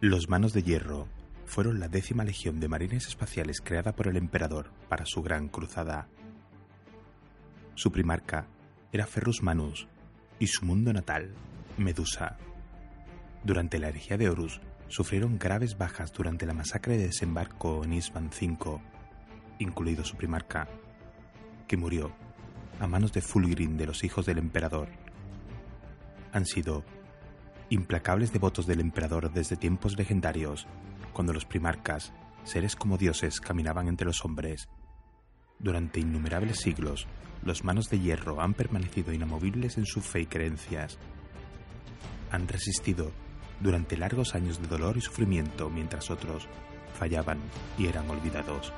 Los Manos de Hierro fueron la décima legión de marines espaciales creada por el emperador para su gran cruzada. Su primarca era Ferrus Manus y su mundo natal, Medusa. Durante la herejía de Horus sufrieron graves bajas durante la masacre de desembarco en Isman V, incluido su primarca, que murió a manos de Fulgrim de los hijos del emperador. Han sido implacables devotos del emperador desde tiempos legendarios, cuando los primarcas, seres como dioses, caminaban entre los hombres. Durante innumerables siglos, los manos de hierro han permanecido inamovibles en su fe y creencias. Han resistido durante largos años de dolor y sufrimiento mientras otros fallaban y eran olvidados.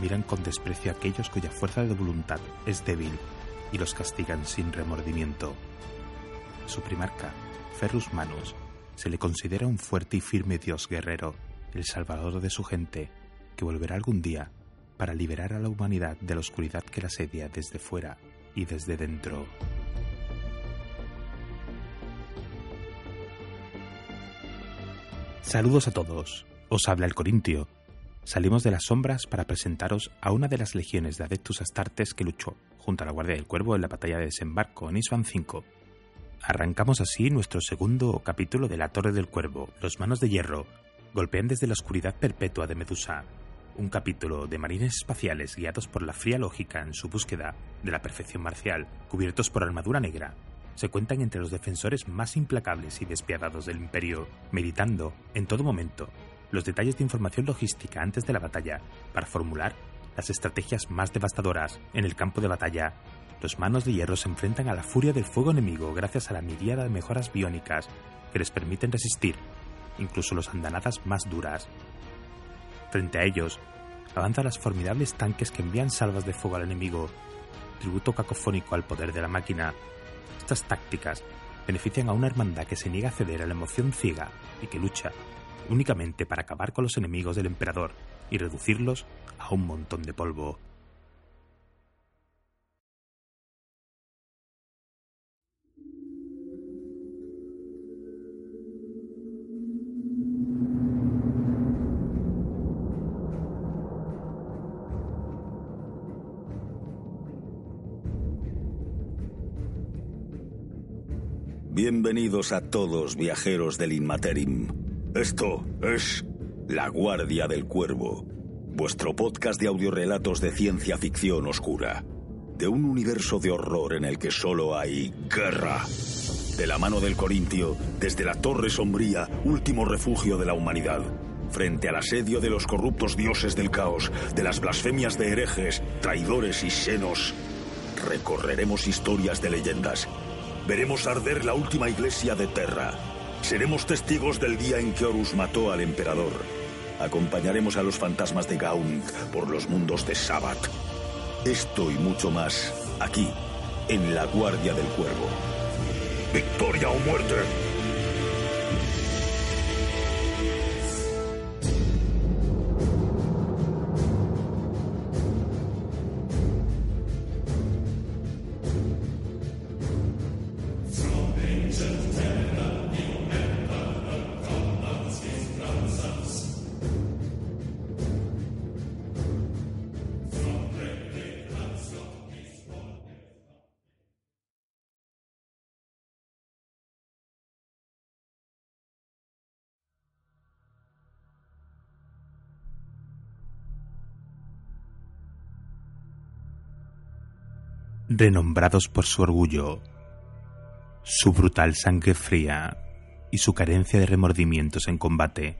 Miran con desprecio a aquellos cuya fuerza de voluntad es débil y los castigan sin remordimiento. Su primarca, Ferrus Manus, se le considera un fuerte y firme dios guerrero, el salvador de su gente, que volverá algún día para liberar a la humanidad de la oscuridad que la asedia desde fuera y desde dentro. Saludos a todos. Os habla el Corintio. Salimos de las sombras para presentaros a una de las legiones de Adeptus Astartes que luchó junto a la Guardia del Cuervo en la batalla de desembarco en Isvan V. Arrancamos así nuestro segundo capítulo de la Torre del Cuervo, Los Manos de Hierro, golpean desde la oscuridad perpetua de Medusa, un capítulo de marines espaciales guiados por la fría lógica en su búsqueda de la perfección marcial, cubiertos por armadura negra, se cuentan entre los defensores más implacables y despiadados del imperio, meditando, en todo momento, los detalles de información logística antes de la batalla para formular las estrategias más devastadoras en el campo de batalla. Los manos de hierro se enfrentan a la furia del fuego enemigo gracias a la miríada de mejoras biónicas que les permiten resistir, incluso los andanadas más duras. Frente a ellos, avanzan las formidables tanques que envían salvas de fuego al enemigo, tributo cacofónico al poder de la máquina estas tácticas benefician a una hermandad que se niega a ceder a la emoción ciega y que lucha únicamente para acabar con los enemigos del emperador y reducirlos a un montón de polvo. Bienvenidos a todos, viajeros del Inmaterim. Esto es La Guardia del Cuervo, vuestro podcast de audiorelatos de ciencia ficción oscura, de un universo de horror en el que solo hay guerra. De la mano del Corintio, desde la Torre Sombría, último refugio de la humanidad, frente al asedio de los corruptos dioses del caos, de las blasfemias de herejes, traidores y senos, recorreremos historias de leyendas Veremos arder la última iglesia de Terra. Seremos testigos del día en que Horus mató al emperador. Acompañaremos a los fantasmas de Gaunt por los mundos de Sabbath. Esto y mucho más aquí, en la Guardia del Cuervo. ¡Victoria o muerte! Renombrados por su orgullo, su brutal sangre fría y su carencia de remordimientos en combate.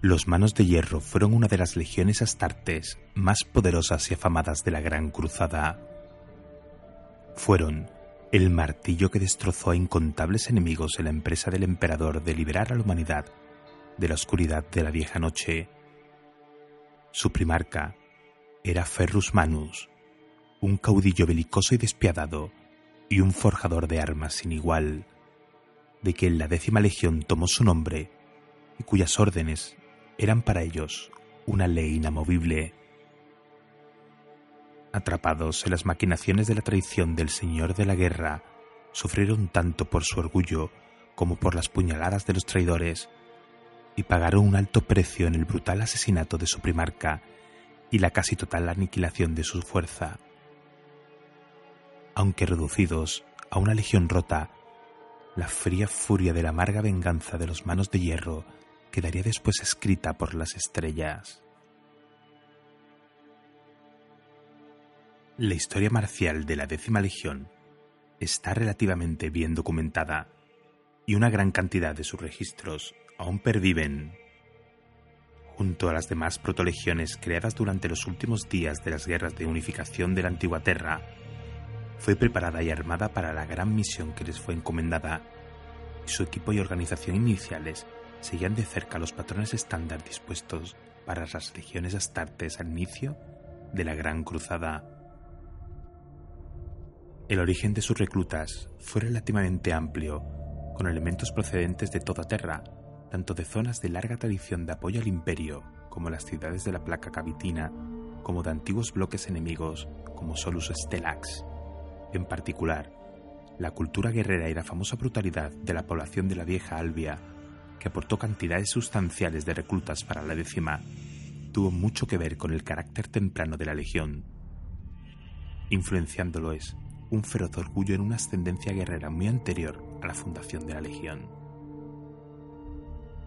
Los Manos de Hierro fueron una de las legiones astartes más poderosas y afamadas de la Gran Cruzada. Fueron el martillo que destrozó a incontables enemigos en la empresa del emperador de liberar a la humanidad de la oscuridad de la vieja noche. Su primarca era Ferrus Manus, un caudillo belicoso y despiadado, y un forjador de armas sin igual, de que la décima legión tomó su nombre, y cuyas órdenes eran para ellos una ley inamovible. Atrapados en las maquinaciones de la traición del señor de la guerra, sufrieron tanto por su orgullo como por las puñaladas de los traidores, y pagaron un alto precio en el brutal asesinato de su primarca y la casi total aniquilación de su fuerza. Aunque reducidos a una legión rota, la fría furia de la amarga venganza de los manos de hierro quedaría después escrita por las estrellas. La historia marcial de la décima legión está relativamente bien documentada y una gran cantidad de sus registros aún perviven. Junto a las demás protolegiones creadas durante los últimos días de las guerras de unificación de la antigua Terra, fue preparada y armada para la gran misión que les fue encomendada, su equipo y organización iniciales seguían de cerca los patrones estándar dispuestos para las legiones astartes al inicio de la Gran Cruzada. El origen de sus reclutas fue relativamente amplio, con elementos procedentes de toda Terra, tanto de zonas de larga tradición de apoyo al imperio, como las ciudades de la placa cavitina, como de antiguos bloques enemigos, como Solus Stellax. En particular, la cultura guerrera y la famosa brutalidad de la población de la vieja Albia, que aportó cantidades sustanciales de reclutas para la décima, tuvo mucho que ver con el carácter temprano de la legión. Influenciándolo es un feroz orgullo en una ascendencia guerrera muy anterior a la fundación de la legión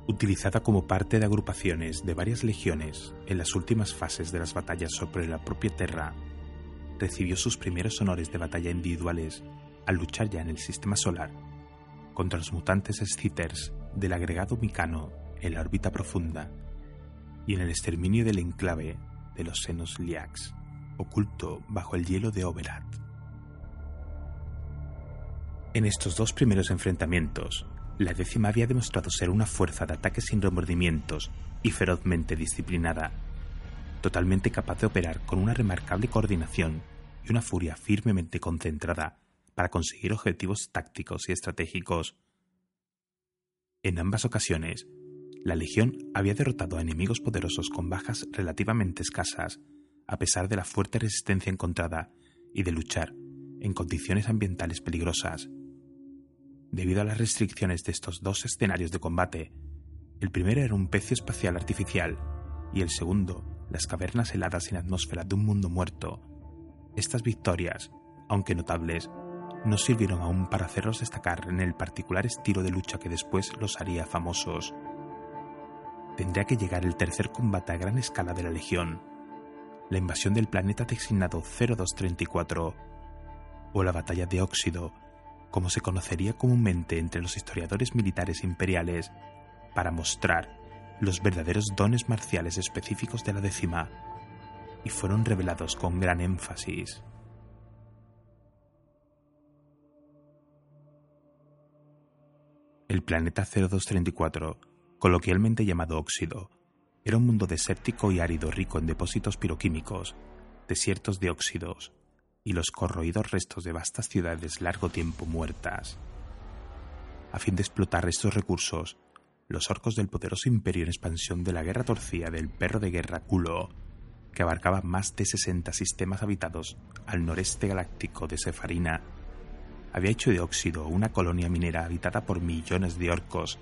utilizada como parte de agrupaciones de varias legiones en las últimas fases de las batallas sobre la propia Terra, recibió sus primeros honores de batalla individuales al luchar ya en el sistema solar contra los mutantes Scythers del agregado Micano en la órbita profunda y en el exterminio del enclave de los senos Liax, oculto bajo el hielo de Oberat. En estos dos primeros enfrentamientos, la décima había demostrado ser una fuerza de ataque sin remordimientos y ferozmente disciplinada, totalmente capaz de operar con una remarcable coordinación y una furia firmemente concentrada para conseguir objetivos tácticos y estratégicos. En ambas ocasiones, la Legión había derrotado a enemigos poderosos con bajas relativamente escasas, a pesar de la fuerte resistencia encontrada y de luchar en condiciones ambientales peligrosas debido a las restricciones de estos dos escenarios de combate. El primero era un pecio espacial artificial y el segundo, las cavernas heladas en atmósfera de un mundo muerto. Estas victorias, aunque notables, no sirvieron aún para hacerlos destacar en el particular estilo de lucha que después los haría famosos. Tendría que llegar el tercer combate a gran escala de la Legión, la invasión del planeta designado 0234, o la batalla de Óxido, como se conocería comúnmente entre los historiadores militares imperiales, para mostrar los verdaderos dones marciales específicos de la décima, y fueron revelados con gran énfasis. El planeta 0234, coloquialmente llamado Óxido, era un mundo desértico y árido rico en depósitos piroquímicos, desiertos de óxidos, y los corroídos restos de vastas ciudades largo tiempo muertas. A fin de explotar estos recursos, los orcos del poderoso imperio en expansión de la guerra torcida del perro de guerra Kulo, que abarcaba más de 60 sistemas habitados al noreste galáctico de Sefarina, había hecho de óxido una colonia minera habitada por millones de orcos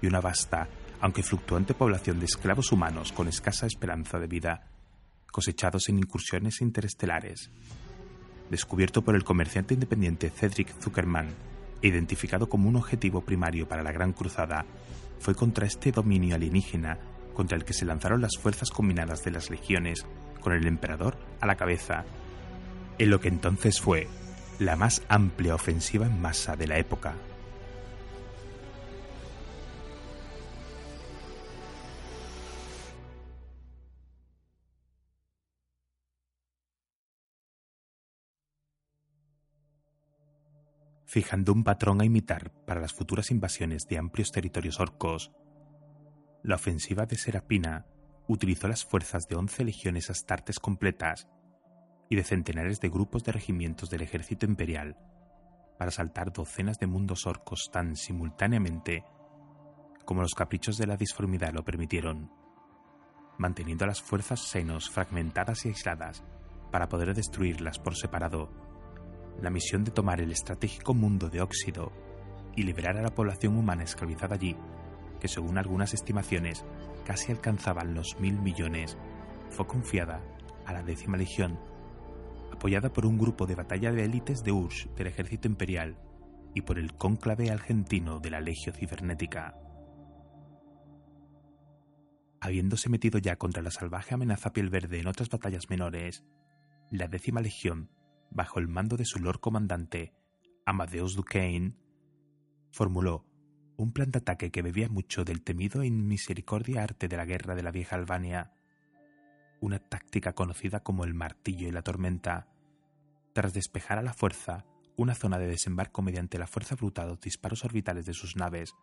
y una vasta, aunque fluctuante población de esclavos humanos con escasa esperanza de vida, cosechados en incursiones interestelares. Descubierto por el comerciante independiente Cedric Zuckerman identificado como un objetivo primario para la Gran Cruzada, fue contra este dominio alienígena contra el que se lanzaron las fuerzas combinadas de las legiones, con el emperador a la cabeza, en lo que entonces fue la más amplia ofensiva en masa de la época. Fijando un patrón a imitar para las futuras invasiones de amplios territorios orcos. La ofensiva de Serapina utilizó las fuerzas de once legiones astartes completas y de centenares de grupos de regimientos del ejército imperial para saltar docenas de mundos orcos tan simultáneamente como los caprichos de la disformidad lo permitieron, manteniendo a las fuerzas senos fragmentadas y aisladas para poder destruirlas por separado la misión de tomar el estratégico mundo de Óxido y liberar a la población humana esclavizada allí, que según algunas estimaciones casi alcanzaban los mil millones, fue confiada a la décima legión, apoyada por un grupo de batalla de élites de URSS del ejército imperial y por el cónclave argentino de la Legio Cibernética. Habiéndose metido ya contra la salvaje amenaza piel verde en otras batallas menores, la décima legión, bajo el mando de su lord comandante, Amadeus Duquesne, formuló un plan de ataque que bebía mucho del temido e inmisericordia arte de la guerra de la vieja Albania, una táctica conocida como el martillo y la tormenta, tras despejar a la fuerza una zona de desembarco mediante la fuerza bruta de los disparos orbitales de sus naves,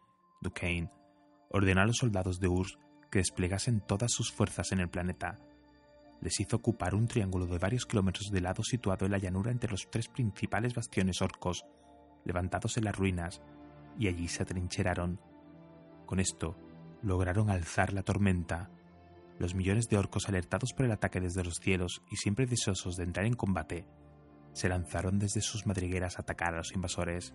Duquesne ordenó a los soldados de URSS que desplegasen todas sus fuerzas en el planeta. Les hizo ocupar un triángulo de varios kilómetros de lado situado en la llanura entre los tres principales bastiones orcos, levantados en las ruinas, y allí se atrincheraron. Con esto, lograron alzar la tormenta. Los millones de orcos alertados por el ataque desde los cielos y siempre deseosos de entrar en combate, se lanzaron desde sus madrigueras a atacar a los invasores.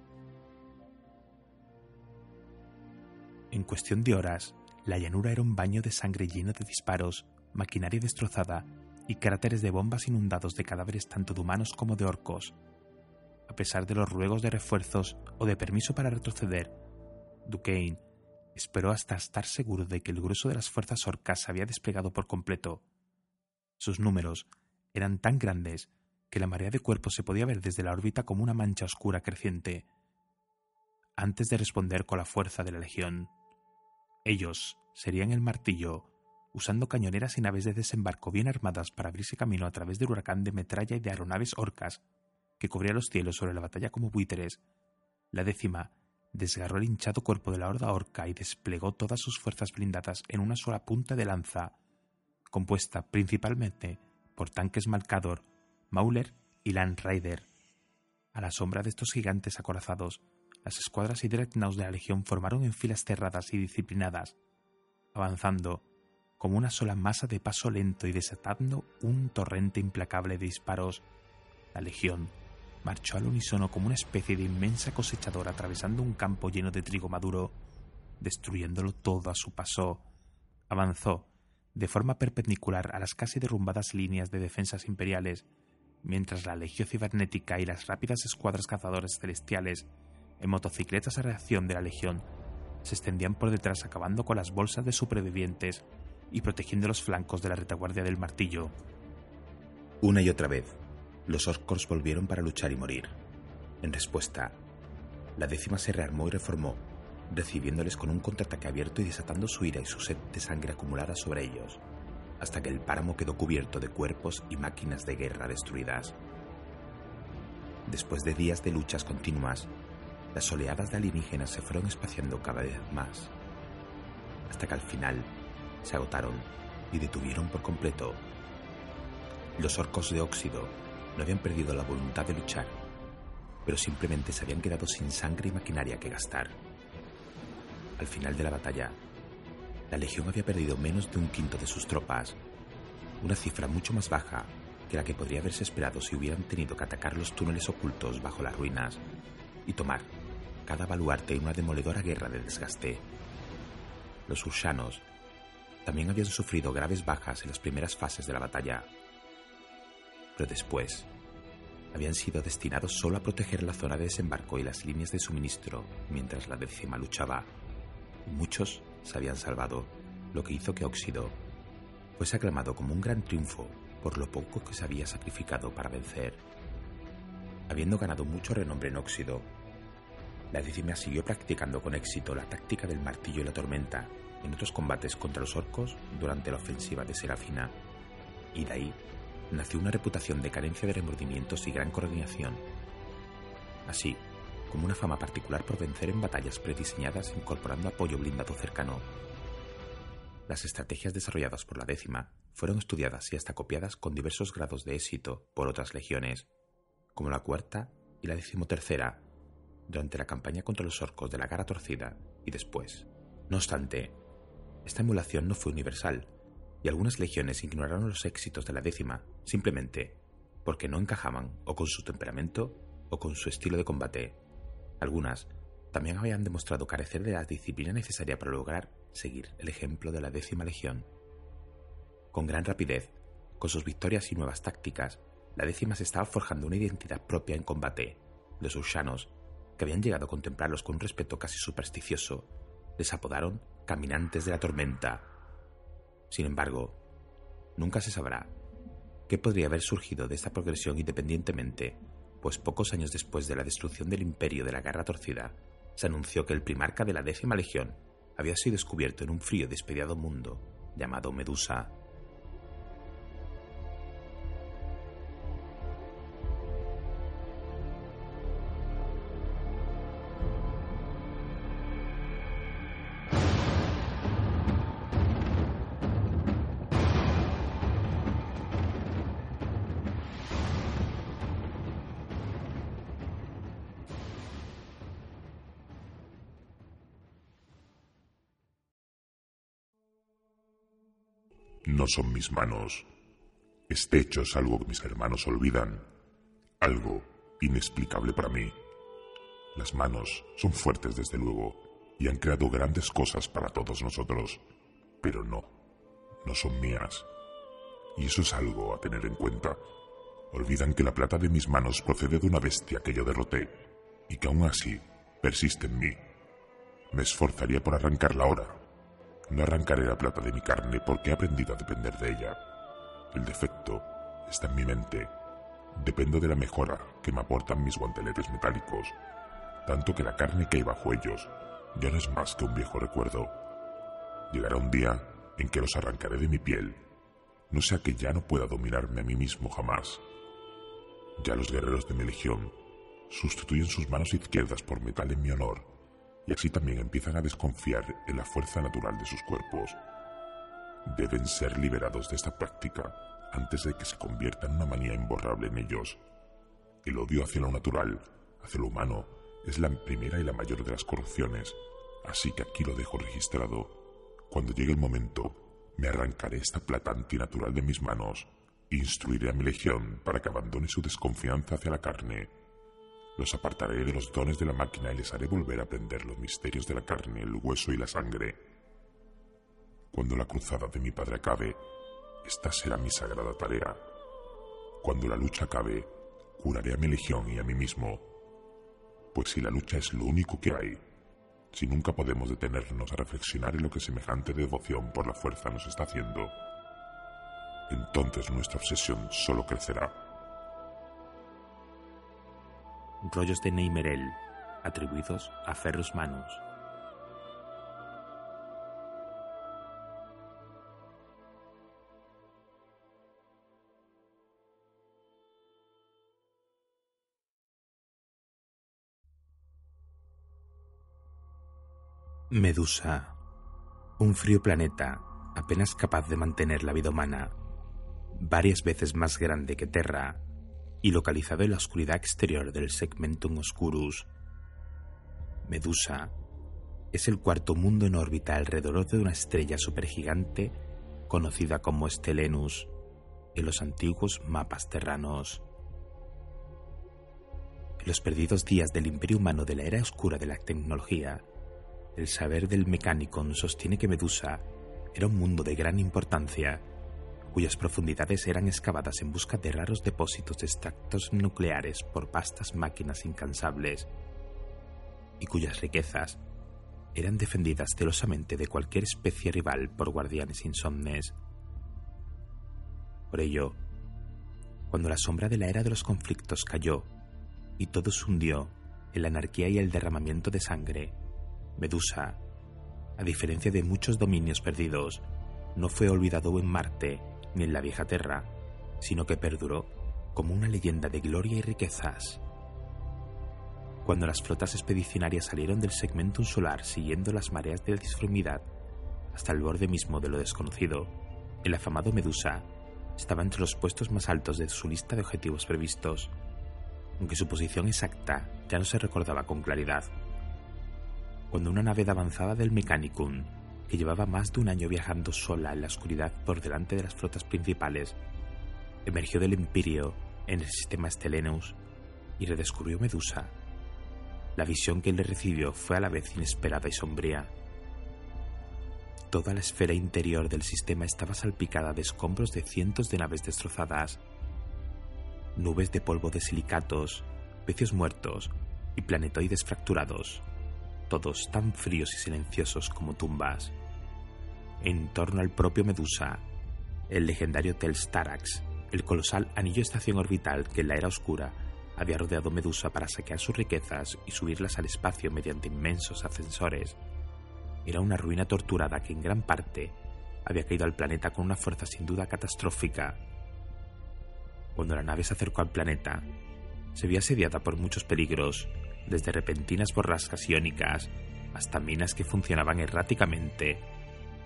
En cuestión de horas, la llanura era un baño de sangre lleno de disparos, maquinaria destrozada y cráteres de bombas inundados de cadáveres tanto de humanos como de orcos. A pesar de los ruegos de refuerzos o de permiso para retroceder, Duquesne esperó hasta estar seguro de que el grueso de las fuerzas orcas se había desplegado por completo. Sus números eran tan grandes que la marea de cuerpos se podía ver desde la órbita como una mancha oscura creciente. Antes de responder con la fuerza de la legión, ellos serían el martillo, usando cañoneras y naves de desembarco bien armadas para abrirse camino a través del huracán de metralla y de aeronaves orcas que cubría los cielos sobre la batalla como buitres. La décima desgarró el hinchado cuerpo de la horda orca y desplegó todas sus fuerzas blindadas en una sola punta de lanza, compuesta principalmente por tanques Malcador, Mauler y Land Rider. A la sombra de estos gigantes acorazados, las escuadras y dreadnoughts de la Legión formaron en filas cerradas y disciplinadas, avanzando como una sola masa de paso lento y desatando un torrente implacable de disparos. La Legión marchó al unísono como una especie de inmensa cosechadora atravesando un campo lleno de trigo maduro, destruyéndolo todo a su paso. Avanzó de forma perpendicular a las casi derrumbadas líneas de defensas imperiales, mientras la Legión Cibernética y las rápidas escuadras cazadores celestiales en motocicletas a reacción de la Legión se extendían por detrás acabando con las bolsas de supervivientes y protegiendo los flancos de la retaguardia del martillo. Una y otra vez, los orcos volvieron para luchar y morir. En respuesta, la décima se rearmó y reformó, recibiéndoles con un contraataque abierto y desatando su ira y su sed de sangre acumulada sobre ellos, hasta que el páramo quedó cubierto de cuerpos y máquinas de guerra destruidas. Después de días de luchas continuas, las oleadas de alienígenas se fueron espaciando cada vez más, hasta que al final se agotaron y detuvieron por completo. Los orcos de óxido no habían perdido la voluntad de luchar, pero simplemente se habían quedado sin sangre y maquinaria que gastar. Al final de la batalla, la Legión había perdido menos de un quinto de sus tropas, una cifra mucho más baja que la que podría haberse esperado si hubieran tenido que atacar los túneles ocultos bajo las ruinas y tomar cada baluarte en una demoledora guerra de desgaste. Los ursanos también habían sufrido graves bajas en las primeras fases de la batalla, pero después habían sido destinados solo a proteger la zona de desembarco y las líneas de suministro mientras la décima luchaba. Muchos se habían salvado, lo que hizo que Óxido fuese aclamado como un gran triunfo por lo poco que se había sacrificado para vencer. Habiendo ganado mucho renombre en Óxido, la décima siguió practicando con éxito la táctica del martillo y la tormenta en otros combates contra los orcos durante la ofensiva de Serafina, y de ahí nació una reputación de carencia de remordimientos y gran coordinación, así como una fama particular por vencer en batallas prediseñadas incorporando apoyo blindado cercano. Las estrategias desarrolladas por la décima fueron estudiadas y hasta copiadas con diversos grados de éxito por otras legiones, como la cuarta y la decimotercera, durante la campaña contra los orcos de la Gara Torcida y después. No obstante, esta emulación no fue universal, y algunas legiones ignoraron los éxitos de la décima simplemente porque no encajaban o con su temperamento o con su estilo de combate. Algunas también habían demostrado carecer de la disciplina necesaria para lograr seguir el ejemplo de la décima legión. Con gran rapidez, con sus victorias y nuevas tácticas, la décima se estaba forjando una identidad propia en combate. Los ushanos, que habían llegado a contemplarlos con un respeto casi supersticioso, les apodaron caminantes de la tormenta. Sin embargo, nunca se sabrá qué podría haber surgido de esta progresión independientemente, pues pocos años después de la destrucción del imperio de la Guerra Torcida, se anunció que el primarca de la décima legión había sido descubierto en un frío y despediado mundo llamado Medusa. Son mis manos. Este hecho es algo que mis hermanos olvidan. Algo inexplicable para mí. Las manos son fuertes desde luego y han creado grandes cosas para todos nosotros. Pero no, no son mías. Y eso es algo a tener en cuenta. Olvidan que la plata de mis manos procede de una bestia que yo derroté y que aún así persiste en mí. Me esforzaría por arrancarla ahora, no arrancaré la plata de mi carne porque he aprendido a depender de ella. El defecto está en mi mente. Dependo de la mejora que me aportan mis guanteletes metálicos, tanto que la carne que hay bajo ellos ya no es más que un viejo recuerdo. Llegará un día en que los arrancaré de mi piel, no sea que ya no pueda dominarme a mí mismo jamás. Ya los guerreros de mi legión sustituyen sus manos izquierdas por metal en mi honor y así también empiezan a desconfiar en la fuerza natural de sus cuerpos. Deben ser liberados de esta práctica antes de que se convierta en una manía imborrable en ellos. El odio hacia lo natural, hacia lo humano, es la primera y la mayor de las corrupciones, así que aquí lo dejo registrado. Cuando llegue el momento, me arrancaré esta plata antinatural de mis manos e instruiré a mi legión para que abandone su desconfianza hacia la carne los apartaré de los dones de la máquina y les haré volver a aprender los misterios de la carne, el hueso y la sangre. Cuando la cruzada de mi padre acabe, esta será mi sagrada tarea. Cuando la lucha acabe, curaré a mi legión y a mí mismo. Pues si la lucha es lo único que hay, si nunca podemos detenernos a reflexionar en lo que semejante devoción por la fuerza nos está haciendo, entonces nuestra obsesión solo crecerá. Rollos de Neymerel, atribuidos a Ferrus Manus. Medusa, un frío planeta apenas capaz de mantener la vida humana, varias veces más grande que Terra y localizado en la oscuridad exterior del Segmentum Oscurus. Medusa es el cuarto mundo en órbita alrededor de una estrella supergigante conocida como Stellenus en los antiguos mapas terranos. En los perdidos días del imperio humano de la era oscura de la tecnología, el saber del Mechanicon sostiene que Medusa era un mundo de gran importancia cuyas profundidades eran excavadas en busca de raros depósitos de extractos nucleares por vastas máquinas incansables, y cuyas riquezas eran defendidas celosamente de cualquier especie rival por guardianes insomnes. Por ello, cuando la sombra de la era de los conflictos cayó y todo se hundió en la anarquía y el derramamiento de sangre, Medusa, a diferencia de muchos dominios perdidos, no fue olvidado en Marte ni en la vieja Terra, sino que perduró como una leyenda de gloria y riquezas. Cuando las flotas expedicionarias salieron del segmento solar siguiendo las mareas de la disformidad hasta el borde mismo de lo desconocido, el afamado Medusa estaba entre los puestos más altos de su lista de objetivos previstos, aunque su posición exacta ya no se recordaba con claridad. Cuando una nave avanzada del Mechanicum que llevaba más de un año viajando sola en la oscuridad por delante de las flotas principales, emergió del Empirio en el sistema Stellenus y redescubrió Medusa. La visión que le recibió fue a la vez inesperada y sombría. Toda la esfera interior del sistema estaba salpicada de escombros de cientos de naves destrozadas, nubes de polvo de silicatos, pecios muertos y planetoides fracturados, todos tan fríos y silenciosos como tumbas. En torno al propio Medusa, el legendario Telstarax, el colosal anillo estación orbital que en la era oscura había rodeado Medusa para saquear sus riquezas y subirlas al espacio mediante inmensos ascensores, era una ruina torturada que en gran parte había caído al planeta con una fuerza sin duda catastrófica. Cuando la nave se acercó al planeta, se vio asediada por muchos peligros, desde repentinas borrascas iónicas hasta minas que funcionaban erráticamente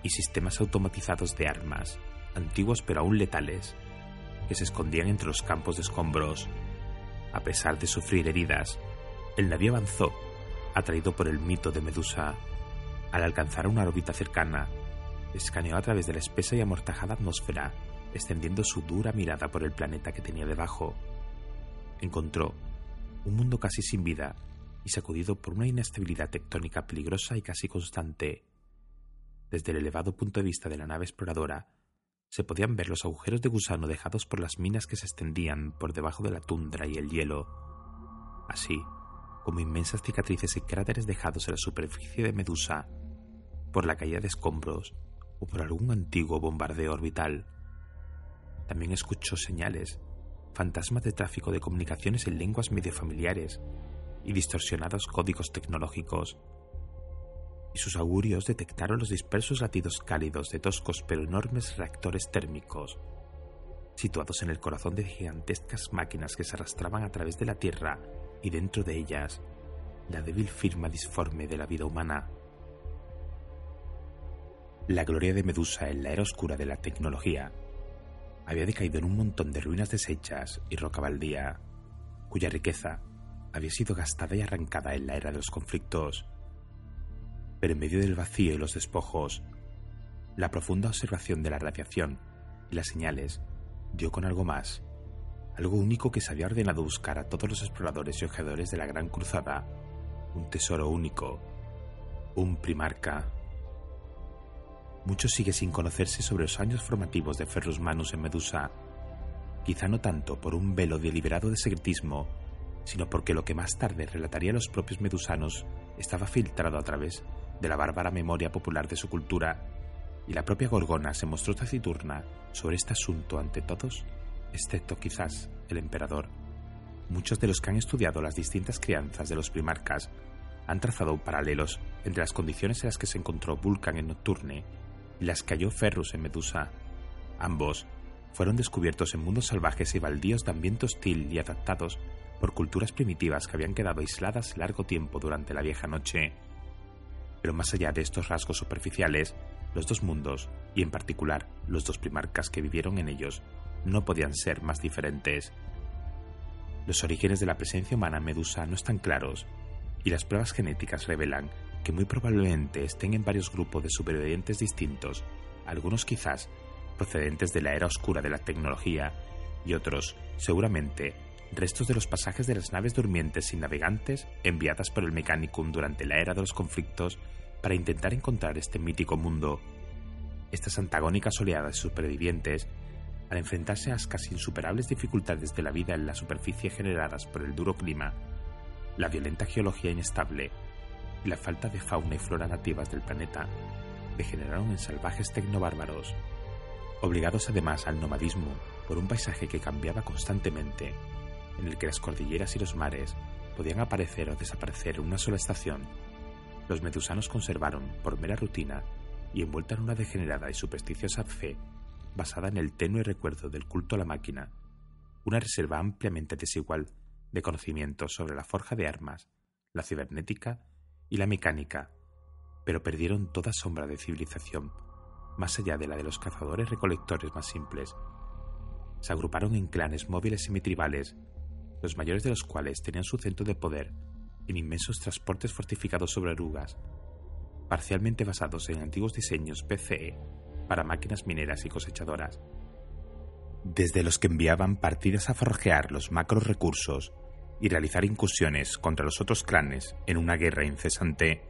y sistemas automatizados de armas, antiguos pero aún letales, que se escondían entre los campos de escombros. A pesar de sufrir heridas, el navío avanzó, atraído por el mito de Medusa al alcanzar una órbita cercana, escaneó a través de la espesa y amortajada atmósfera, extendiendo su dura mirada por el planeta que tenía debajo. Encontró un mundo casi sin vida y sacudido por una inestabilidad tectónica peligrosa y casi constante. Desde el elevado punto de vista de la nave exploradora, se podían ver los agujeros de gusano dejados por las minas que se extendían por debajo de la tundra y el hielo, así como inmensas cicatrices y cráteres dejados en la superficie de Medusa por la caída de escombros o por algún antiguo bombardeo orbital. También escuchó señales, fantasmas de tráfico de comunicaciones en lenguas medio familiares y distorsionados códigos tecnológicos. Y sus augurios detectaron los dispersos latidos cálidos de toscos pero enormes reactores térmicos, situados en el corazón de gigantescas máquinas que se arrastraban a través de la Tierra y dentro de ellas la débil firma disforme de la vida humana. La gloria de Medusa en la era oscura de la tecnología había decaído en un montón de ruinas deshechas y roca baldía, cuya riqueza había sido gastada y arrancada en la era de los conflictos. Pero en medio del vacío y los despojos, la profunda observación de la radiación y las señales dio con algo más, algo único que se había ordenado buscar a todos los exploradores y ojeadores de la Gran Cruzada, un tesoro único, un primarca. Mucho sigue sin conocerse sobre los años formativos de Ferrus Manus en Medusa, quizá no tanto por un velo deliberado de secretismo, sino porque lo que más tarde relataría los propios medusanos estaba filtrado a través de la bárbara memoria popular de su cultura, y la propia Gorgona se mostró taciturna sobre este asunto ante todos, excepto quizás el emperador. Muchos de los que han estudiado las distintas crianzas de los primarcas han trazado paralelos entre las condiciones en las que se encontró Vulcan en Nocturne las cayó Ferrus en Medusa. Ambos fueron descubiertos en mundos salvajes y baldíos de ambiente hostil y adaptados por culturas primitivas que habían quedado aisladas largo tiempo durante la vieja noche. Pero más allá de estos rasgos superficiales, los dos mundos, y en particular los dos primarcas que vivieron en ellos, no podían ser más diferentes. Los orígenes de la presencia humana en Medusa no están claros, y las pruebas genéticas revelan que muy probablemente estén en varios grupos de supervivientes distintos, algunos quizás procedentes de la era oscura de la tecnología y otros, seguramente, restos de los pasajes de las naves durmientes sin navegantes enviadas por el Mechanicum durante la era de los conflictos para intentar encontrar este mítico mundo. Estas antagónicas oleadas de supervivientes, al enfrentarse a las casi insuperables dificultades de la vida en la superficie generadas por el duro clima, la violenta geología inestable y la falta de fauna y flora nativas del planeta degeneraron en salvajes tecnobárbaros, obligados además al nomadismo por un paisaje que cambiaba constantemente, en el que las cordilleras y los mares podían aparecer o desaparecer en una sola estación. Los medusanos conservaron, por mera rutina y envuelta en una degenerada y supersticiosa fe basada en el tenue recuerdo del culto a la máquina, una reserva ampliamente desigual de conocimientos sobre la forja de armas, la cibernética y la mecánica, pero perdieron toda sombra de civilización, más allá de la de los cazadores recolectores más simples. Se agruparon en clanes móviles semitribales, los mayores de los cuales tenían su centro de poder en inmensos transportes fortificados sobre orugas, parcialmente basados en antiguos diseños PCE para máquinas mineras y cosechadoras. Desde los que enviaban partidas a forjear los macros recursos y realizar incursiones contra los otros clanes en una guerra incesante.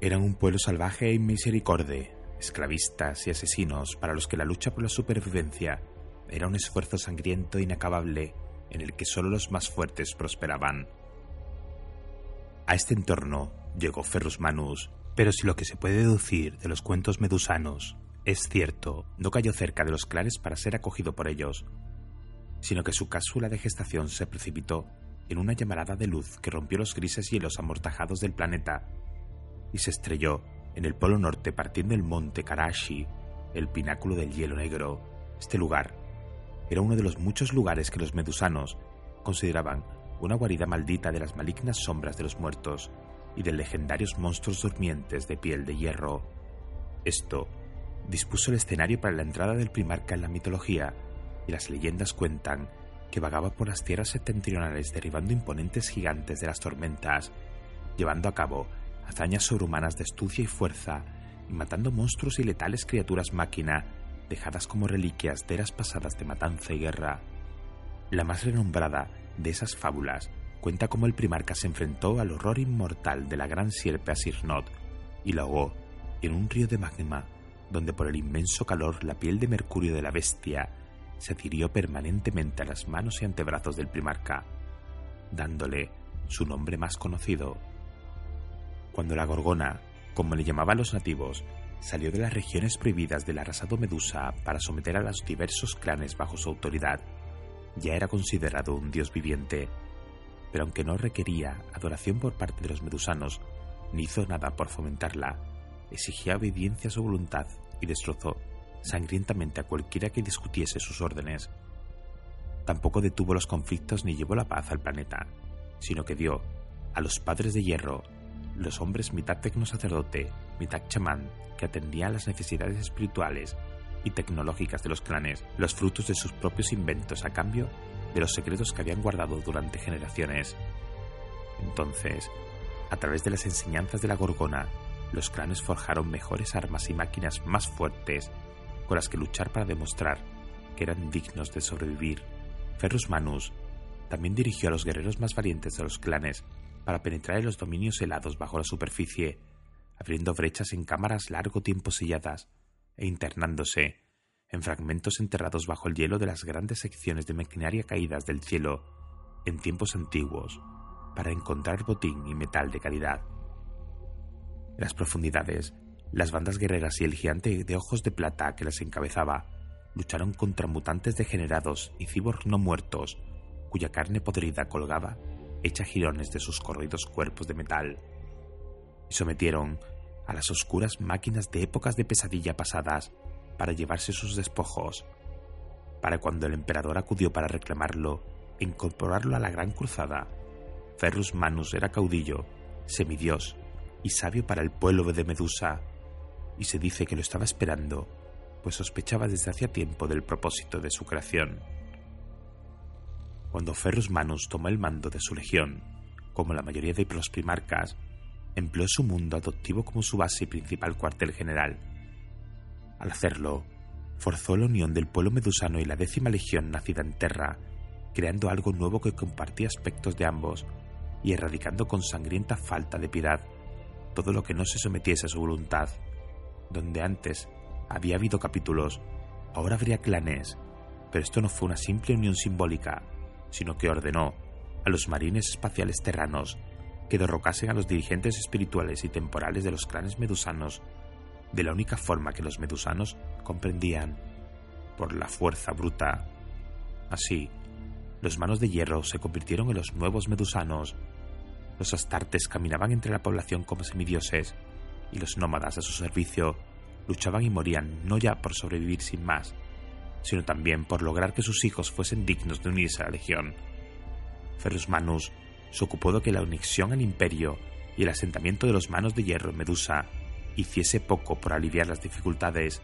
Eran un pueblo salvaje e inmisericorde, esclavistas y asesinos para los que la lucha por la supervivencia era un esfuerzo sangriento e inacabable en el que solo los más fuertes prosperaban. A este entorno llegó Ferrus Manus, pero si lo que se puede deducir de los cuentos medusanos es cierto, no cayó cerca de los clanes para ser acogido por ellos, sino que su cápsula de gestación se precipitó en una llamarada de luz que rompió los grises hielos amortajados del planeta y se estrelló en el polo norte partiendo el monte Karashi, el pináculo del hielo negro. Este lugar era uno de los muchos lugares que los medusanos consideraban una guarida maldita de las malignas sombras de los muertos y de legendarios monstruos durmientes de piel de hierro. Esto dispuso el escenario para la entrada del primarca en la mitología, y las leyendas cuentan que vagaba por las tierras septentrionales derribando imponentes gigantes de las tormentas, llevando a cabo hazañas sobrehumanas de astucia y fuerza, y matando monstruos y letales criaturas máquina, dejadas como reliquias de eras pasadas de matanza y guerra. La más renombrada de esas fábulas cuenta cómo el primarca se enfrentó al horror inmortal de la gran sierpe Asirnot y la ahogó en un río de magma donde por el inmenso calor la piel de mercurio de la bestia se adhirió permanentemente a las manos y antebrazos del primarca, dándole su nombre más conocido. Cuando la gorgona, como le llamaban los nativos, salió de las regiones prohibidas del arrasado Medusa para someter a los diversos clanes bajo su autoridad, ya era considerado un dios viviente, pero aunque no requería adoración por parte de los medusanos, ni hizo nada por fomentarla, exigía obediencia a su voluntad y destrozó sangrientamente a cualquiera que discutiese sus órdenes. Tampoco detuvo los conflictos ni llevó la paz al planeta, sino que dio a los padres de hierro, los hombres mitad tecnosacerdote, mitad chamán, que atendían las necesidades espirituales y tecnológicas de los clanes, los frutos de sus propios inventos a cambio de los secretos que habían guardado durante generaciones. Entonces, a través de las enseñanzas de la Gorgona, los clanes forjaron mejores armas y máquinas más fuertes con las que luchar para demostrar que eran dignos de sobrevivir. Ferrus Manus también dirigió a los guerreros más valientes de los clanes para penetrar en los dominios helados bajo la superficie, abriendo brechas en cámaras largo tiempo selladas e internándose en fragmentos enterrados bajo el hielo de las grandes secciones de maquinaria caídas del cielo en tiempos antiguos para encontrar botín y metal de calidad. En las profundidades, las bandas guerreras y el gigante de ojos de plata que las encabezaba lucharon contra mutantes degenerados y cyborgs no muertos, cuya carne podrida colgaba hecha jirones de sus corridos cuerpos de metal, y sometieron a las oscuras máquinas de épocas de pesadilla pasadas para llevarse sus despojos, para cuando el emperador acudió para reclamarlo e incorporarlo a la gran cruzada. Ferrus Manus era caudillo, semidios y sabio para el pueblo de Medusa, y se dice que lo estaba esperando, pues sospechaba desde hacía tiempo del propósito de su creación. Cuando Ferrus Manus tomó el mando de su legión, como la mayoría de los primarcas, empleó su mundo adoptivo como su base y principal cuartel general, al hacerlo, forzó la unión del pueblo medusano y la décima legión nacida en Terra, creando algo nuevo que compartía aspectos de ambos y erradicando con sangrienta falta de piedad todo lo que no se sometiese a su voluntad. Donde antes había habido capítulos, ahora habría clanes, pero esto no fue una simple unión simbólica, sino que ordenó a los marines espaciales terranos que derrocasen a los dirigentes espirituales y temporales de los clanes medusanos de la única forma que los medusanos comprendían, por la fuerza bruta. Así, los manos de hierro se convirtieron en los nuevos medusanos. Los astartes caminaban entre la población como semidioses, y los nómadas a su servicio luchaban y morían no ya por sobrevivir sin más, sino también por lograr que sus hijos fuesen dignos de unirse a la legión. Ferrus Manus se ocupó de que la unición al imperio y el asentamiento de los manos de hierro en Medusa hiciese poco por aliviar las dificultades,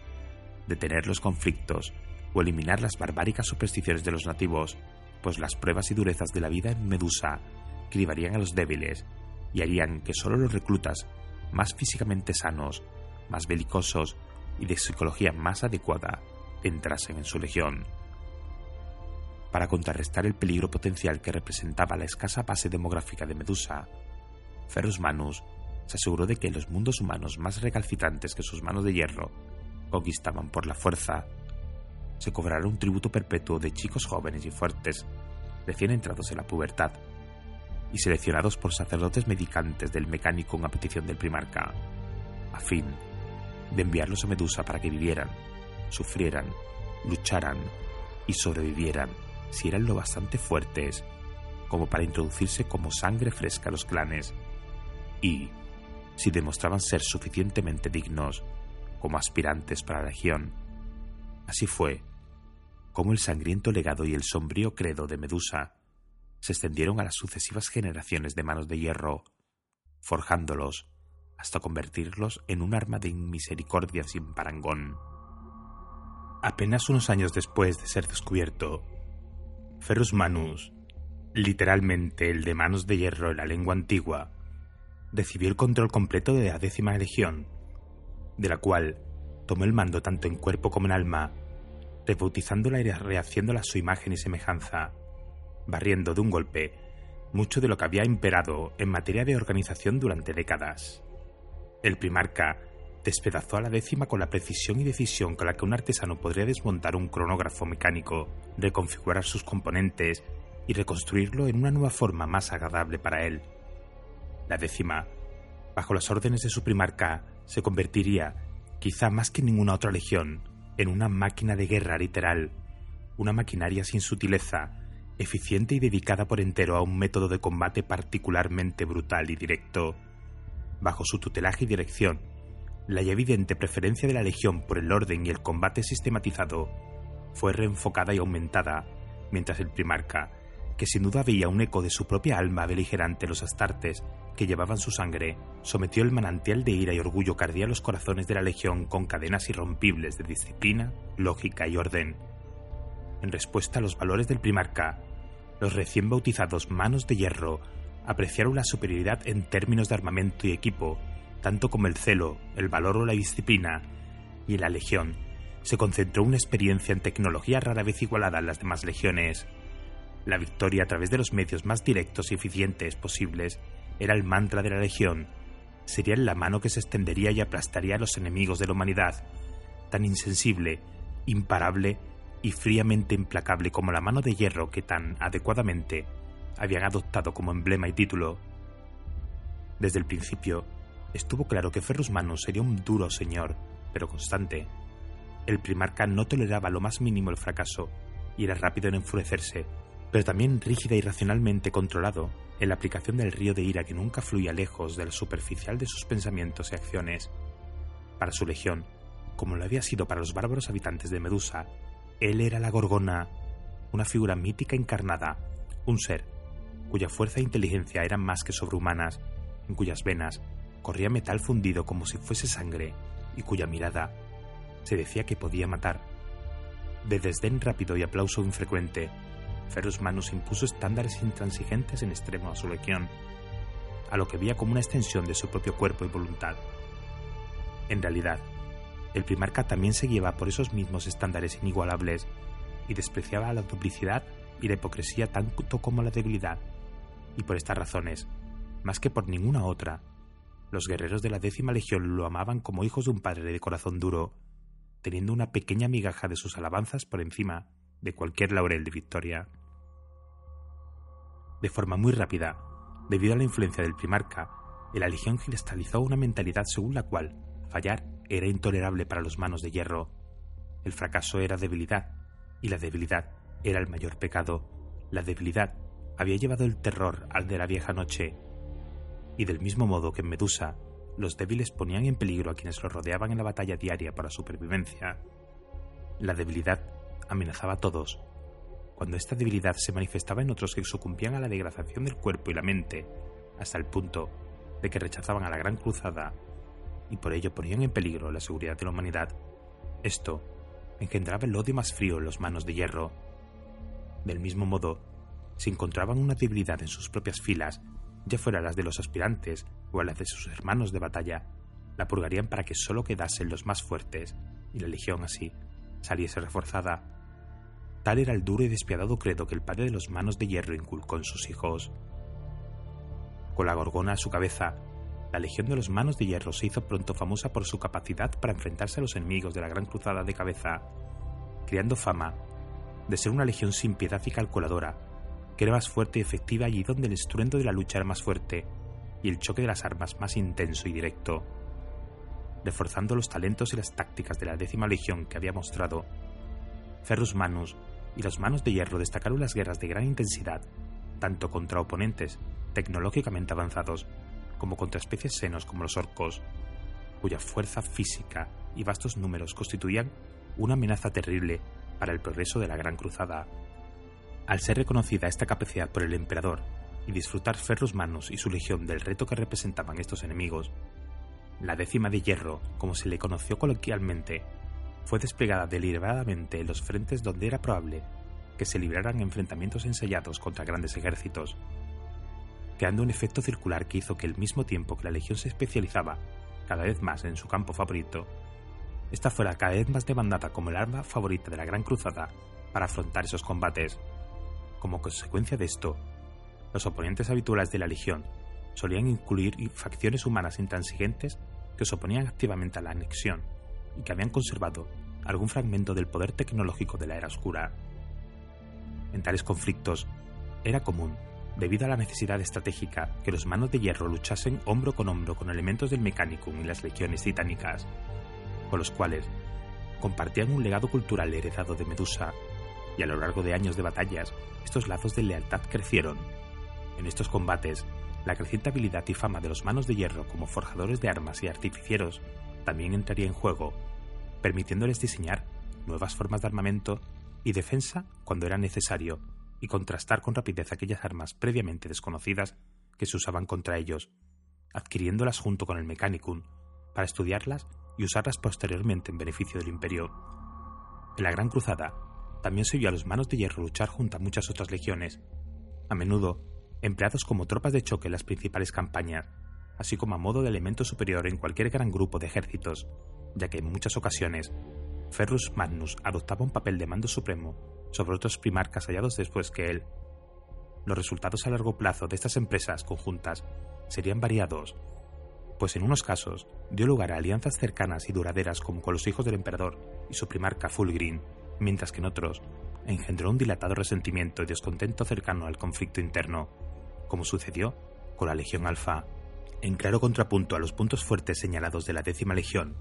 detener los conflictos o eliminar las barbáricas supersticiones de los nativos, pues las pruebas y durezas de la vida en Medusa cribarían a los débiles y harían que solo los reclutas más físicamente sanos, más belicosos y de psicología más adecuada entrasen en su legión. Para contrarrestar el peligro potencial que representaba la escasa base demográfica de Medusa, Ferrus Manus se aseguró de que los mundos humanos más recalcitrantes que sus manos de hierro conquistaban por la fuerza se cobrara un tributo perpetuo de chicos jóvenes y fuertes, recién entrados en la pubertad, y seleccionados por sacerdotes medicantes del mecánico a petición del primarca, a fin de enviarlos a Medusa para que vivieran, sufrieran, lucharan y sobrevivieran si eran lo bastante fuertes como para introducirse como sangre fresca a los clanes y, si demostraban ser suficientemente dignos como aspirantes para la legión. Así fue como el sangriento legado y el sombrío credo de Medusa se extendieron a las sucesivas generaciones de manos de hierro, forjándolos hasta convertirlos en un arma de misericordia sin parangón. Apenas unos años después de ser descubierto, Ferrus Manus, literalmente el de manos de hierro en la lengua antigua, recibió el control completo de la décima legión, de la cual tomó el mando tanto en cuerpo como en alma, rebautizándola y rehaciéndola a su imagen y semejanza, barriendo de un golpe mucho de lo que había imperado en materia de organización durante décadas. El primarca despedazó a la décima con la precisión y decisión con la que un artesano podría desmontar un cronógrafo mecánico, reconfigurar sus componentes y reconstruirlo en una nueva forma más agradable para él. La décima, bajo las órdenes de su primarca, se convertiría, quizá más que ninguna otra legión, en una máquina de guerra literal, una maquinaria sin sutileza, eficiente y dedicada por entero a un método de combate particularmente brutal y directo. Bajo su tutelaje y dirección, la ya evidente preferencia de la Legión por el orden y el combate sistematizado fue reenfocada y aumentada, mientras el primarca, que sin duda veía un eco de su propia alma beligerante los astartes que llevaban su sangre, sometió el manantial de ira y orgullo que ardía a los corazones de la Legión con cadenas irrompibles de disciplina, lógica y orden. En respuesta a los valores del primarca, los recién bautizados Manos de Hierro apreciaron la superioridad en términos de armamento y equipo tanto como el celo, el valor o la disciplina, y en la Legión se concentró una experiencia en tecnología rara vez igualada en las demás legiones. La victoria a través de los medios más directos y eficientes posibles era el mantra de la Legión. Sería la mano que se extendería y aplastaría a los enemigos de la humanidad, tan insensible, imparable y fríamente implacable como la mano de hierro que tan adecuadamente habían adoptado como emblema y título. Desde el principio, estuvo claro que Ferrus Manus sería un duro señor, pero constante. El primarca no toleraba lo más mínimo el fracaso y era rápido en enfurecerse, pero también rígida y racionalmente controlado en la aplicación del río de ira que nunca fluía lejos de la superficial de sus pensamientos y acciones. Para su legión, como lo había sido para los bárbaros habitantes de Medusa, él era la Gorgona, una figura mítica encarnada, un ser cuya fuerza e inteligencia eran más que sobrehumanas, en cuyas venas corría metal fundido como si fuese sangre y cuya mirada se decía que podía matar. De desdén rápido y aplauso infrecuente, Ferus Manus impuso estándares intransigentes en extremo a su legión, a lo que veía como una extensión de su propio cuerpo y voluntad. En realidad, el primarca también se guiaba por esos mismos estándares inigualables y despreciaba la duplicidad y la hipocresía tanto como la debilidad, y por estas razones, más que por ninguna otra, los guerreros de la décima legión lo amaban como hijos de un padre de corazón duro, teniendo una pequeña migaja de sus alabanzas por encima de cualquier laurel de victoria. De forma muy rápida, debido a la influencia del primarca, la legión cristalizó una mentalidad según la cual fallar era intolerable para los manos de hierro. El fracaso era debilidad, y la debilidad era el mayor pecado. La debilidad había llevado el terror al de la vieja noche y del mismo modo que en Medusa, los débiles ponían en peligro a quienes los rodeaban en la batalla diaria por la supervivencia. La debilidad amenazaba a todos. Cuando esta debilidad se manifestaba en otros que sucumbían a la degradación del cuerpo y la mente, hasta el punto de que rechazaban a la Gran Cruzada y por ello ponían en peligro la seguridad de la humanidad, esto engendraba el odio más frío en los manos de hierro. Del mismo modo, si encontraban una debilidad en sus propias filas, ya fuera las de los aspirantes o las de sus hermanos de batalla, la purgarían para que solo quedasen los más fuertes y la legión así saliese reforzada. Tal era el duro y despiadado credo que el padre de los manos de hierro inculcó en sus hijos. Con la gorgona a su cabeza, la Legión de los Manos de Hierro se hizo pronto famosa por su capacidad para enfrentarse a los enemigos de la Gran Cruzada de Cabeza, creando fama de ser una legión sin piedad y calculadora, que era más fuerte y efectiva allí donde el estruendo de la lucha era más fuerte y el choque de las armas más intenso y directo, reforzando los talentos y las tácticas de la décima legión que había mostrado. Ferrus Manus y los Manos de Hierro destacaron las guerras de gran intensidad, tanto contra oponentes tecnológicamente avanzados como contra especies senos como los orcos, cuya fuerza física y vastos números constituían una amenaza terrible para el progreso de la Gran Cruzada. Al ser reconocida esta capacidad por el emperador y disfrutar Ferrus Manus y su legión del reto que representaban estos enemigos, la décima de hierro, como se le conoció coloquialmente, fue desplegada deliberadamente en los frentes donde era probable que se libraran enfrentamientos ensayados contra grandes ejércitos, creando un efecto circular que hizo que al mismo tiempo que la legión se especializaba cada vez más en su campo favorito, esta fuera cada vez más demandada como el arma favorita de la Gran Cruzada para afrontar esos combates. Como consecuencia de esto, los oponentes habituales de la Legión solían incluir facciones humanas intransigentes que se oponían activamente a la anexión y que habían conservado algún fragmento del poder tecnológico de la Era Oscura. En tales conflictos, era común, debido a la necesidad estratégica, que los manos de hierro luchasen hombro con hombro con elementos del Mechanicum y las legiones titánicas, con los cuales compartían un legado cultural heredado de Medusa, y a lo largo de años de batallas, estos lazos de lealtad crecieron. En estos combates, la creciente habilidad y fama de los manos de hierro como forjadores de armas y artificieros también entraría en juego, permitiéndoles diseñar nuevas formas de armamento y defensa cuando era necesario, y contrastar con rapidez aquellas armas previamente desconocidas que se usaban contra ellos, adquiriéndolas junto con el Mechanicum para estudiarlas y usarlas posteriormente en beneficio del imperio. En la Gran Cruzada también se vio a los manos de hierro luchar junto a muchas otras legiones, a menudo empleados como tropas de choque en las principales campañas, así como a modo de elemento superior en cualquier gran grupo de ejércitos, ya que en muchas ocasiones Ferrus Magnus adoptaba un papel de mando supremo sobre otros primarcas hallados después que él. Los resultados a largo plazo de estas empresas conjuntas serían variados pues en unos casos dio lugar a alianzas cercanas y duraderas como con los hijos del emperador y su primarca Fulgrim, mientras que en otros engendró un dilatado resentimiento y descontento cercano al conflicto interno, como sucedió con la Legión Alfa, en claro contrapunto a los puntos fuertes señalados de la décima Legión.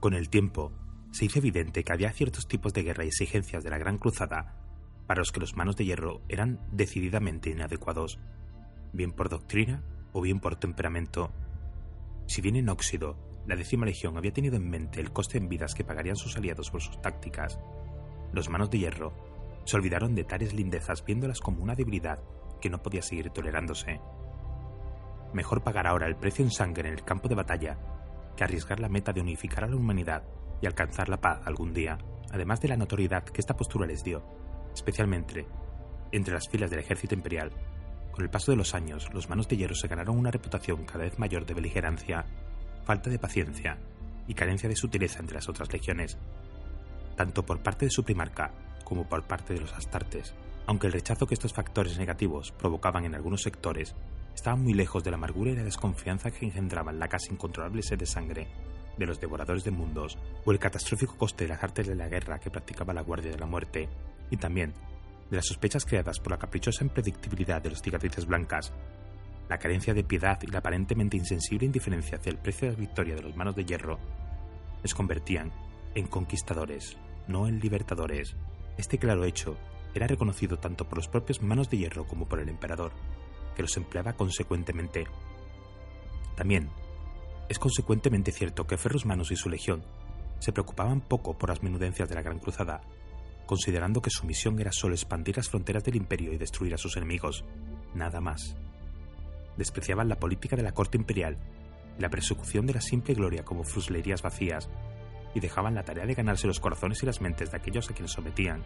Con el tiempo, se hizo evidente que había ciertos tipos de guerra y exigencias de la Gran Cruzada para los que los manos de hierro eran decididamente inadecuados, bien por doctrina o bien por temperamento si bien en Óxido, la décima legión había tenido en mente el coste en vidas que pagarían sus aliados por sus tácticas, los manos de hierro se olvidaron de tales lindezas viéndolas como una debilidad que no podía seguir tolerándose. Mejor pagar ahora el precio en sangre en el campo de batalla que arriesgar la meta de unificar a la humanidad y alcanzar la paz algún día, además de la notoriedad que esta postura les dio, especialmente entre las filas del ejército imperial con el paso de los años, los manos de hierro se ganaron una reputación cada vez mayor de beligerancia, falta de paciencia y carencia de sutileza entre las otras legiones, tanto por parte de su primarca como por parte de los astartes. Aunque el rechazo que estos factores negativos provocaban en algunos sectores estaba muy lejos de la amargura y la desconfianza que engendraban la casi incontrolable sed de sangre de los devoradores de mundos o el catastrófico coste de las artes de la guerra que practicaba la Guardia de la Muerte, y también de las sospechas creadas por la caprichosa impredictibilidad de los cicatrices blancas, la carencia de piedad y la aparentemente insensible indiferencia hacia el precio de la victoria de los manos de hierro, les convertían en conquistadores, no en libertadores. Este claro hecho era reconocido tanto por los propios manos de hierro como por el emperador, que los empleaba consecuentemente. También es consecuentemente cierto que Ferrus Manos y su legión se preocupaban poco por las menudencias de la Gran Cruzada considerando que su misión era solo expandir las fronteras del imperio y destruir a sus enemigos, nada más. Despreciaban la política de la corte imperial y la persecución de la simple gloria como fuslerías vacías, y dejaban la tarea de ganarse los corazones y las mentes de aquellos a quienes sometían,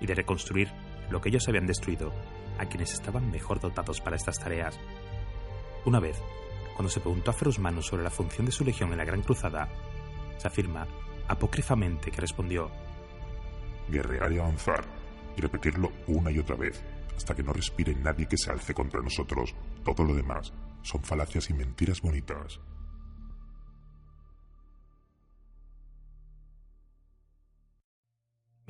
y de reconstruir lo que ellos habían destruido a quienes estaban mejor dotados para estas tareas. Una vez, cuando se preguntó a Ferusmano sobre la función de su legión en la Gran Cruzada, se afirma apócrifamente que respondió guerrear y avanzar, y repetirlo una y otra vez, hasta que no respire nadie que se alce contra nosotros. Todo lo demás son falacias y mentiras bonitas.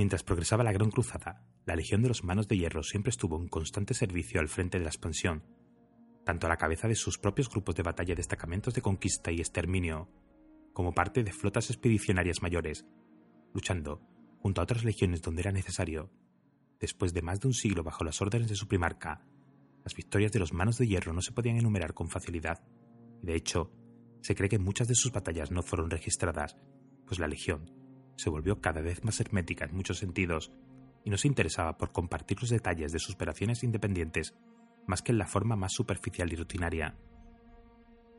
Mientras progresaba la Gran Cruzada, la Legión de los Manos de Hierro siempre estuvo en constante servicio al frente de la expansión, tanto a la cabeza de sus propios grupos de batalla destacamentos de conquista y exterminio, como parte de flotas expedicionarias mayores, luchando junto a otras legiones donde era necesario. Después de más de un siglo bajo las órdenes de su primarca, las victorias de los Manos de Hierro no se podían enumerar con facilidad, y de hecho, se cree que muchas de sus batallas no fueron registradas, pues la Legión se volvió cada vez más hermética en muchos sentidos y no se interesaba por compartir los detalles de sus operaciones independientes más que en la forma más superficial y rutinaria.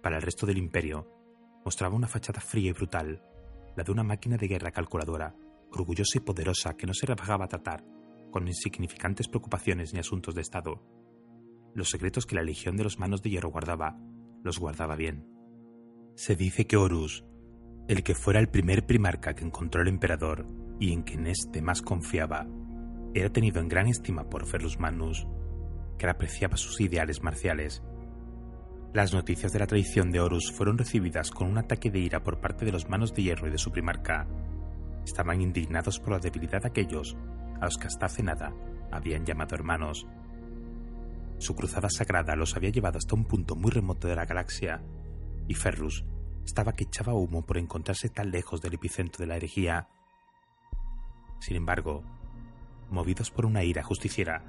Para el resto del imperio, mostraba una fachada fría y brutal, la de una máquina de guerra calculadora, orgullosa y poderosa que no se rebajaba a tratar con insignificantes preocupaciones ni asuntos de Estado. Los secretos que la Legión de los Manos de Hierro guardaba, los guardaba bien. Se dice que Horus, el que fuera el primer primarca que encontró el emperador y en quien éste más confiaba, era tenido en gran estima por Ferrus Manus, que apreciaba sus ideales marciales. Las noticias de la traición de Horus fueron recibidas con un ataque de ira por parte de los manos de hierro y de su primarca. Estaban indignados por la debilidad de aquellos a los que hasta hace nada habían llamado hermanos. Su cruzada sagrada los había llevado hasta un punto muy remoto de la galaxia, y Ferrus estaba que echaba humo por encontrarse tan lejos del epicentro de la herejía. Sin embargo, movidos por una ira justiciera,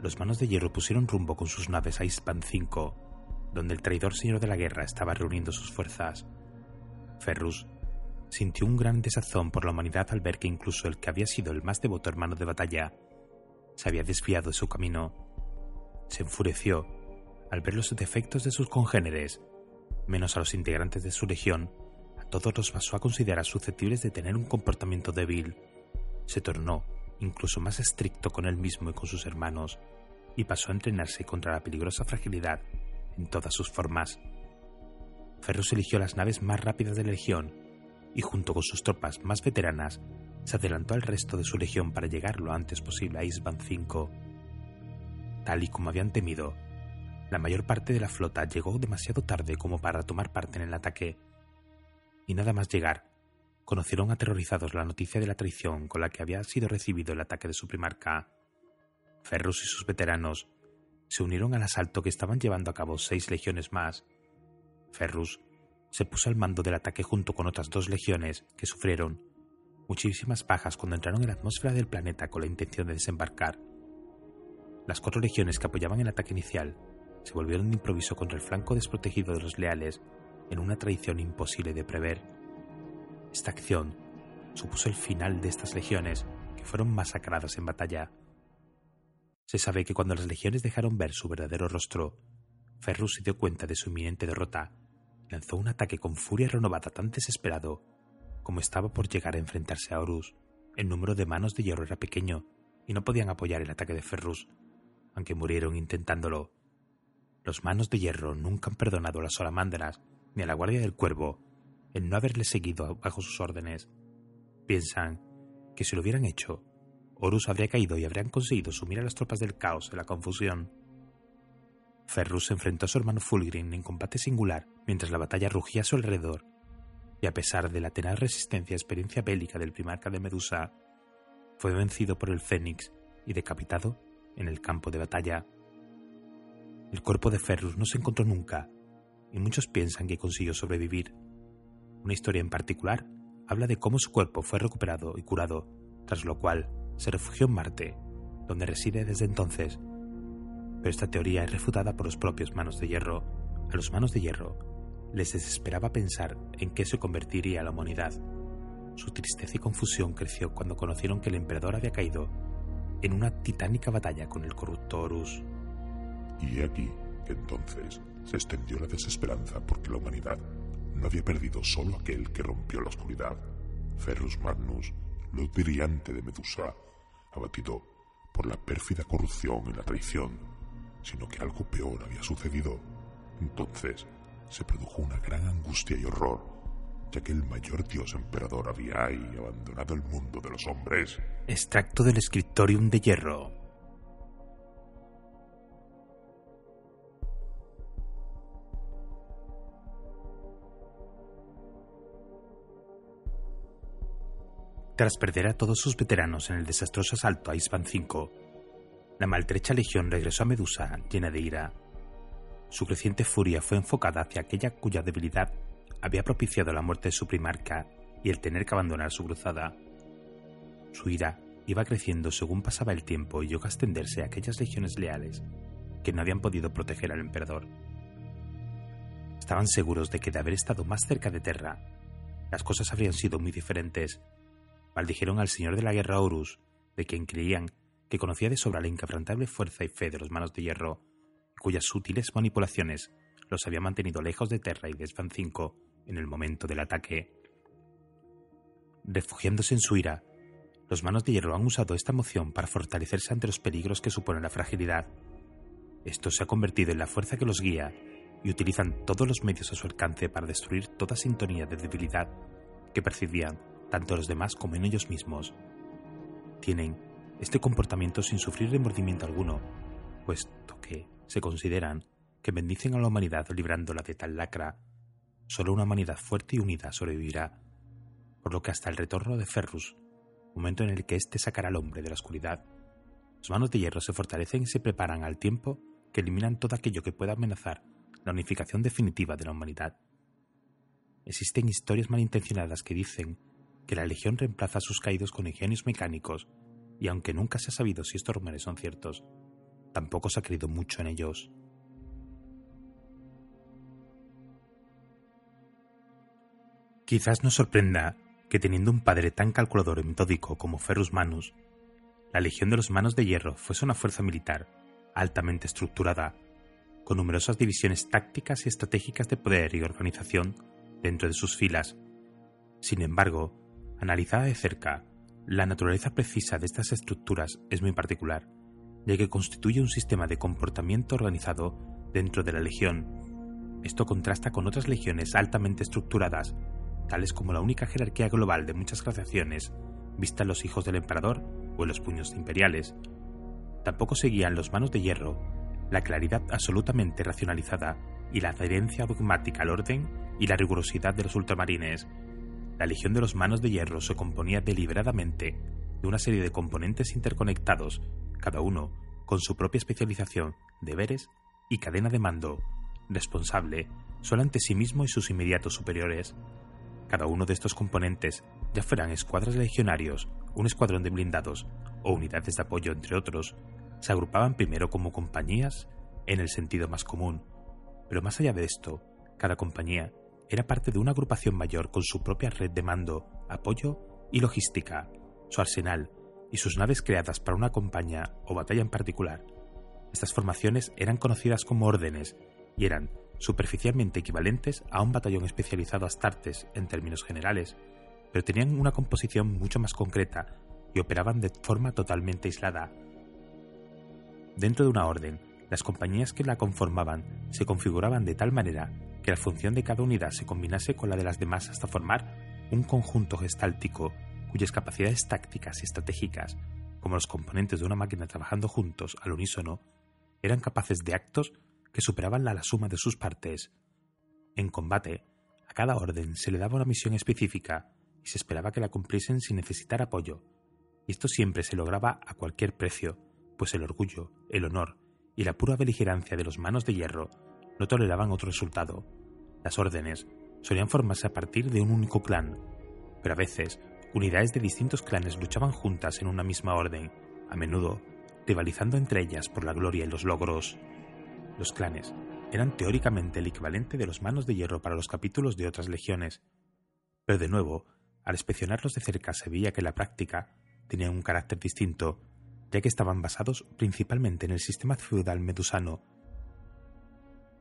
los manos de hierro pusieron rumbo con sus naves a Ispan 5, donde el traidor señor de la guerra estaba reuniendo sus fuerzas. Ferrus sintió un gran desazón por la humanidad al ver que incluso el que había sido el más devoto hermano de batalla se había desviado de su camino. Se enfureció al ver los defectos de sus congéneres menos a los integrantes de su legión, a todos los pasó a considerar susceptibles de tener un comportamiento débil. Se tornó incluso más estricto con él mismo y con sus hermanos, y pasó a entrenarse contra la peligrosa fragilidad en todas sus formas. Ferrus eligió las naves más rápidas de la legión y junto con sus tropas más veteranas se adelantó al resto de su legión para llegar lo antes posible a Isban 5. Tal y como habían temido, la mayor parte de la flota llegó demasiado tarde como para tomar parte en el ataque. Y nada más llegar, conocieron aterrorizados la noticia de la traición con la que había sido recibido el ataque de su primarca. Ferrus y sus veteranos se unieron al asalto que estaban llevando a cabo seis legiones más. Ferrus se puso al mando del ataque junto con otras dos legiones que sufrieron muchísimas bajas cuando entraron en la atmósfera del planeta con la intención de desembarcar. Las cuatro legiones que apoyaban el ataque inicial se volvieron de improviso contra el flanco desprotegido de los leales en una traición imposible de prever. Esta acción supuso el final de estas legiones que fueron masacradas en batalla. Se sabe que cuando las legiones dejaron ver su verdadero rostro, Ferrus se dio cuenta de su inminente derrota, lanzó un ataque con furia renovada tan desesperado como estaba por llegar a enfrentarse a Horus. El número de manos de hierro era pequeño y no podían apoyar el ataque de Ferrus, aunque murieron intentándolo. Los manos de hierro nunca han perdonado a las salamandras ni a la guardia del cuervo el no haberle seguido bajo sus órdenes. Piensan que si lo hubieran hecho, Horus habría caído y habrían conseguido sumir a las tropas del caos en la confusión. Ferrus se enfrentó a su hermano Fulgrim en combate singular mientras la batalla rugía a su alrededor, y a pesar de la tenaz resistencia y experiencia bélica del primarca de Medusa, fue vencido por el Fénix y decapitado en el campo de batalla. El cuerpo de Ferrus no se encontró nunca, y muchos piensan que consiguió sobrevivir. Una historia en particular habla de cómo su cuerpo fue recuperado y curado, tras lo cual se refugió en Marte, donde reside desde entonces. Pero esta teoría es refutada por los propios manos de hierro. A los manos de hierro les desesperaba pensar en qué se convertiría la humanidad. Su tristeza y confusión creció cuando conocieron que el emperador había caído en una titánica batalla con el corrupto Horus. Y aquí entonces se extendió la desesperanza porque la humanidad no había perdido solo aquel que rompió la oscuridad, Ferrus Magnus, luz brillante de Medusa, abatido por la pérfida corrupción y la traición, sino que algo peor había sucedido. Entonces se produjo una gran angustia y horror, ya que el mayor dios emperador había abandonado el mundo de los hombres. Extracto del Scriptorium de Hierro. Tras perder a todos sus veteranos en el desastroso asalto a Isban V, la maltrecha legión regresó a Medusa llena de ira. Su creciente furia fue enfocada hacia aquella cuya debilidad había propiciado la muerte de su primarca y el tener que abandonar su cruzada. Su ira iba creciendo según pasaba el tiempo y llegó a extenderse a aquellas legiones leales que no habían podido proteger al emperador. Estaban seguros de que de haber estado más cerca de Terra, las cosas habrían sido muy diferentes maldijeron al señor de la guerra Horus, de quien creían que conocía de sobra la inquebrantable fuerza y fe de los manos de hierro, cuyas sutiles manipulaciones los había mantenido lejos de Terra y de Svan V en el momento del ataque. Refugiándose en su ira, los manos de hierro han usado esta emoción para fortalecerse ante los peligros que supone la fragilidad. Esto se ha convertido en la fuerza que los guía y utilizan todos los medios a su alcance para destruir toda sintonía de debilidad que percibían tanto los demás como en ellos mismos. Tienen este comportamiento sin sufrir remordimiento alguno, puesto que se consideran que bendicen a la humanidad librándola de tal lacra. Solo una humanidad fuerte y unida sobrevivirá, por lo que hasta el retorno de Ferrus, momento en el que éste sacará al hombre de la oscuridad, sus manos de hierro se fortalecen y se preparan al tiempo que eliminan todo aquello que pueda amenazar la unificación definitiva de la humanidad. Existen historias malintencionadas que dicen que la Legión reemplaza a sus caídos con ingenios mecánicos, y aunque nunca se ha sabido si estos rumores son ciertos, tampoco se ha creído mucho en ellos. Quizás nos sorprenda que teniendo un padre tan calculador y metódico como Ferrus Manus, la Legión de los Manos de Hierro fuese una fuerza militar altamente estructurada, con numerosas divisiones tácticas y estratégicas de poder y organización dentro de sus filas. Sin embargo, Analizada de cerca, la naturaleza precisa de estas estructuras es muy particular, ya que constituye un sistema de comportamiento organizado dentro de la Legión. Esto contrasta con otras legiones altamente estructuradas, tales como la única jerarquía global de muchas graciaciones, vista en los hijos del emperador o en los puños imperiales. Tampoco seguían los manos de hierro la claridad absolutamente racionalizada y la adherencia dogmática al orden y la rigurosidad de los ultramarines, la Legión de los Manos de Hierro se componía deliberadamente de una serie de componentes interconectados, cada uno con su propia especialización, deberes y cadena de mando, responsable solo ante sí mismo y sus inmediatos superiores. Cada uno de estos componentes, ya fueran escuadras legionarios, un escuadrón de blindados o unidades de apoyo, entre otros, se agrupaban primero como compañías en el sentido más común, pero más allá de esto, cada compañía era parte de una agrupación mayor con su propia red de mando, apoyo y logística, su arsenal y sus naves creadas para una compañía o batalla en particular. Estas formaciones eran conocidas como órdenes y eran superficialmente equivalentes a un batallón especializado Astartes en términos generales, pero tenían una composición mucho más concreta y operaban de forma totalmente aislada. Dentro de una orden, las compañías que la conformaban se configuraban de tal manera que la función de cada unidad se combinase con la de las demás hasta formar un conjunto gestáltico cuyas capacidades tácticas y estratégicas, como los componentes de una máquina trabajando juntos al unísono, eran capaces de actos que superaban la, la suma de sus partes. En combate, a cada orden se le daba una misión específica y se esperaba que la cumpliesen sin necesitar apoyo, y esto siempre se lograba a cualquier precio, pues el orgullo, el honor y la pura beligerancia de los manos de hierro no toleraban otro resultado. Las órdenes solían formarse a partir de un único clan, pero a veces unidades de distintos clanes luchaban juntas en una misma orden, a menudo rivalizando entre ellas por la gloria y los logros. Los clanes eran teóricamente el equivalente de los manos de hierro para los capítulos de otras legiones, pero de nuevo, al inspeccionarlos de cerca se veía que la práctica tenía un carácter distinto, ya que estaban basados principalmente en el sistema feudal medusano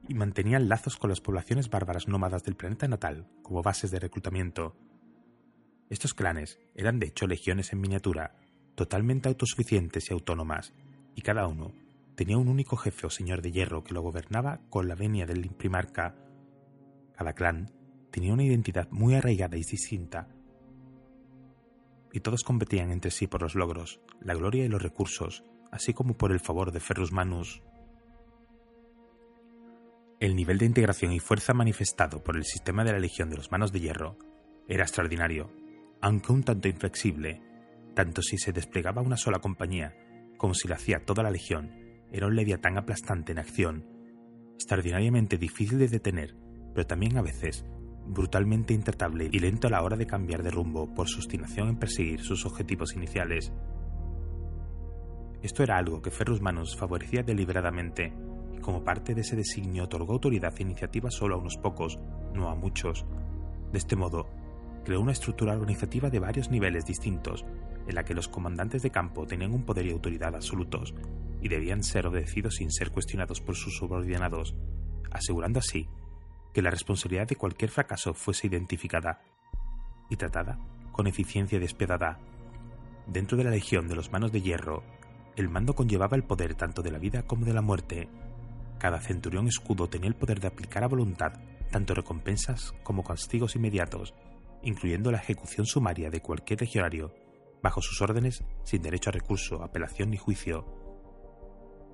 y mantenían lazos con las poblaciones bárbaras nómadas del planeta natal como bases de reclutamiento. Estos clanes eran de hecho legiones en miniatura, totalmente autosuficientes y autónomas, y cada uno tenía un único jefe o señor de hierro que lo gobernaba con la venia del imprimarca. Cada clan tenía una identidad muy arraigada y distinta, y todos competían entre sí por los logros, la gloria y los recursos, así como por el favor de Ferrus Manus. El nivel de integración y fuerza manifestado por el sistema de la Legión de los Manos de Hierro era extraordinario, aunque un tanto inflexible, tanto si se desplegaba una sola compañía como si lo hacía toda la Legión, era un leviatán aplastante en acción, extraordinariamente difícil de detener, pero también a veces brutalmente intratable y lento a la hora de cambiar de rumbo por su obstinación en perseguir sus objetivos iniciales. Esto era algo que Ferrus Manus favorecía deliberadamente, como parte de ese designio otorgó autoridad e iniciativa solo a unos pocos, no a muchos. De este modo, creó una estructura organizativa de varios niveles distintos, en la que los comandantes de campo tenían un poder y autoridad absolutos, y debían ser obedecidos sin ser cuestionados por sus subordinados, asegurando así que la responsabilidad de cualquier fracaso fuese identificada y tratada con eficiencia despiadada. Dentro de la Legión de los Manos de Hierro, el mando conllevaba el poder tanto de la vida como de la muerte. Cada centurión escudo tenía el poder de aplicar a voluntad tanto recompensas como castigos inmediatos, incluyendo la ejecución sumaria de cualquier legionario, bajo sus órdenes sin derecho a recurso, apelación ni juicio.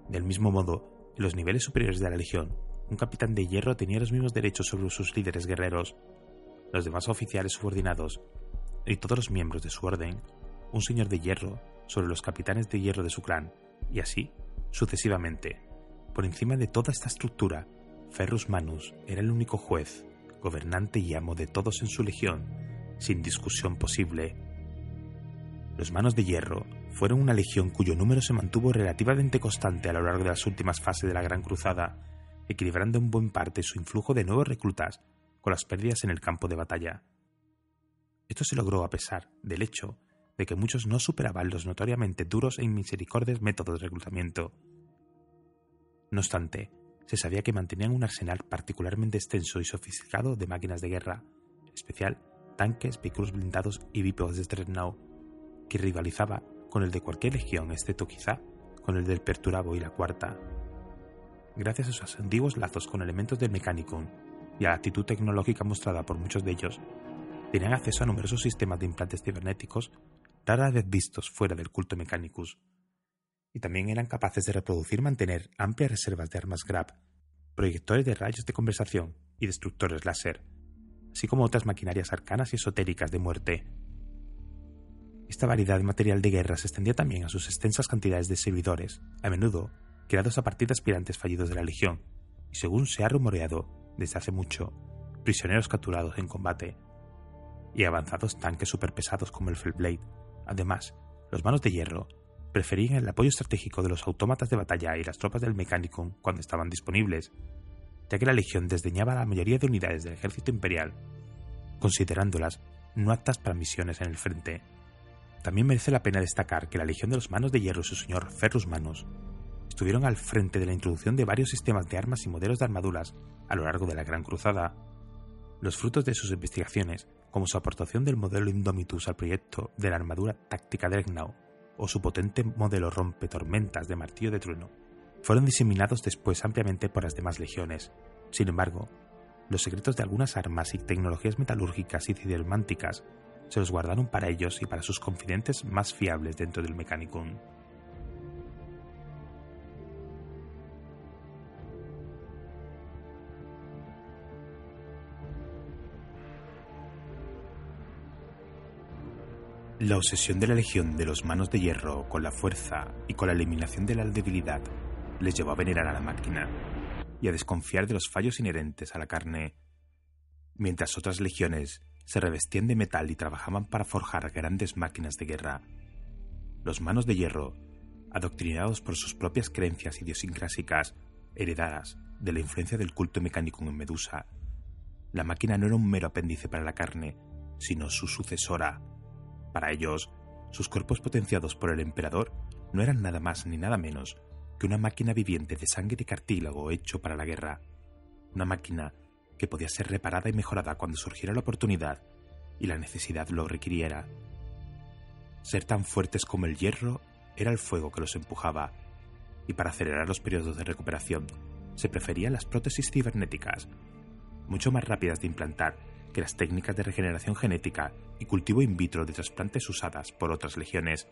Del mismo modo, en los niveles superiores de la Legión, un capitán de hierro tenía los mismos derechos sobre sus líderes guerreros, los demás oficiales subordinados y todos los miembros de su orden, un señor de hierro sobre los capitanes de hierro de su clan, y así sucesivamente. Por encima de toda esta estructura, Ferrus Manus era el único juez, gobernante y amo de todos en su legión, sin discusión posible. Los Manos de Hierro fueron una legión cuyo número se mantuvo relativamente constante a lo largo de las últimas fases de la Gran Cruzada, equilibrando en buen parte su influjo de nuevos reclutas con las pérdidas en el campo de batalla. Esto se logró a pesar del hecho de que muchos no superaban los notoriamente duros e inmisericordes métodos de reclutamiento. No obstante, se sabía que mantenían un arsenal particularmente extenso y sofisticado de máquinas de guerra, especial tanques, vehículos blindados y bípedos de Dreadnought, que rivalizaba con el de cualquier legión, excepto quizá con el del Perturabo y la Cuarta. Gracias a sus antiguos lazos con elementos del Mechanicum y a la actitud tecnológica mostrada por muchos de ellos, tenían acceso a numerosos sistemas de implantes cibernéticos rara vez vistos fuera del culto Mechanicus, y también eran capaces de reproducir y mantener amplias reservas de armas GRAP, proyectores de rayos de conversación y destructores láser, así como otras maquinarias arcanas y esotéricas de muerte. Esta variedad de material de guerra se extendía también a sus extensas cantidades de servidores, a menudo creados a partir de aspirantes fallidos de la Legión, y según se ha rumoreado desde hace mucho, prisioneros capturados en combate, y avanzados tanques superpesados como el Fellblade. Además, los manos de hierro preferían el apoyo estratégico de los autómatas de batalla y las tropas del Mechanicum cuando estaban disponibles, ya que la Legión desdeñaba a la mayoría de unidades del ejército imperial, considerándolas no aptas para misiones en el frente. También merece la pena destacar que la Legión de los Manos de Hierro y su señor Ferrus Manus estuvieron al frente de la introducción de varios sistemas de armas y modelos de armaduras a lo largo de la Gran Cruzada. Los frutos de sus investigaciones, como su aportación del modelo Indomitus al proyecto de la armadura táctica de Egnau o su potente modelo rompe tormentas de martillo de trueno, fueron diseminados después ampliamente por las demás legiones. Sin embargo, los secretos de algunas armas y tecnologías metalúrgicas y cidermánticas se los guardaron para ellos y para sus confidentes más fiables dentro del Mechanicum. La obsesión de la Legión de los Manos de Hierro con la fuerza y con la eliminación de la debilidad les llevó a venerar a la máquina y a desconfiar de los fallos inherentes a la carne, mientras otras legiones se revestían de metal y trabajaban para forjar grandes máquinas de guerra. Los Manos de Hierro, adoctrinados por sus propias creencias idiosincrásicas, heredadas de la influencia del culto mecánico en Medusa, la máquina no era un mero apéndice para la carne, sino su sucesora, para ellos, sus cuerpos potenciados por el emperador no eran nada más ni nada menos que una máquina viviente de sangre y cartílago hecho para la guerra, una máquina que podía ser reparada y mejorada cuando surgiera la oportunidad y la necesidad lo requiriera. Ser tan fuertes como el hierro era el fuego que los empujaba, y para acelerar los periodos de recuperación se preferían las prótesis cibernéticas, mucho más rápidas de implantar que las técnicas de regeneración genética y cultivo in vitro de trasplantes usadas por otras legiones,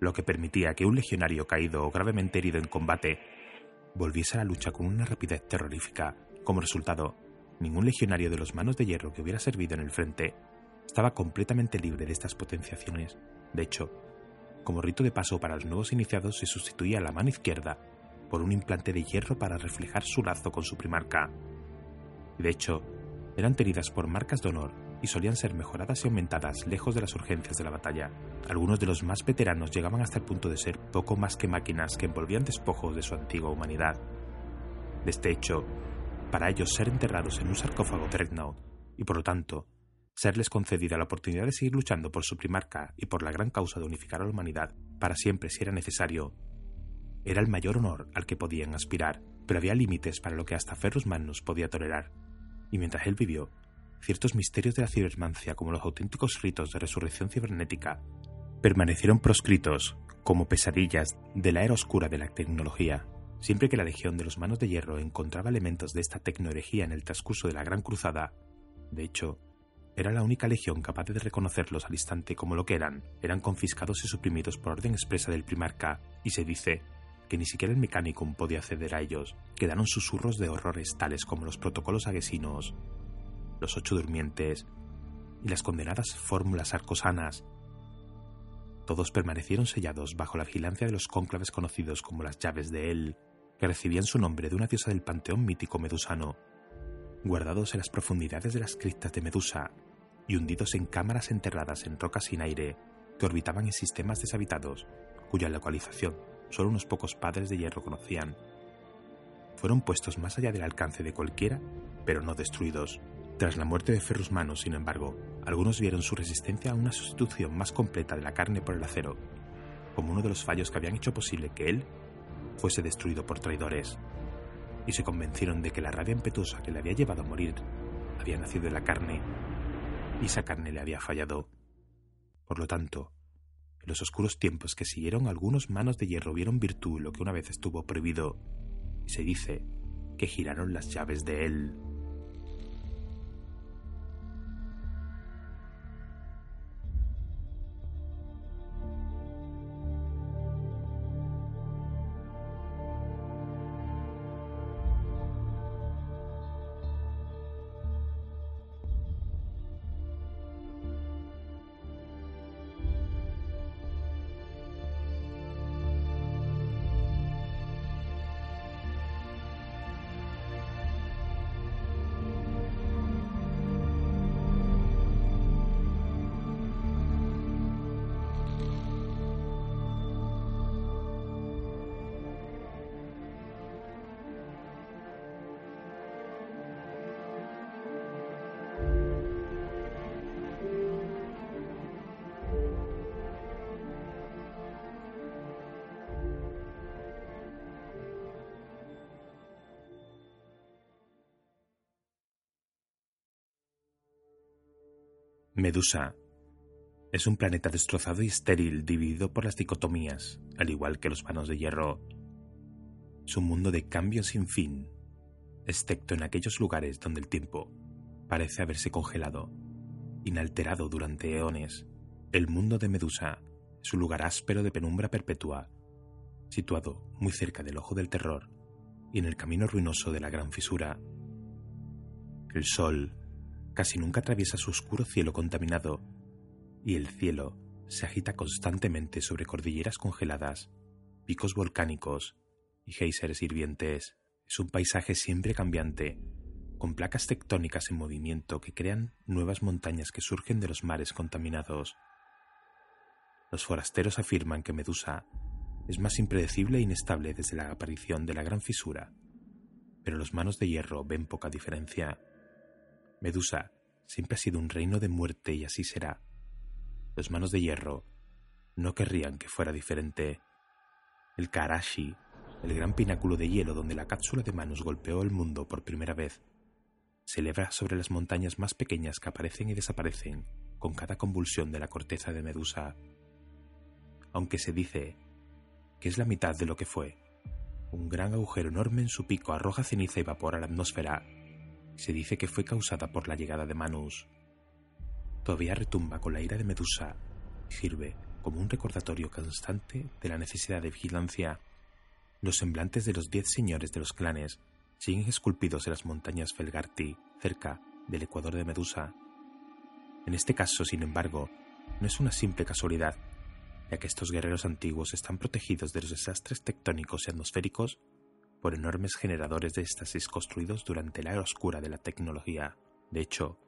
lo que permitía que un legionario caído o gravemente herido en combate volviese a la lucha con una rapidez terrorífica. Como resultado, ningún legionario de los manos de hierro que hubiera servido en el frente estaba completamente libre de estas potenciaciones. De hecho, como rito de paso para los nuevos iniciados se sustituía la mano izquierda por un implante de hierro para reflejar su lazo con su primarca. De hecho, eran tenidas por marcas de honor y solían ser mejoradas y aumentadas lejos de las urgencias de la batalla. Algunos de los más veteranos llegaban hasta el punto de ser poco más que máquinas que envolvían despojos de su antigua humanidad. De este hecho, para ellos ser enterrados en un sarcófago de Dreadnought y por lo tanto serles concedida la oportunidad de seguir luchando por su primarca y por la gran causa de unificar a la humanidad para siempre si era necesario, era el mayor honor al que podían aspirar, pero había límites para lo que hasta Ferrus Magnus podía tolerar, y mientras él vivió, ciertos misterios de la cibermancia como los auténticos ritos de resurrección cibernética permanecieron proscritos como pesadillas de la era oscura de la tecnología. Siempre que la Legión de los Manos de Hierro encontraba elementos de esta tecnoherejía en el transcurso de la Gran Cruzada, de hecho, era la única legión capaz de reconocerlos al instante como lo que eran, eran confiscados y suprimidos por orden expresa del primarca, y se dice que ni siquiera el Mechanicum podía acceder a ellos. Quedaron susurros de horrores tales como los protocolos aguesinos, los ocho durmientes y las condenadas fórmulas arcosanas. Todos permanecieron sellados bajo la vigilancia de los cónclaves conocidos como las llaves de él, que recibían su nombre de una diosa del panteón mítico medusano, guardados en las profundidades de las criptas de Medusa y hundidos en cámaras enterradas en rocas sin aire que orbitaban en sistemas deshabitados, cuya localización solo unos pocos padres de hierro conocían. Fueron puestos más allá del alcance de cualquiera, pero no destruidos. Tras la muerte de Ferrus Manus, sin embargo, algunos vieron su resistencia a una sustitución más completa de la carne por el acero, como uno de los fallos que habían hecho posible que él fuese destruido por traidores, y se convencieron de que la rabia impetuosa que le había llevado a morir había nacido de la carne, y esa carne le había fallado. Por lo tanto, en los oscuros tiempos que siguieron algunos manos de hierro vieron virtud lo que una vez estuvo prohibido, y se dice que giraron las llaves de él. Medusa es un planeta destrozado y estéril dividido por las dicotomías, al igual que los vanos de hierro. Es un mundo de cambio sin fin, excepto en aquellos lugares donde el tiempo parece haberse congelado, inalterado durante eones. El mundo de Medusa es un lugar áspero de penumbra perpetua, situado muy cerca del ojo del terror y en el camino ruinoso de la gran fisura. El sol casi nunca atraviesa su oscuro cielo contaminado, y el cielo se agita constantemente sobre cordilleras congeladas, picos volcánicos y géiseres hirvientes. Es un paisaje siempre cambiante, con placas tectónicas en movimiento que crean nuevas montañas que surgen de los mares contaminados. Los forasteros afirman que Medusa es más impredecible e inestable desde la aparición de la gran fisura, pero los manos de hierro ven poca diferencia. Medusa siempre ha sido un reino de muerte y así será. Los manos de hierro no querrían que fuera diferente. El Karashi, el gran pináculo de hielo donde la cápsula de manos golpeó el mundo por primera vez, se eleva sobre las montañas más pequeñas que aparecen y desaparecen con cada convulsión de la corteza de Medusa. Aunque se dice que es la mitad de lo que fue, un gran agujero enorme en su pico arroja ceniza y vapor a la atmósfera se dice que fue causada por la llegada de Manus. Todavía retumba con la ira de Medusa y sirve como un recordatorio constante de la necesidad de vigilancia. Los semblantes de los diez señores de los clanes siguen esculpidos en las montañas Felgarti, cerca del ecuador de Medusa. En este caso, sin embargo, no es una simple casualidad, ya que estos guerreros antiguos están protegidos de los desastres tectónicos y atmosféricos por enormes generadores de éxtasis construidos durante la era oscura de la tecnología. De hecho,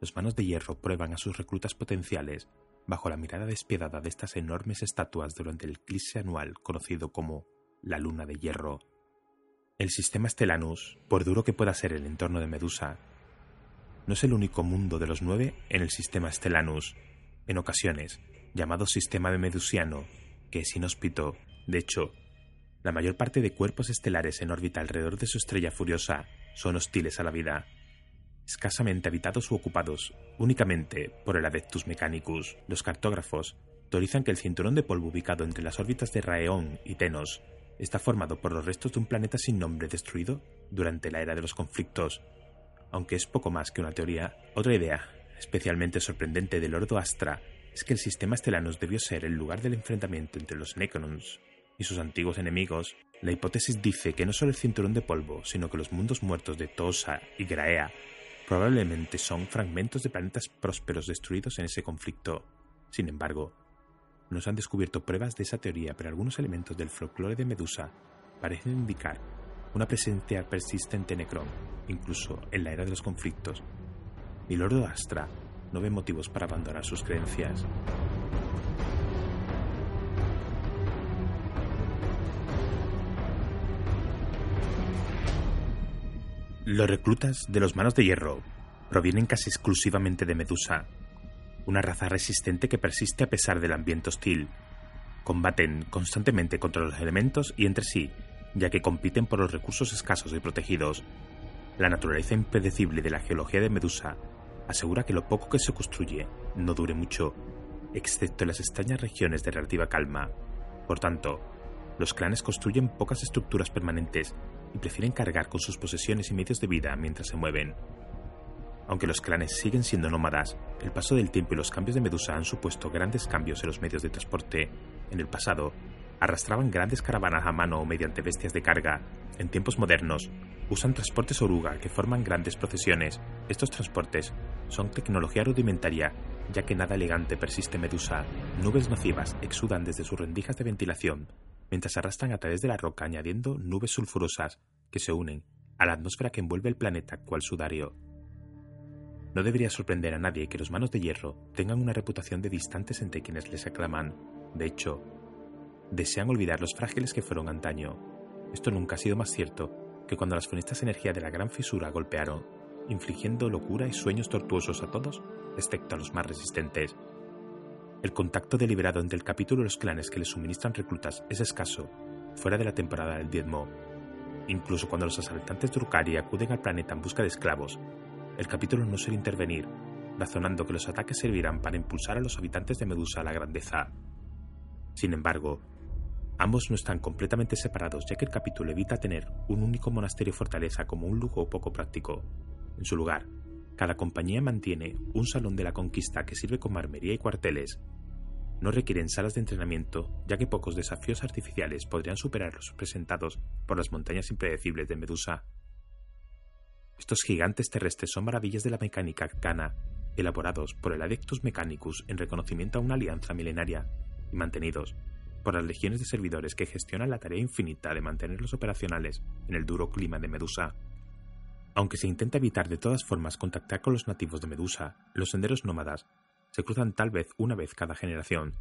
los manos de hierro prueban a sus reclutas potenciales bajo la mirada despiadada de estas enormes estatuas durante el eclipse anual conocido como la Luna de Hierro. El sistema Stellanus, por duro que pueda ser el entorno de Medusa, no es el único mundo de los nueve en el sistema Stellanus, en ocasiones llamado sistema de Medusiano, que es inhóspito. De hecho, la mayor parte de cuerpos estelares en órbita alrededor de su estrella furiosa son hostiles a la vida, escasamente habitados u ocupados únicamente por el Adeptus Mechanicus. Los cartógrafos teorizan que el cinturón de polvo ubicado entre las órbitas de Raeon y Tenos está formado por los restos de un planeta sin nombre destruido durante la era de los conflictos. Aunque es poco más que una teoría, otra idea, especialmente sorprendente del Ordo Astra, es que el sistema Stellanus debió ser el lugar del enfrentamiento entre los Necrons y sus antiguos enemigos. La hipótesis dice que no solo el cinturón de polvo, sino que los mundos muertos de Tosa y Graea probablemente son fragmentos de planetas prósperos destruidos en ese conflicto. Sin embargo, no se han descubierto pruebas de esa teoría, pero algunos elementos del folclore de Medusa parecen indicar una presencia persistente en Necron, incluso en la era de los conflictos. Y Lord Astra no ve motivos para abandonar sus creencias. Los reclutas de los Manos de Hierro provienen casi exclusivamente de Medusa, una raza resistente que persiste a pesar del ambiente hostil. Combaten constantemente contra los elementos y entre sí, ya que compiten por los recursos escasos y protegidos. La naturaleza impredecible de la geología de Medusa asegura que lo poco que se construye no dure mucho, excepto en las extrañas regiones de relativa calma. Por tanto, los clanes construyen pocas estructuras permanentes y prefieren cargar con sus posesiones y medios de vida mientras se mueven. Aunque los clanes siguen siendo nómadas, el paso del tiempo y los cambios de Medusa han supuesto grandes cambios en los medios de transporte. En el pasado, arrastraban grandes caravanas a mano o mediante bestias de carga. En tiempos modernos, usan transportes oruga que forman grandes procesiones. Estos transportes son tecnología rudimentaria, ya que nada elegante persiste Medusa. Nubes nocivas exudan desde sus rendijas de ventilación, mientras arrastran a través de la roca añadiendo nubes sulfurosas que se unen a la atmósfera que envuelve el planeta cual sudario. No debería sorprender a nadie que los manos de hierro tengan una reputación de distantes entre quienes les aclaman. De hecho, desean olvidar los frágiles que fueron antaño. Esto nunca ha sido más cierto que cuando las funestas energías de la gran fisura golpearon, infligiendo locura y sueños tortuosos a todos, excepto a los más resistentes. El contacto deliberado entre el capítulo y los clanes que les suministran reclutas es escaso, fuera de la temporada del diezmo. Incluso cuando los asaltantes de Urkari acuden al planeta en busca de esclavos, el capítulo no suele intervenir, razonando que los ataques servirán para impulsar a los habitantes de Medusa a la grandeza. Sin embargo, ambos no están completamente separados ya que el capítulo evita tener un único monasterio fortaleza como un lujo poco práctico. En su lugar, cada compañía mantiene un salón de la conquista que sirve como armería y cuarteles. No requieren salas de entrenamiento, ya que pocos desafíos artificiales podrían superar los presentados por las montañas impredecibles de Medusa. Estos gigantes terrestres son maravillas de la mecánica arcana, elaborados por el Adeptus Mechanicus en reconocimiento a una alianza milenaria y mantenidos por las legiones de servidores que gestionan la tarea infinita de mantenerlos operacionales en el duro clima de Medusa. Aunque se intenta evitar de todas formas contactar con los nativos de Medusa, los senderos nómadas se cruzan tal vez una vez cada generación.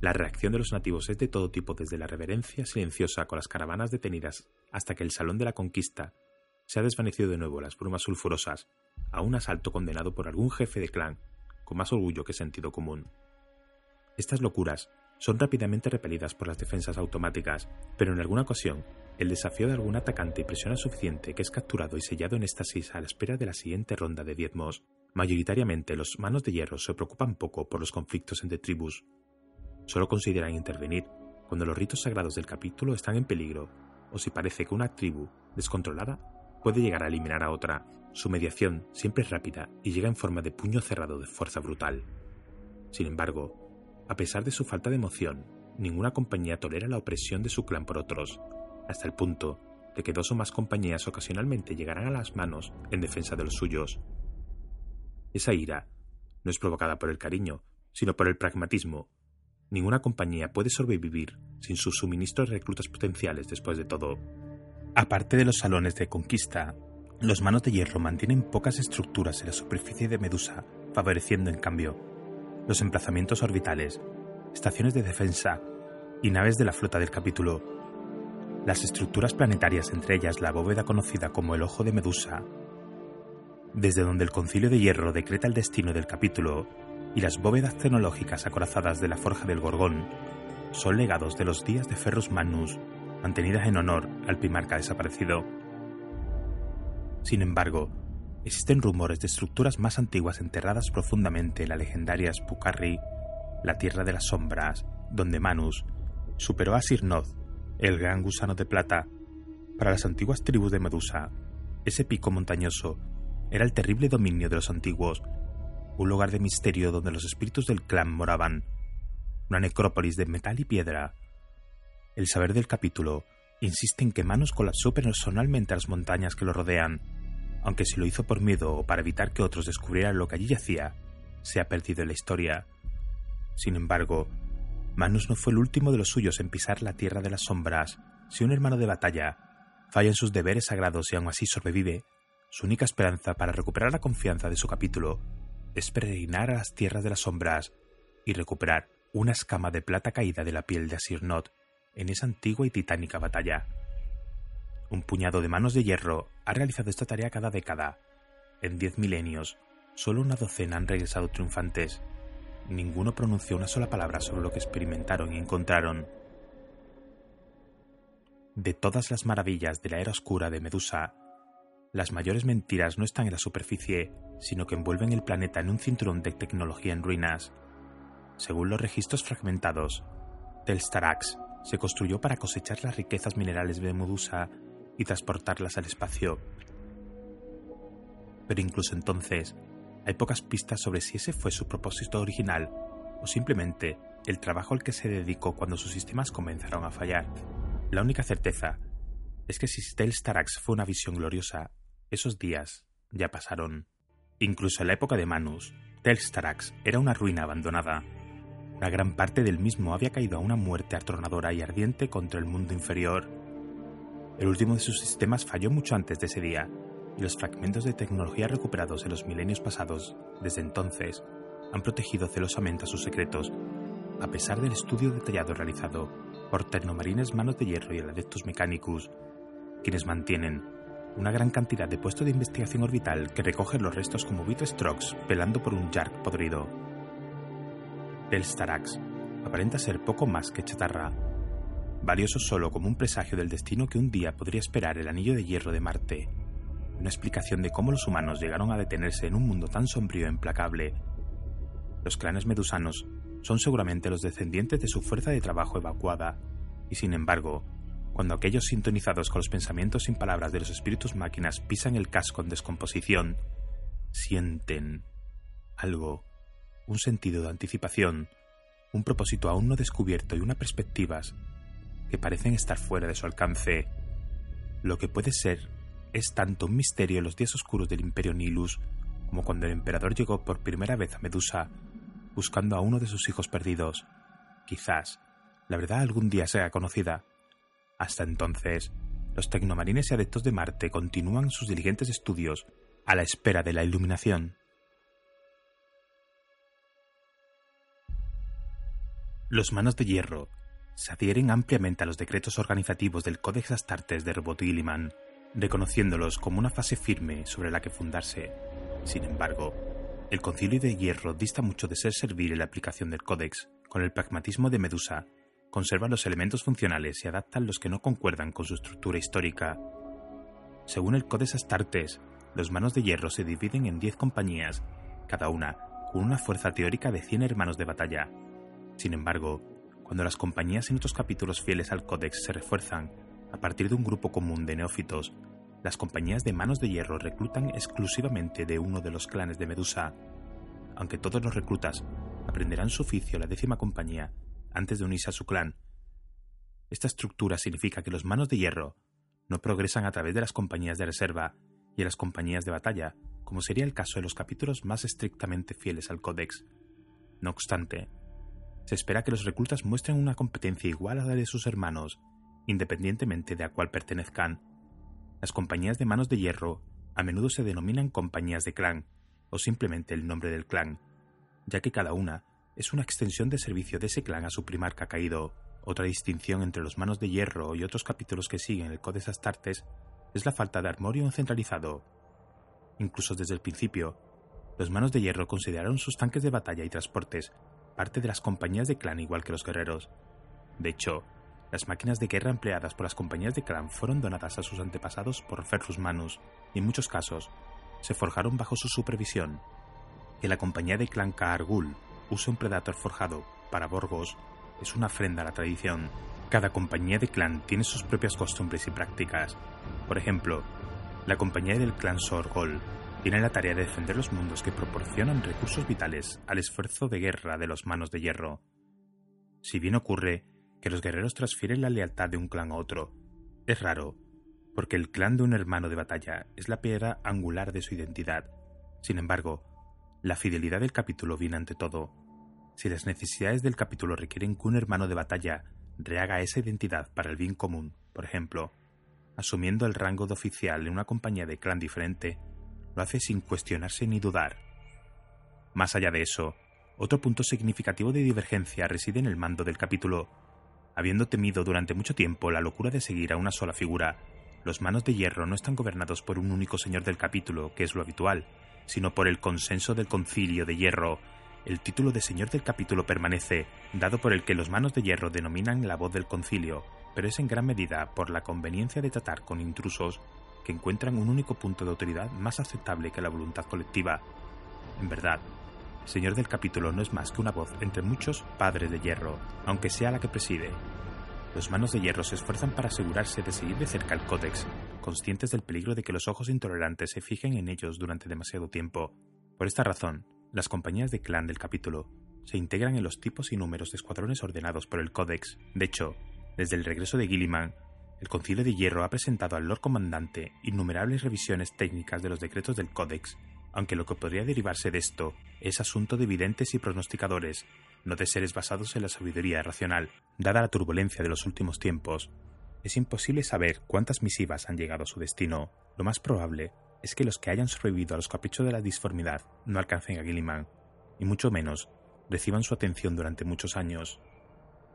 La reacción de los nativos es de todo tipo, desde la reverencia silenciosa con las caravanas detenidas hasta que el Salón de la Conquista se ha desvanecido de nuevo las brumas sulfurosas, a un asalto condenado por algún jefe de clan, con más orgullo que sentido común. Estas locuras son rápidamente repelidas por las defensas automáticas, pero en alguna ocasión el desafío de algún atacante impresiona suficiente que es capturado y sellado en éxtasis a la espera de la siguiente ronda de diezmos. Mayoritariamente los manos de hierro se preocupan poco por los conflictos entre tribus. Solo consideran intervenir cuando los ritos sagrados del capítulo están en peligro o si parece que una tribu descontrolada puede llegar a eliminar a otra. Su mediación siempre es rápida y llega en forma de puño cerrado de fuerza brutal. Sin embargo, a pesar de su falta de emoción, ninguna compañía tolera la opresión de su clan por otros, hasta el punto de que dos o más compañías ocasionalmente llegarán a las manos en defensa de los suyos. Esa ira no es provocada por el cariño, sino por el pragmatismo. Ninguna compañía puede sobrevivir sin sus suministros de reclutas potenciales después de todo. Aparte de los salones de conquista, los manos de hierro mantienen pocas estructuras en la superficie de Medusa, favoreciendo en cambio los emplazamientos orbitales, estaciones de defensa y naves de la flota del capítulo. Las estructuras planetarias, entre ellas la bóveda conocida como el Ojo de Medusa, desde donde el Concilio de Hierro decreta el destino del capítulo, y las bóvedas tecnológicas acorazadas de la Forja del Gorgón, son legados de los días de Ferrus Magnus, mantenidas en honor al primarca desaparecido. Sin embargo, existen rumores de estructuras más antiguas enterradas profundamente en la legendaria Spukarri, la Tierra de las Sombras, donde Manus superó a Sirnoth, el gran gusano de plata. Para las antiguas tribus de Medusa, ese pico montañoso era el terrible dominio de los antiguos, un lugar de misterio donde los espíritus del clan moraban, una necrópolis de metal y piedra. El saber del capítulo insiste en que Manus colapsó personalmente a las montañas que lo rodean, aunque si lo hizo por miedo o para evitar que otros descubrieran lo que allí yacía, se ha perdido en la historia. Sin embargo, Manus no fue el último de los suyos en pisar la tierra de las sombras. Si un hermano de batalla falla en sus deberes sagrados y aún así sobrevive, su única esperanza para recuperar la confianza de su capítulo es peregrinar a las tierras de las sombras y recuperar una escama de plata caída de la piel de Asirnot en esa antigua y titánica batalla. Un puñado de manos de hierro ha realizado esta tarea cada década. En diez milenios, solo una docena han regresado triunfantes. Ninguno pronunció una sola palabra sobre lo que experimentaron y encontraron. De todas las maravillas de la era oscura de Medusa, las mayores mentiras no están en la superficie, sino que envuelven el planeta en un cinturón de tecnología en ruinas. Según los registros fragmentados, Telstarax se construyó para cosechar las riquezas minerales de Medusa y transportarlas al espacio. Pero incluso entonces, hay pocas pistas sobre si ese fue su propósito original o simplemente el trabajo al que se dedicó cuando sus sistemas comenzaron a fallar. La única certeza es que si Telstarax fue una visión gloriosa, esos días ya pasaron. Incluso en la época de Manus, Telstarax era una ruina abandonada, la gran parte del mismo había caído a una muerte atronadora y ardiente contra el mundo inferior. El último de sus sistemas falló mucho antes de ese día, y los fragmentos de tecnología recuperados en los milenios pasados, desde entonces, han protegido celosamente a sus secretos, a pesar del estudio detallado realizado por Tecnomarines Manos de Hierro y el Adeptus Mechanicus, quienes mantienen una gran cantidad de puestos de investigación orbital que recogen los restos como Vito Strokes pelando por un Jark podrido. El Starax aparenta ser poco más que chatarra, valioso solo como un presagio del destino que un día podría esperar el anillo de hierro de Marte, una explicación de cómo los humanos llegaron a detenerse en un mundo tan sombrío e implacable. Los clanes medusanos son seguramente los descendientes de su fuerza de trabajo evacuada, y sin embargo, cuando aquellos sintonizados con los pensamientos sin palabras de los espíritus máquinas pisan el casco en descomposición, sienten algo un sentido de anticipación, un propósito aún no descubierto y unas perspectivas que parecen estar fuera de su alcance. Lo que puede ser es tanto un misterio en los días oscuros del Imperio Nilus como cuando el emperador llegó por primera vez a Medusa buscando a uno de sus hijos perdidos. Quizás la verdad algún día sea conocida. Hasta entonces, los tecnomarines y adeptos de Marte continúan sus diligentes estudios a la espera de la iluminación. Los manos de hierro se adhieren ampliamente a los decretos organizativos del Códex Astartes de Robotiliman, reconociéndolos como una fase firme sobre la que fundarse. Sin embargo, el Concilio de Hierro dista mucho de ser servir en la aplicación del Códex. Con el pragmatismo de Medusa, conserva los elementos funcionales y adaptan los que no concuerdan con su estructura histórica. Según el Códex Astartes, los manos de hierro se dividen en 10 compañías, cada una con una fuerza teórica de 100 hermanos de batalla, sin embargo, cuando las compañías en otros capítulos fieles al Códex se refuerzan a partir de un grupo común de neófitos, las compañías de manos de hierro reclutan exclusivamente de uno de los clanes de Medusa. Aunque todos los reclutas aprenderán su oficio la décima compañía antes de unirse a su clan. Esta estructura significa que los manos de hierro no progresan a través de las compañías de reserva y de las compañías de batalla, como sería el caso de los capítulos más estrictamente fieles al códex. No obstante, se espera que los reclutas muestren una competencia igual a la de sus hermanos, independientemente de a cuál pertenezcan. Las compañías de manos de hierro a menudo se denominan compañías de clan, o simplemente el nombre del clan, ya que cada una es una extensión de servicio de ese clan a su primarca caído. Otra distinción entre los manos de hierro y otros capítulos que siguen el Codex Astartes es la falta de armorio centralizado. Incluso desde el principio, los manos de hierro consideraron sus tanques de batalla y transportes parte de las compañías de clan igual que los guerreros. De hecho, las máquinas de guerra empleadas por las compañías de clan fueron donadas a sus antepasados por Ferrus Manus y en muchos casos se forjaron bajo su supervisión. Que la compañía de clan Kaargul use un Predator forjado para Borgos es una ofrenda a la tradición. Cada compañía de clan tiene sus propias costumbres y prácticas. Por ejemplo, la compañía del clan Sorgol tiene la tarea de defender los mundos que proporcionan recursos vitales al esfuerzo de guerra de los manos de hierro. Si bien ocurre que los guerreros transfieren la lealtad de un clan a otro, es raro, porque el clan de un hermano de batalla es la piedra angular de su identidad. Sin embargo, la fidelidad del capítulo viene ante todo. Si las necesidades del capítulo requieren que un hermano de batalla rehaga esa identidad para el bien común, por ejemplo, asumiendo el rango de oficial en una compañía de clan diferente, lo hace sin cuestionarse ni dudar. Más allá de eso, otro punto significativo de divergencia reside en el mando del capítulo. Habiendo temido durante mucho tiempo la locura de seguir a una sola figura, los manos de hierro no están gobernados por un único señor del capítulo, que es lo habitual, sino por el consenso del concilio de hierro. El título de señor del capítulo permanece, dado por el que los manos de hierro denominan la voz del concilio, pero es en gran medida por la conveniencia de tratar con intrusos que encuentran un único punto de autoridad más aceptable que la voluntad colectiva. En verdad, señor del capítulo no es más que una voz entre muchos padres de hierro, aunque sea la que preside. Los manos de hierro se esfuerzan para asegurarse de seguir de cerca el códex, conscientes del peligro de que los ojos intolerantes se fijen en ellos durante demasiado tiempo. Por esta razón, las compañías de clan del capítulo se integran en los tipos y números de escuadrones ordenados por el códex. De hecho, desde el regreso de Gilliman, el Concilio de Hierro ha presentado al Lord Comandante innumerables revisiones técnicas de los decretos del Códex, aunque lo que podría derivarse de esto es asunto de videntes y pronosticadores, no de seres basados en la sabiduría racional. Dada la turbulencia de los últimos tiempos, es imposible saber cuántas misivas han llegado a su destino. Lo más probable es que los que hayan sobrevivido a los caprichos de la disformidad no alcancen a Gilliman, y mucho menos reciban su atención durante muchos años.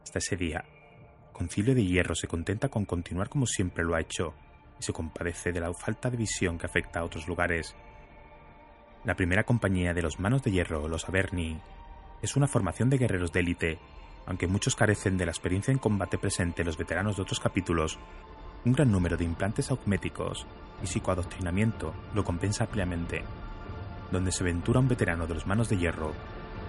Hasta ese día, Concilio de Hierro se contenta con continuar como siempre lo ha hecho y se compadece de la falta de visión que afecta a otros lugares. La primera compañía de los Manos de Hierro, los Averni, es una formación de guerreros de élite, aunque muchos carecen de la experiencia en combate presente los veteranos de otros capítulos. Un gran número de implantes augméticos y psicoadoctrinamiento lo compensa ampliamente. Donde se aventura un veterano de los Manos de Hierro,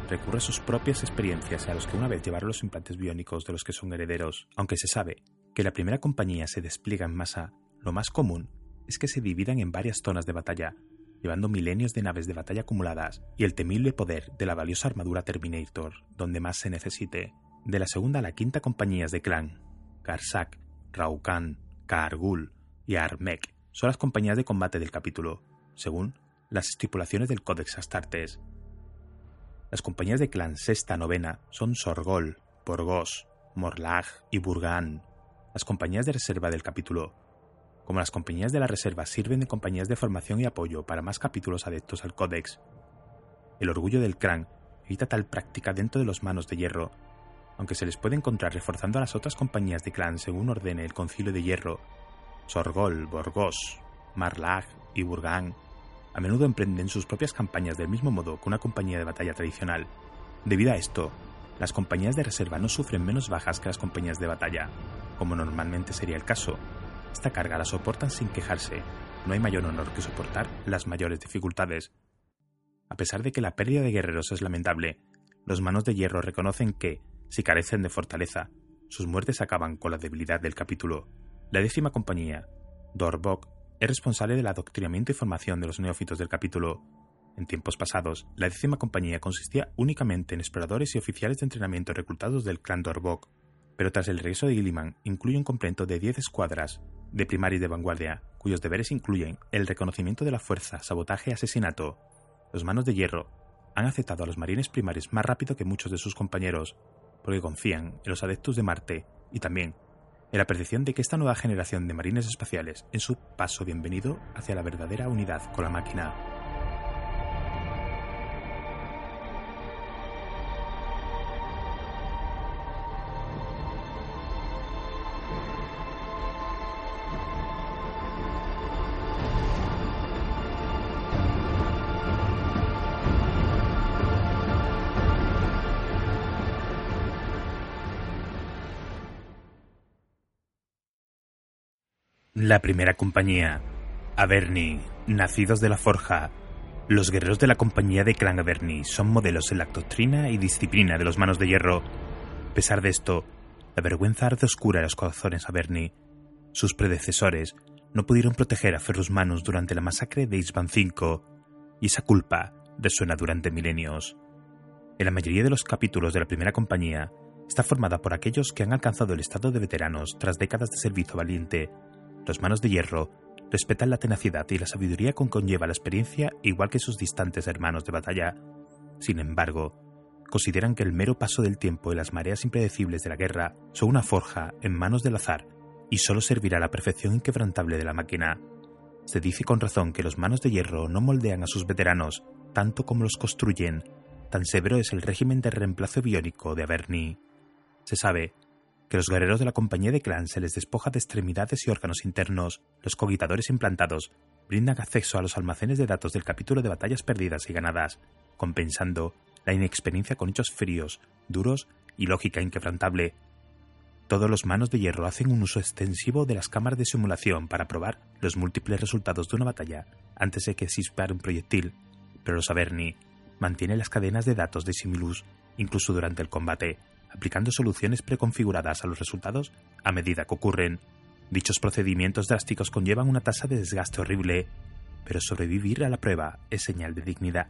recurre a sus propias experiencias a los que una vez llevaron los implantes biónicos de los que son herederos. Aunque se sabe que la primera compañía se despliega en masa, lo más común es que se dividan en varias zonas de batalla, llevando milenios de naves de batalla acumuladas y el temible poder de la valiosa armadura Terminator, donde más se necesite. De la segunda a la quinta compañías de clan, Karsak, Raukan, Kaargul y Armek son las compañías de combate del capítulo, según las estipulaciones del Codex Astartes. Las compañías de clan sexta novena son Sorgol, Borgos, Morlag y Burgan. Las compañías de reserva del capítulo, como las compañías de la reserva, sirven de compañías de formación y apoyo para más capítulos adeptos al Códex. El orgullo del clan evita tal práctica dentro de los manos de hierro, aunque se les puede encontrar reforzando a las otras compañías de clan según ordene el Concilio de Hierro. Sorgol, Borgos, Marlag y Burgan a menudo emprenden sus propias campañas del mismo modo que una compañía de batalla tradicional. Debido a esto, las compañías de reserva no sufren menos bajas que las compañías de batalla, como normalmente sería el caso. Esta carga la soportan sin quejarse. No hay mayor honor que soportar las mayores dificultades. A pesar de que la pérdida de guerreros es lamentable, los manos de hierro reconocen que, si carecen de fortaleza, sus muertes acaban con la debilidad del capítulo. La décima compañía, Dorbok, es responsable del adoctrinamiento y formación de los neófitos del capítulo. En tiempos pasados, la décima compañía consistía únicamente en exploradores y oficiales de entrenamiento reclutados del clan Dorbok, pero tras el regreso de Gilliman incluye un completo de 10 escuadras de primaria y de vanguardia, cuyos deberes incluyen el reconocimiento de la fuerza, sabotaje y asesinato. Los manos de hierro han aceptado a los marines primarios más rápido que muchos de sus compañeros, porque confían en los adeptos de Marte y también en la percepción de que esta nueva generación de marines espaciales en su paso bienvenido hacia la verdadera unidad con la máquina. La primera compañía, Averni, nacidos de la forja. Los guerreros de la compañía de Clan Averni son modelos en la doctrina y disciplina de los manos de hierro. A pesar de esto, la vergüenza arde oscura en los corazones Averni. Sus predecesores no pudieron proteger a Ferrus Manus durante la masacre de Isban V, y esa culpa resuena durante milenios. En la mayoría de los capítulos de la primera compañía, está formada por aquellos que han alcanzado el estado de veteranos tras décadas de servicio valiente los manos de hierro respetan la tenacidad y la sabiduría con conlleva la experiencia igual que sus distantes hermanos de batalla. Sin embargo, consideran que el mero paso del tiempo y las mareas impredecibles de la guerra son una forja en manos del azar y solo servirá la perfección inquebrantable de la máquina. Se dice con razón que los manos de hierro no moldean a sus veteranos tanto como los construyen. Tan severo es el régimen de reemplazo biónico de Averni. Se sabe que los guerreros de la compañía de clan se les despoja de extremidades y órganos internos, los cogitadores implantados brindan acceso a los almacenes de datos del capítulo de batallas perdidas y ganadas, compensando la inexperiencia con hechos fríos, duros y lógica inquebrantable. Todos los manos de hierro hacen un uso extensivo de las cámaras de simulación para probar los múltiples resultados de una batalla antes de que se dispare un proyectil, pero los Averni mantiene las cadenas de datos de Simulus incluso durante el combate, aplicando soluciones preconfiguradas a los resultados a medida que ocurren. Dichos procedimientos drásticos conllevan una tasa de desgaste horrible, pero sobrevivir a la prueba es señal de dignidad.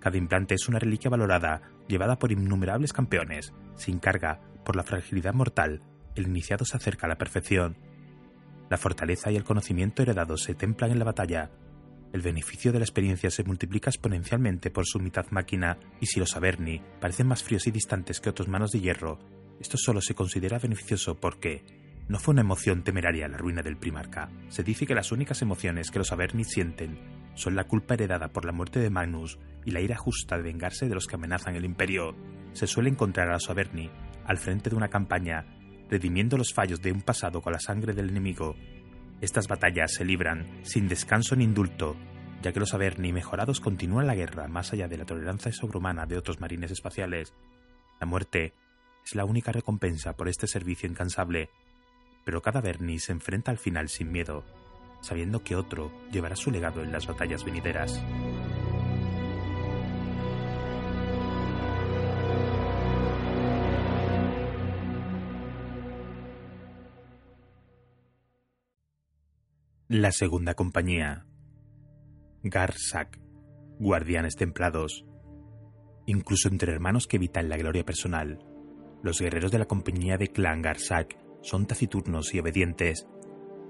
Cada implante es una reliquia valorada, llevada por innumerables campeones. Sin carga, por la fragilidad mortal, el iniciado se acerca a la perfección. La fortaleza y el conocimiento heredados se templan en la batalla, el beneficio de la experiencia se multiplica exponencialmente por su mitad máquina, y si los Averni parecen más fríos y distantes que otros manos de hierro, esto solo se considera beneficioso porque no fue una emoción temeraria la ruina del primarca. Se dice que las únicas emociones que los Averni sienten son la culpa heredada por la muerte de Magnus y la ira justa de vengarse de los que amenazan el imperio. Se suele encontrar a los Averni al frente de una campaña, redimiendo los fallos de un pasado con la sangre del enemigo estas batallas se libran sin descanso ni indulto, ya que los Averni mejorados continúan la guerra más allá de la tolerancia sobrehumana de otros marines espaciales. La muerte es la única recompensa por este servicio incansable, pero cada Averni se enfrenta al final sin miedo, sabiendo que otro llevará su legado en las batallas venideras. La segunda compañía. Garsak, guardianes templados. Incluso entre hermanos que evitan la gloria personal, los guerreros de la compañía de clan Garsak son taciturnos y obedientes.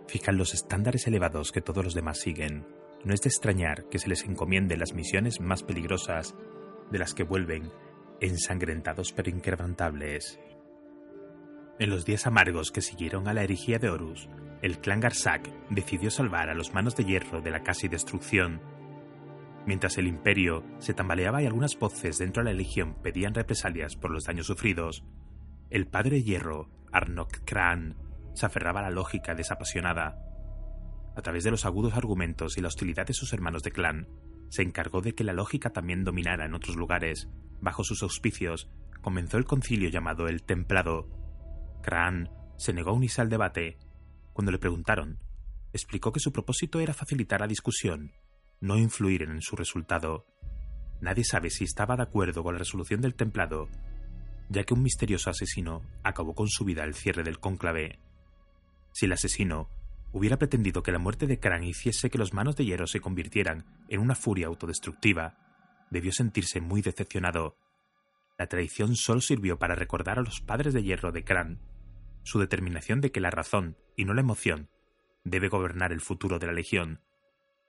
Fijan los estándares elevados que todos los demás siguen. No es de extrañar que se les encomienden las misiones más peligrosas, de las que vuelven ensangrentados pero inquebrantables. En los días amargos que siguieron a la herejía de Horus, el clan Garsak decidió salvar a los manos de hierro de la casi destrucción. Mientras el imperio se tambaleaba y algunas voces dentro de la legión pedían represalias por los daños sufridos, el padre hierro, Arnok Kran, se aferraba a la lógica desapasionada. A través de los agudos argumentos y la hostilidad de sus hermanos de clan, se encargó de que la lógica también dominara en otros lugares. Bajo sus auspicios, comenzó el concilio llamado el Templado. Kran se negó a unirse al debate cuando le preguntaron, explicó que su propósito era facilitar la discusión, no influir en su resultado. Nadie sabe si estaba de acuerdo con la resolución del templado, ya que un misterioso asesino acabó con su vida al cierre del cónclave. Si el asesino hubiera pretendido que la muerte de Kran hiciese que los manos de hierro se convirtieran en una furia autodestructiva, debió sentirse muy decepcionado. La tradición solo sirvió para recordar a los padres de hierro de Kran su determinación de que la razón, y no la emoción, debe gobernar el futuro de la Legión.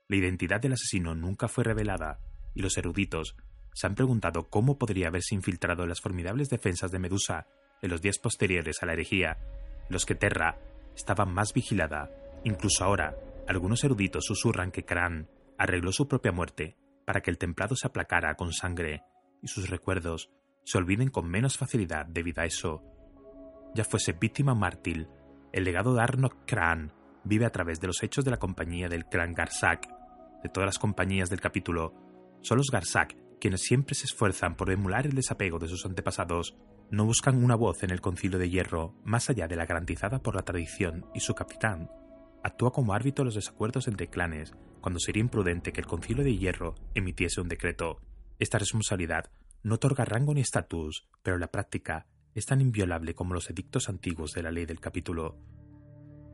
La identidad del asesino nunca fue revelada, y los eruditos se han preguntado cómo podría haberse infiltrado en las formidables defensas de Medusa en los días posteriores a la herejía, los que Terra estaba más vigilada. Incluso ahora, algunos eruditos susurran que Kran arregló su propia muerte para que el templado se aplacara con sangre y sus recuerdos se olviden con menos facilidad debido a eso ya fuese víctima o mártir, el legado de Arnok Kran vive a través de los hechos de la compañía del clan Garsak. De todas las compañías del capítulo, son los Garsak quienes siempre se esfuerzan por emular el desapego de sus antepasados, no buscan una voz en el concilio de hierro más allá de la garantizada por la tradición y su capitán. Actúa como árbitro los desacuerdos entre clanes cuando sería imprudente que el concilio de hierro emitiese un decreto. Esta responsabilidad no otorga rango ni estatus, pero en la práctica es tan inviolable como los edictos antiguos de la ley del capítulo,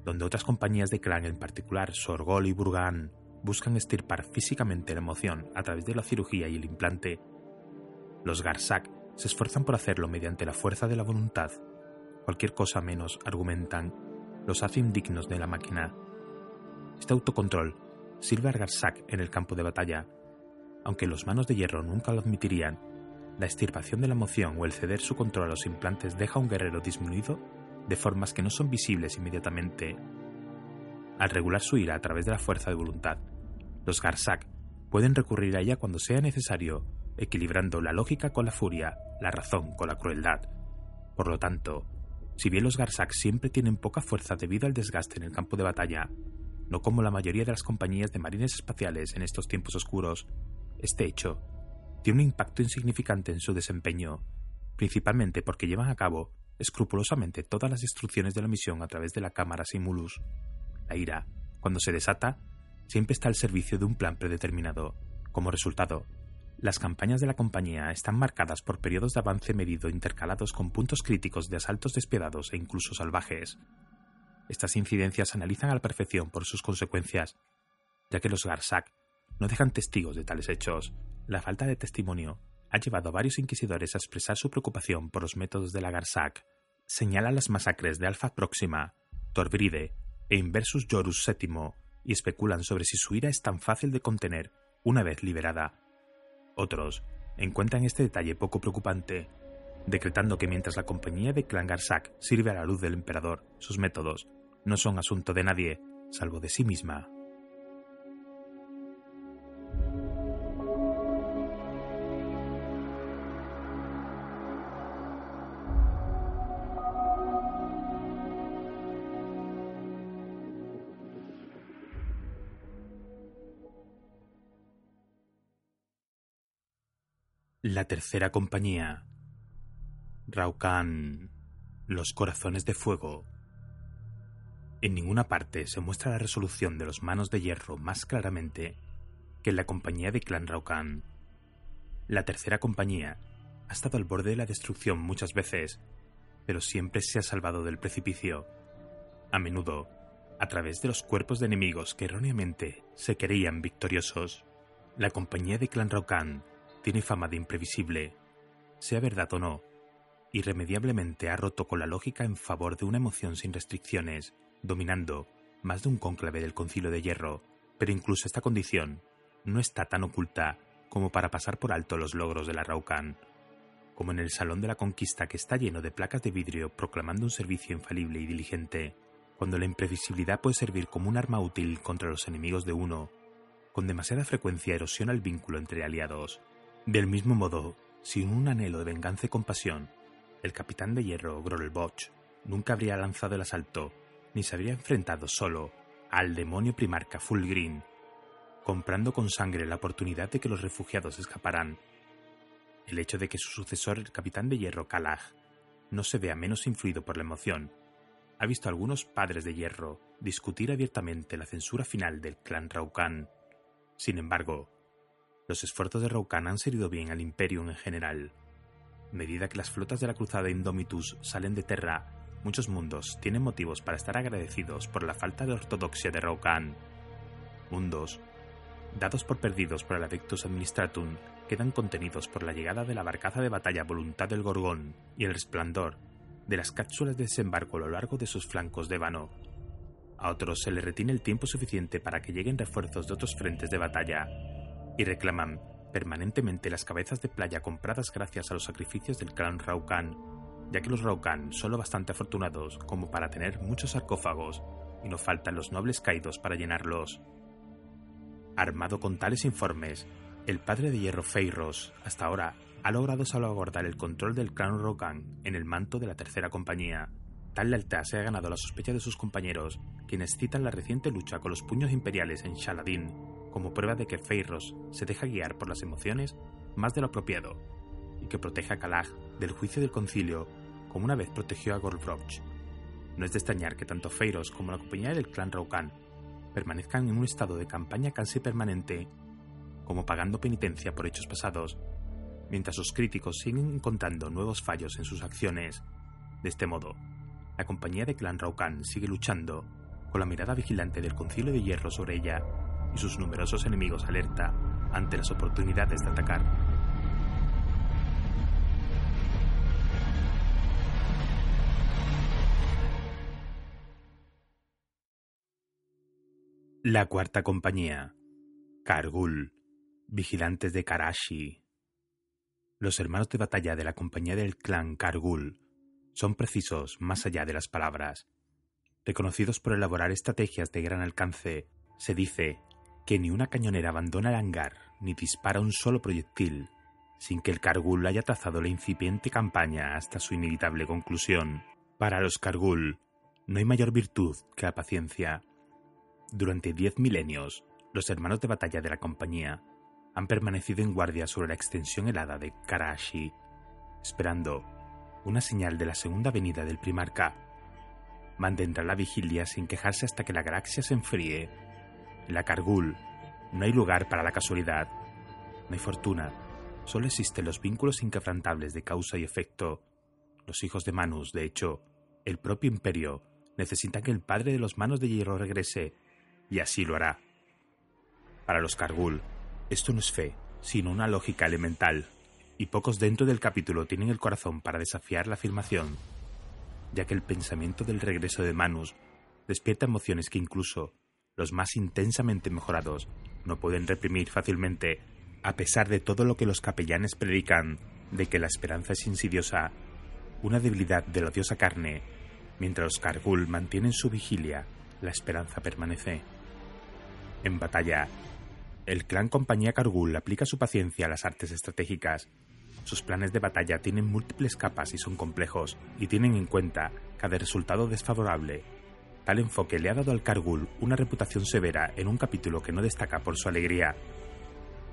donde otras compañías de clan, en particular Sorgol y Burgan, buscan estirpar físicamente la emoción a través de la cirugía y el implante. Los Garsak se esfuerzan por hacerlo mediante la fuerza de la voluntad. Cualquier cosa menos, argumentan, los hace indignos de la máquina. Este autocontrol sirve a Garsak en el campo de batalla, aunque los manos de hierro nunca lo admitirían la extirpación de la emoción o el ceder su control a los implantes deja a un guerrero disminuido de formas que no son visibles inmediatamente. Al regular su ira a través de la fuerza de voluntad, los Garsak pueden recurrir a ella cuando sea necesario, equilibrando la lógica con la furia, la razón con la crueldad. Por lo tanto, si bien los Garsak siempre tienen poca fuerza debido al desgaste en el campo de batalla, no como la mayoría de las compañías de marines espaciales en estos tiempos oscuros, este hecho tiene un impacto insignificante en su desempeño, principalmente porque llevan a cabo escrupulosamente todas las instrucciones de la misión a través de la cámara Simulus. La ira, cuando se desata, siempre está al servicio de un plan predeterminado. Como resultado, las campañas de la compañía están marcadas por periodos de avance medido intercalados con puntos críticos de asaltos despiadados e incluso salvajes. Estas incidencias se analizan a la perfección por sus consecuencias, ya que los Garsak no dejan testigos de tales hechos, la falta de testimonio ha llevado a varios inquisidores a expresar su preocupación por los métodos de la Garsak. Señala las masacres de Alpha Próxima, Torbride e Inversus Jorus VII y especulan sobre si su ira es tan fácil de contener una vez liberada. Otros encuentran este detalle poco preocupante, decretando que mientras la compañía de Clan Garsak sirve a la luz del emperador, sus métodos no son asunto de nadie, salvo de sí misma. La tercera compañía. Raucan. Los corazones de fuego. En ninguna parte se muestra la resolución de los manos de hierro más claramente que en la compañía de Clan Raucan. La tercera compañía ha estado al borde de la destrucción muchas veces, pero siempre se ha salvado del precipicio. A menudo, a través de los cuerpos de enemigos que erróneamente se creían victoriosos. La compañía de Clan Raucan tiene fama de imprevisible, sea verdad o no, irremediablemente ha roto con la lógica en favor de una emoción sin restricciones, dominando más de un cónclave del concilio de hierro, pero incluso esta condición no está tan oculta como para pasar por alto los logros de la Raucan, como en el Salón de la Conquista que está lleno de placas de vidrio proclamando un servicio infalible y diligente, cuando la imprevisibilidad puede servir como un arma útil contra los enemigos de uno, con demasiada frecuencia erosiona el vínculo entre aliados, del mismo modo, sin un anhelo de venganza y compasión, el capitán de hierro Grolboch nunca habría lanzado el asalto, ni se habría enfrentado solo al demonio primarca Fulgrim, comprando con sangre la oportunidad de que los refugiados escaparan. El hecho de que su sucesor, el capitán de hierro Kalag, no se vea menos influido por la emoción, ha visto a algunos padres de hierro discutir abiertamente la censura final del clan Raukan. Sin embargo, los esfuerzos de Raucan han servido bien al Imperium en general. Medida que las flotas de la cruzada Indomitus salen de Terra, muchos mundos tienen motivos para estar agradecidos por la falta de ortodoxia de Raukan. Mundos, dados por perdidos por el Adeptus Administratum, quedan contenidos por la llegada de la barcaza de batalla Voluntad del Gorgón y el resplandor de las cápsulas de desembarco a lo largo de sus flancos de vano. A otros se les retiene el tiempo suficiente para que lleguen refuerzos de otros frentes de batalla y reclaman permanentemente las cabezas de playa compradas gracias a los sacrificios del clan Raukan, ya que los Raukan son lo bastante afortunados como para tener muchos sarcófagos y no faltan los nobles caídos para llenarlos. Armado con tales informes, el padre de hierro Feiros, hasta ahora, ha logrado salvaguardar el control del clan Raukan en el manto de la tercera compañía. Tal lealtad se ha ganado la sospecha de sus compañeros, quienes citan la reciente lucha con los puños imperiales en Shaladin como prueba de que Feiros se deja guiar por las emociones más de lo apropiado, y que protege a Kalag del juicio del concilio como una vez protegió a Goldroach. No es de extrañar que tanto Feiros como la compañía del clan Raukan permanezcan en un estado de campaña casi permanente, como pagando penitencia por hechos pasados, mientras sus críticos siguen encontrando nuevos fallos en sus acciones. De este modo, la compañía de clan Raukan sigue luchando, con la mirada vigilante del concilio de hierro sobre ella y sus numerosos enemigos alerta ante las oportunidades de atacar. La cuarta compañía. Kargul. Vigilantes de Karashi. Los hermanos de batalla de la compañía del clan Kargul son precisos más allá de las palabras. Reconocidos por elaborar estrategias de gran alcance, se dice que ni una cañonera abandona el hangar ni dispara un solo proyectil sin que el Kargul haya trazado la incipiente campaña hasta su inevitable conclusión. Para los Kargul no hay mayor virtud que la paciencia. Durante diez milenios, los hermanos de batalla de la compañía han permanecido en guardia sobre la extensión helada de Karashi, esperando una señal de la segunda venida del primarca. Mantendrá la vigilia sin quejarse hasta que la galaxia se enfríe en la Cargul no hay lugar para la casualidad, no hay fortuna, solo existen los vínculos inquebrantables de causa y efecto. Los hijos de Manus, de hecho, el propio imperio, necesitan que el padre de los manos de hierro regrese, y así lo hará. Para los Cargul, esto no es fe, sino una lógica elemental, y pocos dentro del capítulo tienen el corazón para desafiar la afirmación, ya que el pensamiento del regreso de Manus despierta emociones que incluso los más intensamente mejorados, no pueden reprimir fácilmente, a pesar de todo lo que los capellanes predican de que la esperanza es insidiosa, una debilidad de la odiosa carne, mientras los Kargul mantienen su vigilia, la esperanza permanece. En batalla, el clan Compañía Kargul aplica su paciencia a las artes estratégicas. Sus planes de batalla tienen múltiples capas y son complejos, y tienen en cuenta cada resultado desfavorable Tal enfoque le ha dado al Kargul una reputación severa en un capítulo que no destaca por su alegría.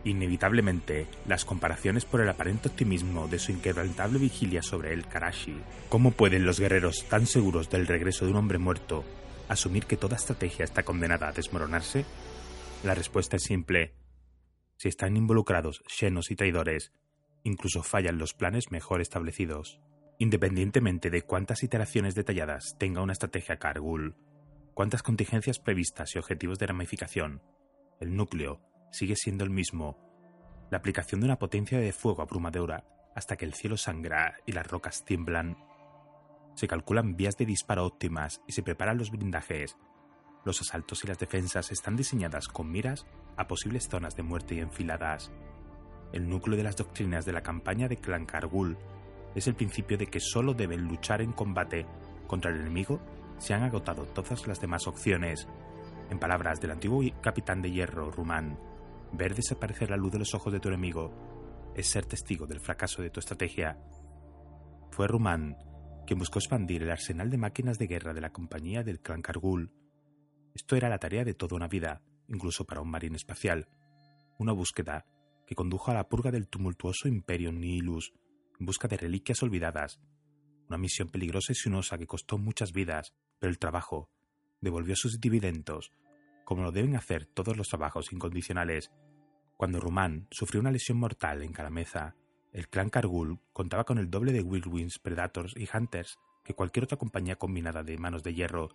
Inevitablemente, las comparaciones por el aparente optimismo de su inquebrantable vigilia sobre el Karashi. ¿Cómo pueden los guerreros tan seguros del regreso de un hombre muerto asumir que toda estrategia está condenada a desmoronarse? La respuesta es simple. Si están involucrados llenos y traidores, incluso fallan los planes mejor establecidos. Independientemente de cuántas iteraciones detalladas tenga una estrategia Kargul, cuántas contingencias previstas y objetivos de ramificación, el núcleo sigue siendo el mismo, la aplicación de una potencia de fuego abrumadora hasta que el cielo sangra y las rocas tiemblan. Se calculan vías de disparo óptimas y se preparan los blindajes. Los asaltos y las defensas están diseñadas con miras a posibles zonas de muerte y enfiladas. El núcleo de las doctrinas de la campaña de Clan Kargul es el principio de que solo deben luchar en combate contra el enemigo si han agotado todas las demás opciones. En palabras del antiguo capitán de hierro Rumán, ver desaparecer la luz de los ojos de tu enemigo es ser testigo del fracaso de tu estrategia. Fue Rumán quien buscó expandir el arsenal de máquinas de guerra de la compañía del clan Kargul. Esto era la tarea de toda una vida, incluso para un marín espacial. Una búsqueda que condujo a la purga del tumultuoso imperio Nihilus en busca de reliquias olvidadas. Una misión peligrosa y sinuosa que costó muchas vidas, pero el trabajo devolvió sus dividendos, como lo deben hacer todos los trabajos incondicionales. Cuando Rumán sufrió una lesión mortal en Carameza, el clan Kargul contaba con el doble de Whirlwinds, Predators y Hunters que cualquier otra compañía combinada de manos de hierro.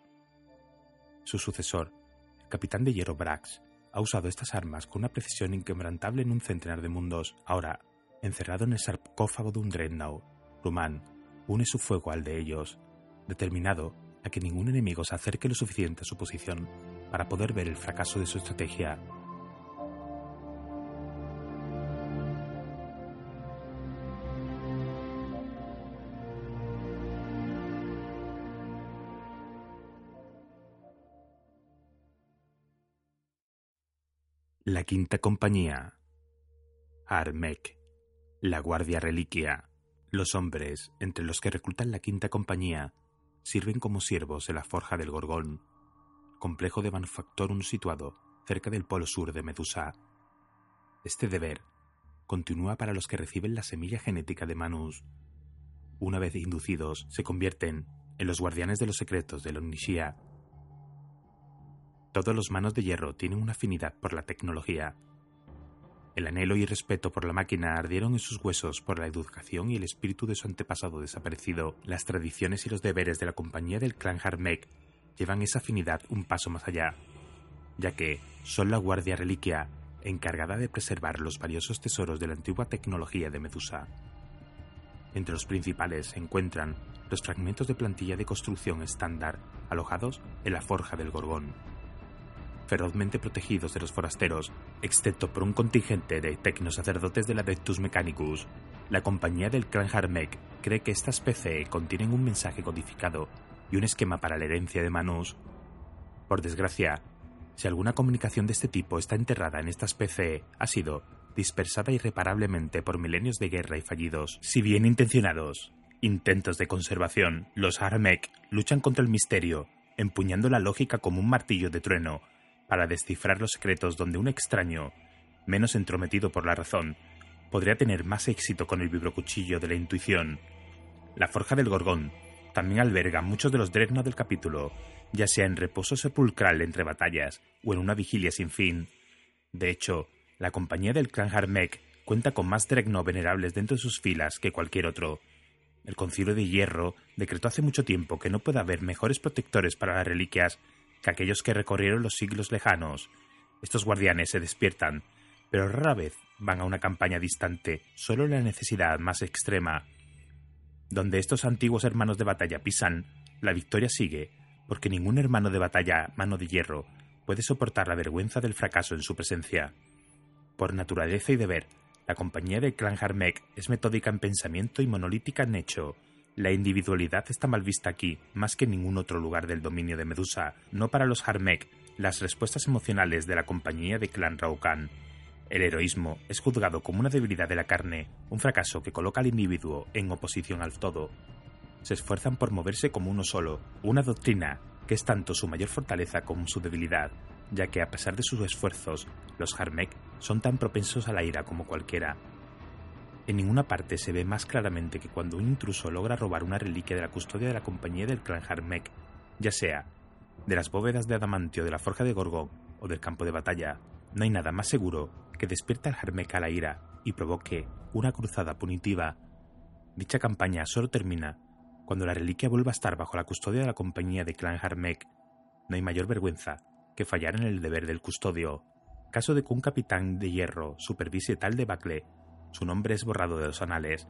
Su sucesor, el capitán de hierro Brax, ha usado estas armas con una precisión inquebrantable en un centenar de mundos. Ahora, encerrado en el sarcófago de un Dreadnought, Ruman une su fuego al de ellos, determinado a que ningún enemigo se acerque lo suficiente a su posición para poder ver el fracaso de su estrategia. La quinta compañía. Armek. La guardia reliquia. Los hombres, entre los que reclutan la quinta compañía, sirven como siervos en la forja del Gorgón, complejo de manufactorum situado cerca del polo sur de Medusa. Este deber continúa para los que reciben la semilla genética de Manus. Una vez inducidos, se convierten en los guardianes de los secretos de la Omnishia todos los manos de hierro tienen una afinidad por la tecnología. El anhelo y respeto por la máquina ardieron en sus huesos por la educación y el espíritu de su antepasado desaparecido. Las tradiciones y los deberes de la compañía del clan Harmek llevan esa afinidad un paso más allá, ya que son la guardia reliquia encargada de preservar los valiosos tesoros de la antigua tecnología de Medusa. Entre los principales se encuentran los fragmentos de plantilla de construcción estándar alojados en la forja del Gorgón ferozmente protegidos de los forasteros, excepto por un contingente de tecnosacerdotes del Adeptus Mechanicus. La compañía del clan Harmek cree que estas PCE contienen un mensaje codificado y un esquema para la herencia de Manus. Por desgracia, si alguna comunicación de este tipo está enterrada en estas PCE, ha sido dispersada irreparablemente por milenios de guerra y fallidos. Si bien intencionados, intentos de conservación, los Harmek luchan contra el misterio, empuñando la lógica como un martillo de trueno para descifrar los secretos donde un extraño, menos entrometido por la razón, podría tener más éxito con el vibrocuchillo de la intuición. La Forja del Gorgón también alberga muchos de los dregnos del capítulo, ya sea en reposo sepulcral entre batallas o en una vigilia sin fin. De hecho, la compañía del clan Harmek cuenta con más dregno venerables dentro de sus filas que cualquier otro. El Concilio de Hierro decretó hace mucho tiempo que no puede haber mejores protectores para las reliquias que aquellos que recorrieron los siglos lejanos. Estos guardianes se despiertan, pero rara vez van a una campaña distante, solo en la necesidad más extrema. Donde estos antiguos hermanos de batalla pisan, la victoria sigue, porque ningún hermano de batalla mano de hierro puede soportar la vergüenza del fracaso en su presencia. Por naturaleza y deber, la compañía del clan Harmek es metódica en pensamiento y monolítica en hecho, la individualidad está mal vista aquí, más que en ningún otro lugar del dominio de Medusa, no para los Harmek, las respuestas emocionales de la compañía de Clan Raukan. El heroísmo es juzgado como una debilidad de la carne, un fracaso que coloca al individuo en oposición al todo. Se esfuerzan por moverse como uno solo, una doctrina que es tanto su mayor fortaleza como su debilidad, ya que a pesar de sus esfuerzos, los Harmek son tan propensos a la ira como cualquiera, en ninguna parte se ve más claramente que cuando un intruso logra robar una reliquia de la custodia de la compañía del clan Harmek, ya sea de las bóvedas de adamantio de la forja de Gorgón o del campo de batalla, no hay nada más seguro que despierte al Harmek a la ira y provoque una cruzada punitiva. Dicha campaña solo termina cuando la reliquia vuelva a estar bajo la custodia de la compañía de clan Harmek. No hay mayor vergüenza que fallar en el deber del custodio. Caso de que un capitán de hierro supervise tal debacle su nombre es borrado de los anales.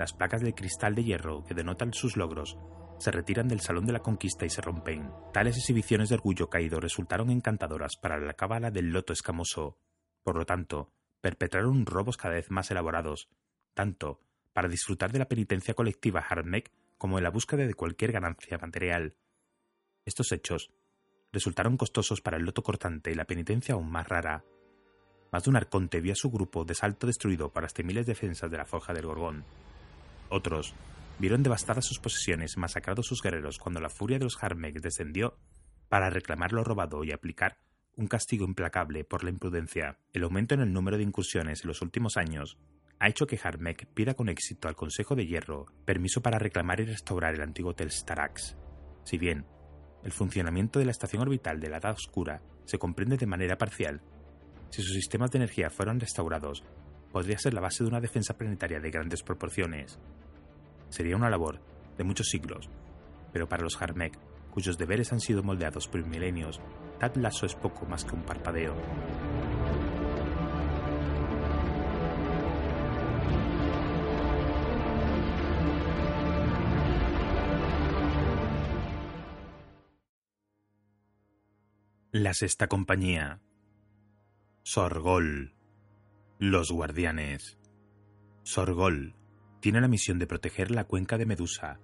Las placas de cristal de hierro que denotan sus logros se retiran del Salón de la Conquista y se rompen. Tales exhibiciones de orgullo caído resultaron encantadoras para la cábala del loto escamoso. Por lo tanto, perpetraron robos cada vez más elaborados, tanto para disfrutar de la penitencia colectiva Harmek como en la búsqueda de cualquier ganancia material. Estos hechos resultaron costosos para el loto cortante y la penitencia aún más rara. Más de un arconte vio a su grupo de salto destruido por las temibles defensas de la forja del Gorgón. Otros vieron devastadas sus posesiones masacrados sus guerreros cuando la furia de los Harmek descendió para reclamar lo robado y aplicar un castigo implacable por la imprudencia. El aumento en el número de incursiones en los últimos años ha hecho que Harmek pida con éxito al Consejo de Hierro permiso para reclamar y restaurar el antiguo Hotel Starax. Si bien el funcionamiento de la estación orbital de la Edad Oscura se comprende de manera parcial, si sus sistemas de energía fueran restaurados, podría ser la base de una defensa planetaria de grandes proporciones. Sería una labor de muchos siglos, Pero para los Harmech, cuyos deberes han sido moldeados por milenios, tal lazo es poco más que un parpadeo. La sexta compañía. Sorgol. Los guardianes. Sorgol tiene la misión de proteger la cuenca de Medusa,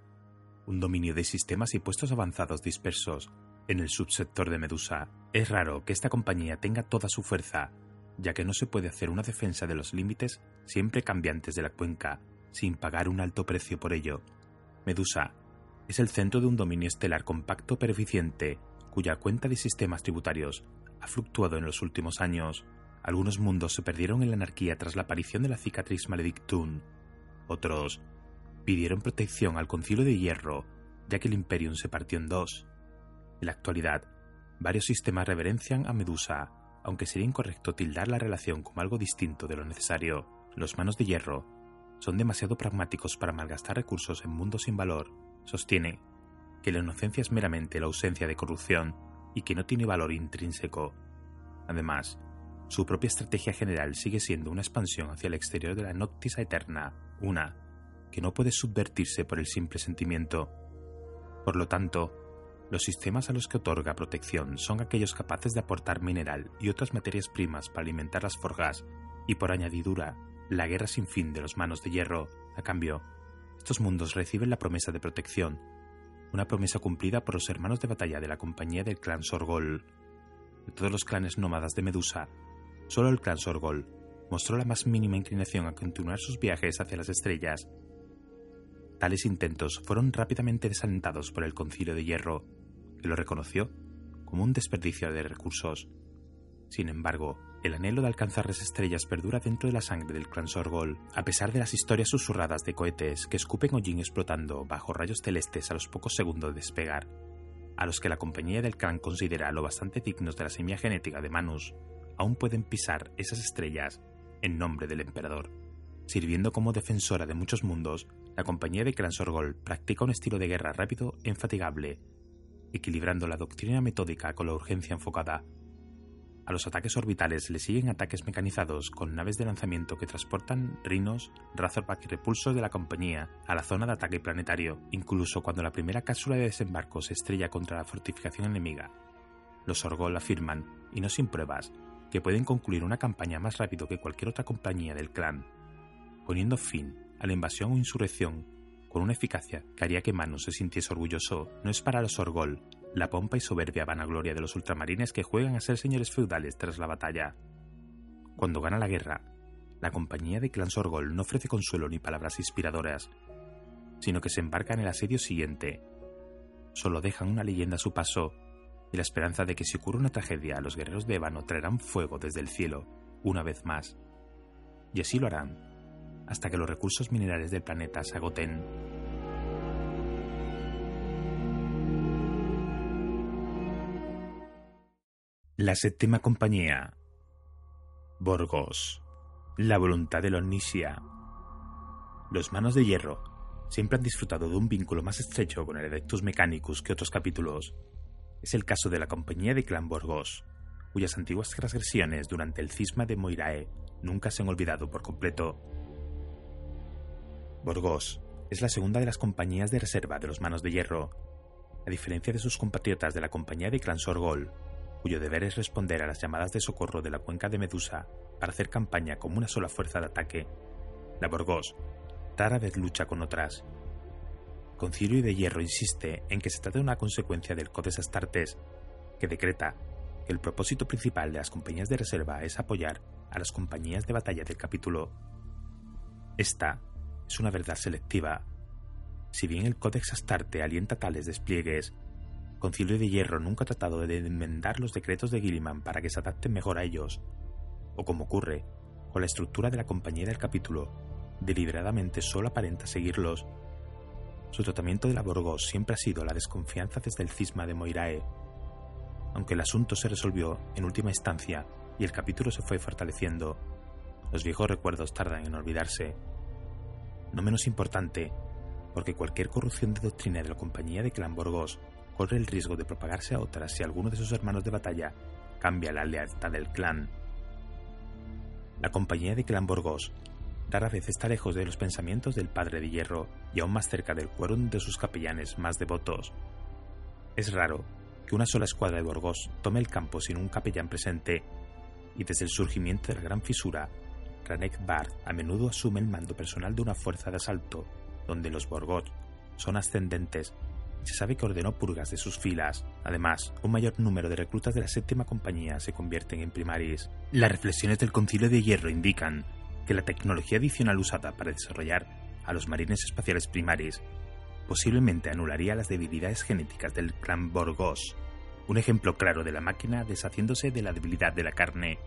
un dominio de sistemas y puestos avanzados dispersos en el subsector de Medusa. Es raro que esta compañía tenga toda su fuerza, ya que no se puede hacer una defensa de los límites siempre cambiantes de la cuenca, sin pagar un alto precio por ello. Medusa es el centro de un dominio estelar compacto pero eficiente, cuya cuenta de sistemas tributarios ha fluctuado en los últimos años. Algunos mundos se perdieron en la anarquía tras la aparición de la cicatriz Maledictum. Otros pidieron protección al Concilio de Hierro, ya que el Imperium se partió en dos. En la actualidad, varios sistemas reverencian a Medusa, aunque sería incorrecto tildar la relación como algo distinto de lo necesario. Los manos de hierro son demasiado pragmáticos para malgastar recursos en mundos sin valor. Sostiene que la inocencia es meramente la ausencia de corrupción y que no tiene valor intrínseco. Además, su propia estrategia general sigue siendo una expansión hacia el exterior de la Noctis Eterna, una que no puede subvertirse por el simple sentimiento. Por lo tanto, los sistemas a los que otorga protección son aquellos capaces de aportar mineral y otras materias primas para alimentar las forjas y por añadidura, la guerra sin fin de los manos de hierro. A cambio, estos mundos reciben la promesa de protección una promesa cumplida por los hermanos de batalla de la compañía del clan Sorgol. De todos los clanes nómadas de Medusa, solo el clan Sorgol mostró la más mínima inclinación a continuar sus viajes hacia las estrellas. Tales intentos fueron rápidamente desalentados por el Concilio de Hierro, que lo reconoció como un desperdicio de recursos. Sin embargo, el anhelo de alcanzar las estrellas perdura dentro de la sangre del clan Sorgol, a pesar de las historias susurradas de cohetes que escupen hollín explotando bajo rayos celestes a los pocos segundos de despegar, a los que la compañía del clan considera lo bastante dignos de la semilla genética de Manus, aún pueden pisar esas estrellas en nombre del emperador. Sirviendo como defensora de muchos mundos, la compañía de clan Sorgol practica un estilo de guerra rápido e infatigable, equilibrando la doctrina metódica con la urgencia enfocada a los ataques orbitales le siguen ataques mecanizados con naves de lanzamiento que transportan Rhinos, Razorback y repulsos de la compañía a la zona de ataque planetario, incluso cuando la primera cápsula de desembarco se estrella contra la fortificación enemiga. Los Orgol afirman, y no sin pruebas, que pueden concluir una campaña más rápido que cualquier otra compañía del clan, poniendo fin a la invasión o insurrección con una eficacia que haría que Manu se sintiese orgulloso. No es para los Orgol la pompa y soberbia vanagloria de los ultramarines que juegan a ser señores feudales tras la batalla. Cuando gana la guerra, la compañía de Clan Sorgol no ofrece consuelo ni palabras inspiradoras, sino que se embarca en el asedio siguiente. Solo dejan una leyenda a su paso y la esperanza de que si ocurre una tragedia, los guerreros de Ébano traerán fuego desde el cielo, una vez más. Y así lo harán, hasta que los recursos minerales del planeta se agoten La séptima compañía. Borgos. La voluntad de la omnisia. Los manos de hierro siempre han disfrutado de un vínculo más estrecho con el Erectus Mechanicus que otros capítulos. Es el caso de la compañía de Clan Borgos, cuyas antiguas transgresiones durante el cisma de Moirae nunca se han olvidado por completo. Borgos es la segunda de las compañías de reserva de los Manos de Hierro. A diferencia de sus compatriotas de la compañía de Clan Sorgol, cuyo deber es responder a las llamadas de socorro de la cuenca de Medusa para hacer campaña como una sola fuerza de ataque, la Borgos rara vez lucha con otras. Concilio de Hierro insiste en que se trata de una consecuencia del Codes Astartes, que decreta que el propósito principal de las compañías de reserva es apoyar a las compañías de batalla del capítulo. Esta es una verdad selectiva. Si bien el Codex Astarte alienta tales despliegues, Concilio de Hierro nunca ha tratado de enmendar los decretos de Gilliman para que se adapten mejor a ellos, o como ocurre con la estructura de la compañía del capítulo, deliberadamente solo aparenta seguirlos. Su tratamiento de la Borgos siempre ha sido la desconfianza desde el cisma de Moirae. Aunque el asunto se resolvió en última instancia y el capítulo se fue fortaleciendo, los viejos recuerdos tardan en olvidarse. No menos importante, porque cualquier corrupción de doctrina de la compañía de Clan Borgos corre el riesgo de propagarse a otras si alguno de sus hermanos de batalla cambia la lealtad del clan. La compañía de Clan Borgos rara vez está lejos de los pensamientos del Padre de Hierro y aún más cerca del quórum de sus capellanes más devotos. Es raro que una sola escuadra de Borgos tome el campo sin un capellán presente, y desde el surgimiento de la Gran Fisura, Kranek Bard a menudo asume el mando personal de una fuerza de asalto, donde los Borgos son ascendentes se sabe que ordenó purgas de sus filas. Además, un mayor número de reclutas de la séptima compañía se convierten en primaris. Las reflexiones del Concilio de Hierro indican que la tecnología adicional usada para desarrollar a los marines espaciales primaris posiblemente anularía las debilidades genéticas del clan Borgos, un ejemplo claro de la máquina deshaciéndose de la debilidad de la carne.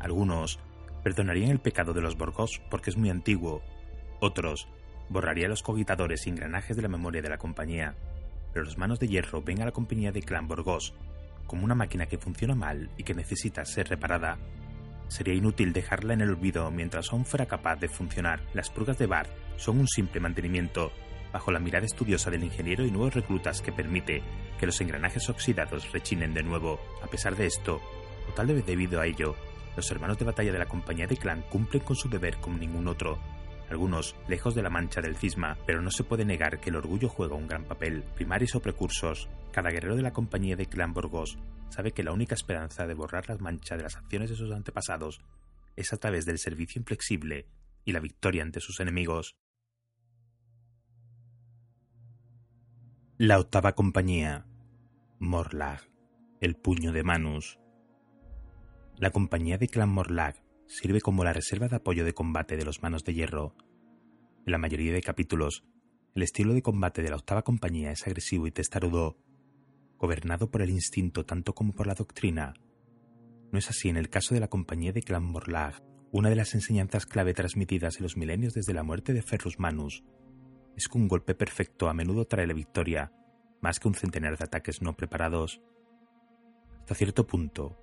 Algunos perdonarían el pecado de los Borgos porque es muy antiguo, otros borrarían los cogitadores y engranajes de la memoria de la compañía, pero los manos de hierro ven a la compañía de clan Borgos como una máquina que funciona mal y que necesita ser reparada Sería inútil dejarla en el olvido mientras aún fuera capaz de funcionar. Las purgas de Bart son un simple mantenimiento, bajo la mirada estudiosa del ingeniero y nuevos reclutas que permite que los engranajes oxidados rechinen de nuevo. A pesar de esto, o tal vez debido a ello, los hermanos de batalla de la compañía de clan cumplen con su deber como ningún otro, algunos lejos de la mancha del cisma, pero no se puede negar que el orgullo juega un gran papel. Primarios o precursos, cada guerrero de la compañía de Clan Borgos sabe que la única esperanza de borrar las manchas de las acciones de sus antepasados es a través del servicio inflexible y la victoria ante sus enemigos. La octava compañía. Morlag. El puño de Manus. La compañía de Clan Morlag sirve como la reserva de apoyo de combate de los Manos de Hierro. En la mayoría de capítulos, el estilo de combate de la octava compañía es agresivo y testarudo, gobernado por el instinto tanto como por la doctrina. No es así en el caso de la compañía de Clan Morlag. Una de las enseñanzas clave transmitidas en los milenios desde la muerte de Ferrus Manus es que un golpe perfecto a menudo trae la victoria, más que un centenar de ataques no preparados. Hasta cierto punto,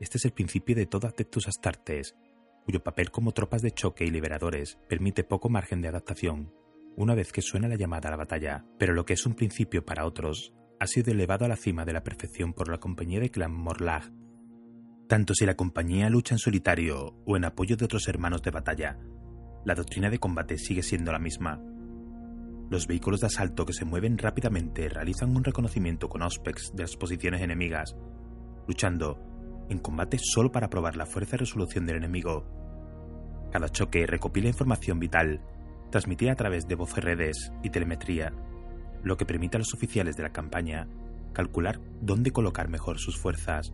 este es el principio de todo Adeptus Astartes, cuyo papel como tropas de choque y liberadores permite poco margen de adaptación una vez que suena la llamada a la batalla, pero lo que es un principio para otros ha sido elevado a la cima de la perfección por la compañía de clan Morlag. Tanto si la compañía lucha en solitario o en apoyo de otros hermanos de batalla, la doctrina de combate sigue siendo la misma. Los vehículos de asalto que se mueven rápidamente realizan un reconocimiento con auspex de las posiciones enemigas, luchando en combate solo para probar la fuerza y resolución del enemigo. Cada choque recopila información vital, transmitida a través de redes y telemetría, lo que permite a los oficiales de la campaña calcular dónde colocar mejor sus fuerzas.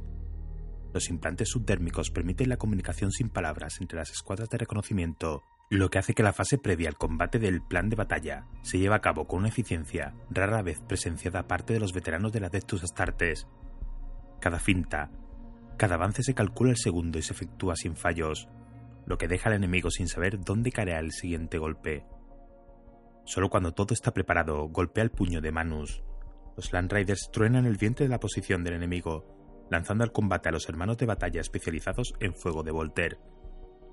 Los implantes subdérmicos permiten la comunicación sin palabras entre las escuadras de reconocimiento, lo que hace que la fase previa al combate del plan de batalla se lleve a cabo con una eficiencia rara vez presenciada aparte de los veteranos de la Adeptus Astartes. Cada finta, cada avance se calcula el segundo y se efectúa sin fallos, lo que deja al enemigo sin saber dónde caerá el siguiente golpe. Solo cuando todo está preparado, golpea el puño de Manus. Los Land Riders truenan el vientre de la posición del enemigo, lanzando al combate a los hermanos de batalla especializados en fuego de Voltaire.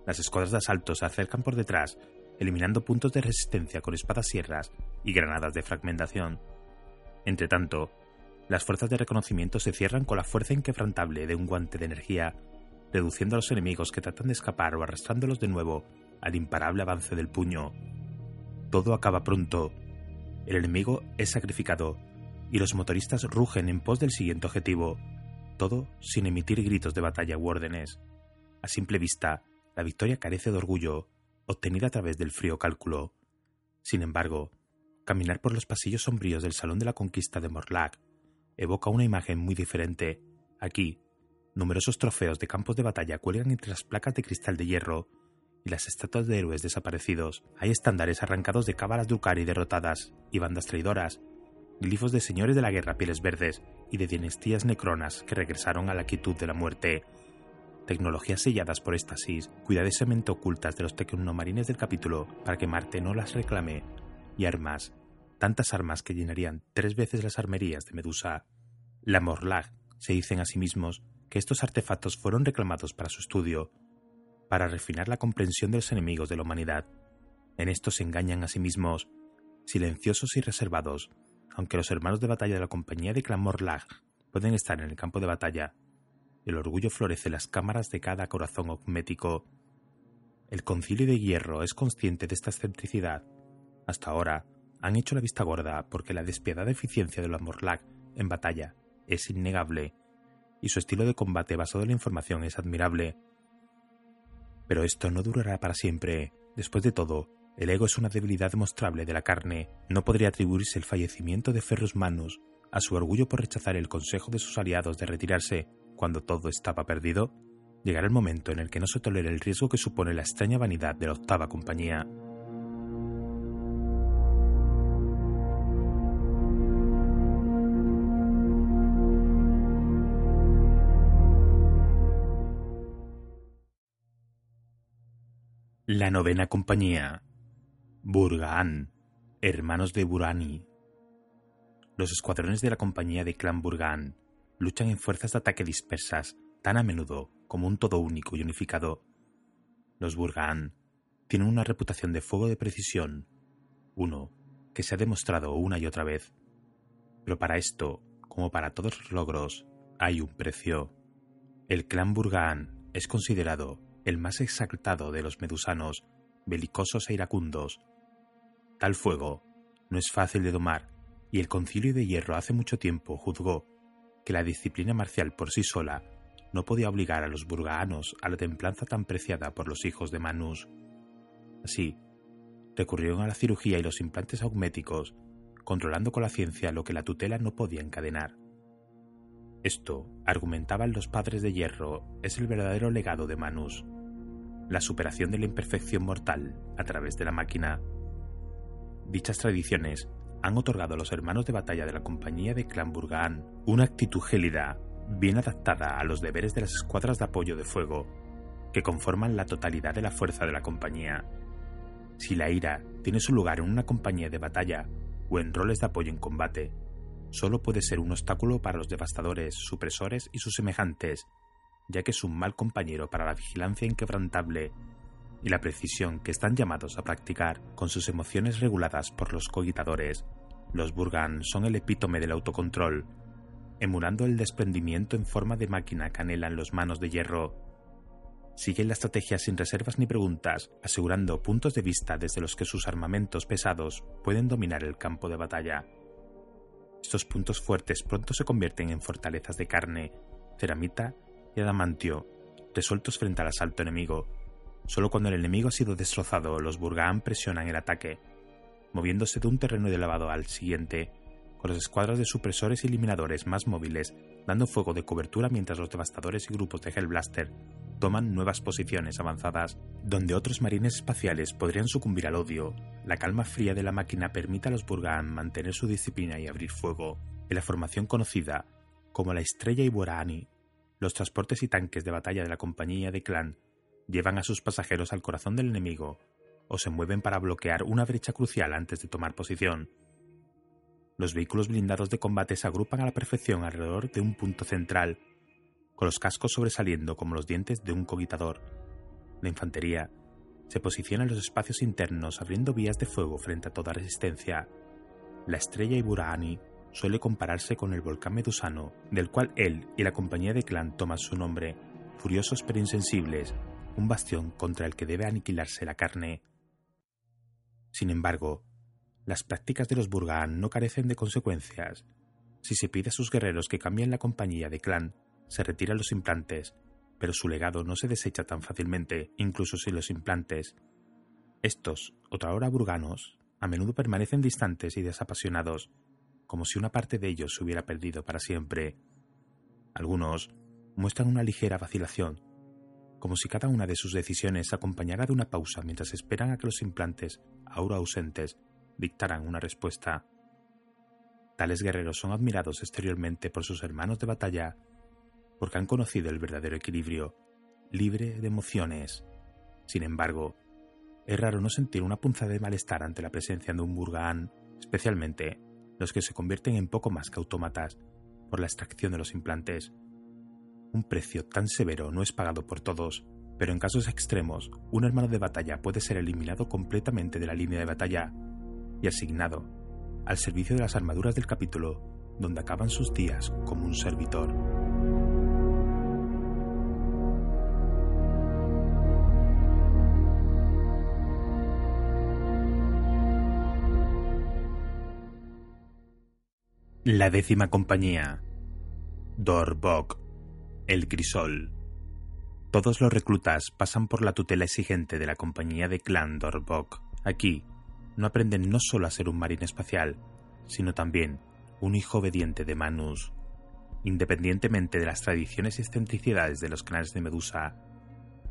Las escuadras de asalto se acercan por detrás, eliminando puntos de resistencia con espadas sierras y granadas de fragmentación. Entretanto, las fuerzas de reconocimiento se cierran con la fuerza inquebrantable de un guante de energía, reduciendo a los enemigos que tratan de escapar o arrastrándolos de nuevo al imparable avance del puño. Todo acaba pronto. El enemigo es sacrificado y los motoristas rugen en pos del siguiente objetivo, todo sin emitir gritos de batalla u órdenes. A simple vista, la victoria carece de orgullo, obtenida a través del frío cálculo. Sin embargo, caminar por los pasillos sombríos del Salón de la Conquista de Morlac evoca una imagen muy diferente. Aquí, numerosos trofeos de campos de batalla cuelgan entre las placas de cristal de hierro y las estatuas de héroes desaparecidos. Hay estándares arrancados de cábalas Ducari derrotadas y bandas traidoras, glifos de señores de la guerra pieles verdes y de dinastías necronas que regresaron a la quietud de la muerte. Tecnologías selladas por éxtasis, cuidadosamente ocultas de los tecnomarines del capítulo para que Marte no las reclame, y armas tantas armas que llenarían tres veces las armerías de Medusa. La Morlag se dicen a sí mismos que estos artefactos fueron reclamados para su estudio, para refinar la comprensión de los enemigos de la humanidad. En esto se engañan a sí mismos, silenciosos y reservados, aunque los hermanos de batalla de la compañía de Clan Morlag pueden estar en el campo de batalla, el orgullo florece en las cámaras de cada corazón augmético. El concilio de hierro es consciente de esta excentricidad. Hasta ahora han hecho la vista gorda porque la despiadada eficiencia de los Morlag en batalla es innegable y su estilo de combate basado en la información es admirable. Pero esto no durará para siempre. Después de todo, el ego es una debilidad demostrable de la carne. No podría atribuirse el fallecimiento de Ferrus Manus a su orgullo por rechazar el consejo de sus aliados de retirarse cuando todo estaba perdido. Llegará el momento en el que no se tolere el riesgo que supone la extraña vanidad de la octava compañía. La novena compañía. Burgaan, hermanos de Burani. Los escuadrones de la compañía de clan Burgaan luchan en fuerzas de ataque dispersas tan a menudo como un todo único y unificado. Los Burgaan tienen una reputación de fuego de precisión, uno que se ha demostrado una y otra vez. Pero para esto, como para todos los logros, hay un precio. El clan Burgaan es considerado el más exaltado de los medusanos, belicosos e iracundos. Tal fuego no es fácil de domar, y el concilio de hierro hace mucho tiempo juzgó que la disciplina marcial por sí sola no podía obligar a los burgaanos a la templanza tan preciada por los hijos de Manus. Así, recurrieron a la cirugía y los implantes augméticos, controlando con la ciencia lo que la tutela no podía encadenar. Esto, argumentaban los padres de hierro, es el verdadero legado de Manus, la superación de la imperfección mortal a través de la máquina. Dichas tradiciones han otorgado a los hermanos de batalla de la compañía de Clan Burgaan una actitud gélida, bien adaptada a los deberes de las escuadras de apoyo de fuego, que conforman la totalidad de la fuerza de la compañía. Si la ira tiene su lugar en una compañía de batalla o en roles de apoyo en combate, solo puede ser un obstáculo para los devastadores, supresores y sus semejantes, ya que es un mal compañero para la vigilancia inquebrantable y la precisión que están llamados a practicar con sus emociones reguladas por los cogitadores. Los Burgan son el epítome del autocontrol, emulando el desprendimiento en forma de máquina que anhelan los manos de hierro. Siguen la estrategia sin reservas ni preguntas, asegurando puntos de vista desde los que sus armamentos pesados pueden dominar el campo de batalla. Estos puntos fuertes pronto se convierten en fortalezas de carne, ceramita y adamantio, resueltos frente al asalto enemigo. Solo cuando el enemigo ha sido destrozado, los Burgaan presionan el ataque, moviéndose de un terreno de lavado al siguiente, con las escuadras de supresores y eliminadores más móviles, dando fuego de cobertura mientras los devastadores y grupos de Hellblaster toman nuevas posiciones avanzadas, donde otros marines espaciales podrían sucumbir al odio. La calma fría de la máquina permite a los Burgaan mantener su disciplina y abrir fuego. En la formación conocida como la Estrella Iborani, los transportes y tanques de batalla de la compañía de clan llevan a sus pasajeros al corazón del enemigo o se mueven para bloquear una brecha crucial antes de tomar posición. Los vehículos blindados de combate se agrupan a la perfección alrededor de un punto central con los cascos sobresaliendo como los dientes de un cogitador. La infantería se posiciona en los espacios internos abriendo vías de fuego frente a toda resistencia. La estrella Iburaani suele compararse con el volcán medusano, del cual él y la compañía de clan toman su nombre, furiosos pero insensibles, un bastión contra el que debe aniquilarse la carne. Sin embargo, las prácticas de los Burgaan no carecen de consecuencias. Si se pide a sus guerreros que cambien la compañía de clan, se retiran los implantes, pero su legado no se desecha tan fácilmente, incluso si los implantes. Estos, otra hora burganos, a menudo permanecen distantes y desapasionados, como si una parte de ellos se hubiera perdido para siempre. Algunos muestran una ligera vacilación, como si cada una de sus decisiones acompañara de una pausa mientras esperan a que los implantes, ahora ausentes, dictaran una respuesta. Tales guerreros son admirados exteriormente por sus hermanos de batalla porque han conocido el verdadero equilibrio, libre de emociones. Sin embargo, es raro no sentir una punzada de malestar ante la presencia de un Burgaan, especialmente los que se convierten en poco más que autómatas por la extracción de los implantes. Un precio tan severo no es pagado por todos, pero en casos extremos, un hermano de batalla puede ser eliminado completamente de la línea de batalla. Y asignado al servicio de las armaduras del capítulo, donde acaban sus días como un servitor. La décima compañía. Dorbok. El Crisol. Todos los reclutas pasan por la tutela exigente de la compañía de clan Dorbok. Aquí, no aprenden no solo a ser un marín espacial, sino también un hijo obediente de Manus. Independientemente de las tradiciones y excentricidades de los clanes de Medusa,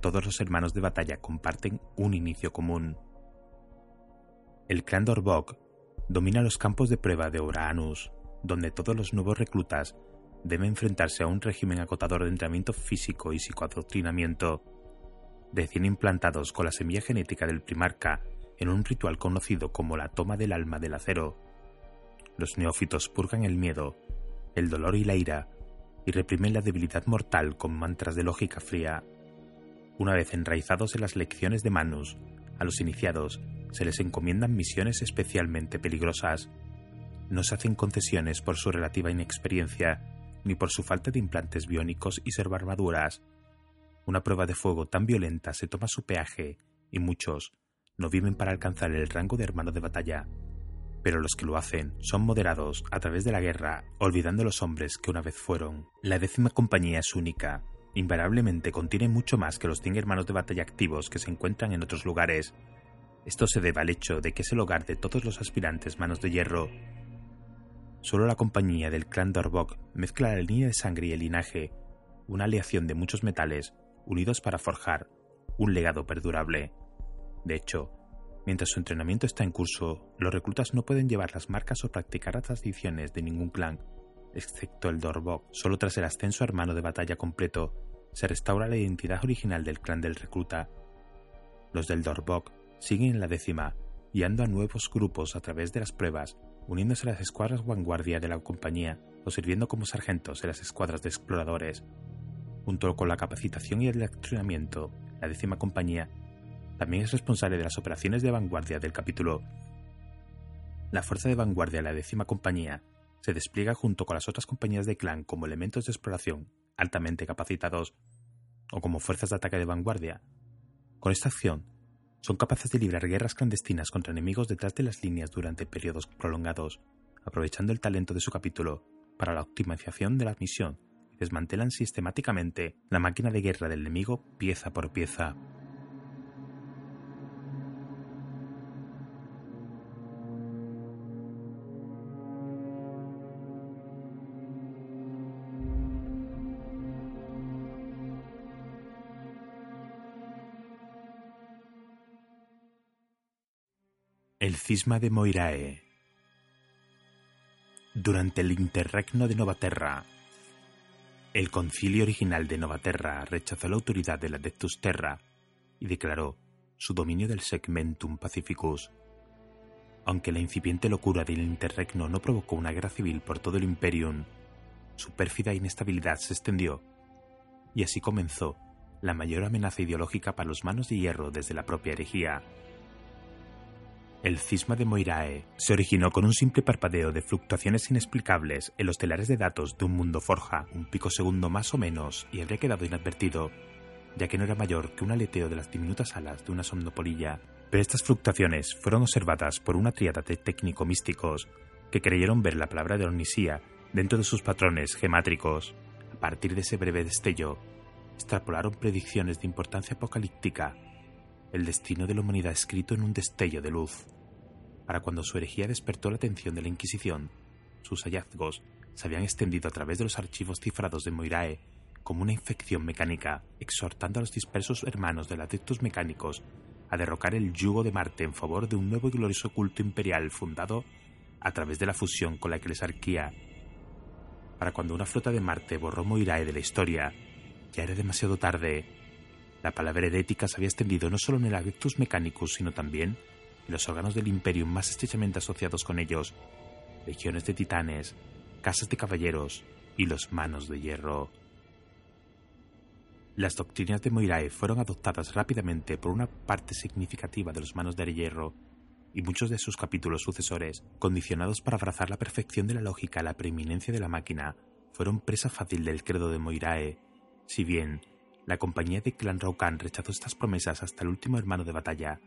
todos los hermanos de batalla comparten un inicio común. El clan Dorbok domina los campos de prueba de Uranus, donde todos los nuevos reclutas deben enfrentarse a un régimen acotador de entrenamiento físico y psicoadoctrinamiento, recién implantados con la semilla genética del primarca en un ritual conocido como la toma del alma del acero. Los neófitos purgan el miedo, el dolor y la ira, y reprimen la debilidad mortal con mantras de lógica fría. Una vez enraizados en las lecciones de Manus, a los iniciados se les encomiendan misiones especialmente peligrosas, no se hacen concesiones por su relativa inexperiencia ni por su falta de implantes biónicos y ser armaduras. Una prueba de fuego tan violenta se toma su peaje y muchos no viven para alcanzar el rango de hermano de batalla. Pero los que lo hacen son moderados a través de la guerra, olvidando los hombres que una vez fueron. La décima compañía es única. Invariablemente contiene mucho más que los cien hermanos de batalla activos que se encuentran en otros lugares. Esto se debe al hecho de que es el hogar de todos los aspirantes manos de hierro Solo la compañía del clan Dorbok mezcla la línea de sangre y el linaje, una aleación de muchos metales unidos para forjar un legado perdurable. De hecho, mientras su entrenamiento está en curso, los reclutas no pueden llevar las marcas o practicar las tradiciones de ningún clan, excepto el Dorbok. Solo tras el ascenso hermano de batalla completo, se restaura la identidad original del clan del recluta. Los del Dorbok siguen en la décima, guiando a nuevos grupos a través de las pruebas uniéndose a las escuadras vanguardia de la compañía o sirviendo como sargentos en las escuadras de exploradores. Junto con la capacitación y el entrenamiento, la décima compañía también es responsable de las operaciones de vanguardia del capítulo. La fuerza de vanguardia de la décima compañía se despliega junto con las otras compañías de clan como elementos de exploración altamente capacitados o como fuerzas de ataque de vanguardia. Con esta acción son capaces de librar guerras clandestinas contra enemigos detrás de las líneas durante periodos prolongados, aprovechando el talento de su capítulo para la optimización de la misión y desmantelan sistemáticamente la máquina de guerra del enemigo pieza por pieza. El cisma de Moirae. Durante el interregno de Novaterra, el concilio original de Novaterra rechazó la autoridad de la Dectus Terra y declaró su dominio del Segmentum Pacificus. Aunque la incipiente locura del interregno no provocó una guerra civil por todo el Imperium, su pérfida inestabilidad se extendió, y así comenzó la mayor amenaza ideológica para los manos de hierro desde la propia herejía. El cisma de Moirae se originó con un simple parpadeo de fluctuaciones inexplicables en los telares de datos de un mundo forja, un pico segundo más o menos, y habría quedado inadvertido, ya que no era mayor que un aleteo de las diminutas alas de una somnopolilla. Pero estas fluctuaciones fueron observadas por una triada de técnico-místicos que creyeron ver la palabra de Ornisía dentro de sus patrones gemátricos. A partir de ese breve destello, extrapolaron predicciones de importancia apocalíptica el destino de la humanidad escrito en un destello de luz. Para cuando su herejía despertó la atención de la Inquisición, sus hallazgos se habían extendido a través de los archivos cifrados de Moirae como una infección mecánica, exhortando a los dispersos hermanos de adeptos mecánicos a derrocar el yugo de Marte en favor de un nuevo y glorioso culto imperial fundado a través de la fusión con la eclesarquía. Para cuando una flota de Marte borró Moirae de la historia, ya era demasiado tarde la palabra herética se había extendido no solo en el Adeptus Mechanicus, sino también en los órganos del Imperium más estrechamente asociados con ellos, legiones de titanes, casas de caballeros y los manos de hierro. Las doctrinas de Moirae fueron adoptadas rápidamente por una parte significativa de los manos de hierro, y muchos de sus capítulos sucesores, condicionados para abrazar la perfección de la lógica a la preeminencia de la máquina, fueron presa fácil del credo de Moirae, si bien la compañía de Clan Raukan rechazó estas promesas hasta el último hermano de batalla.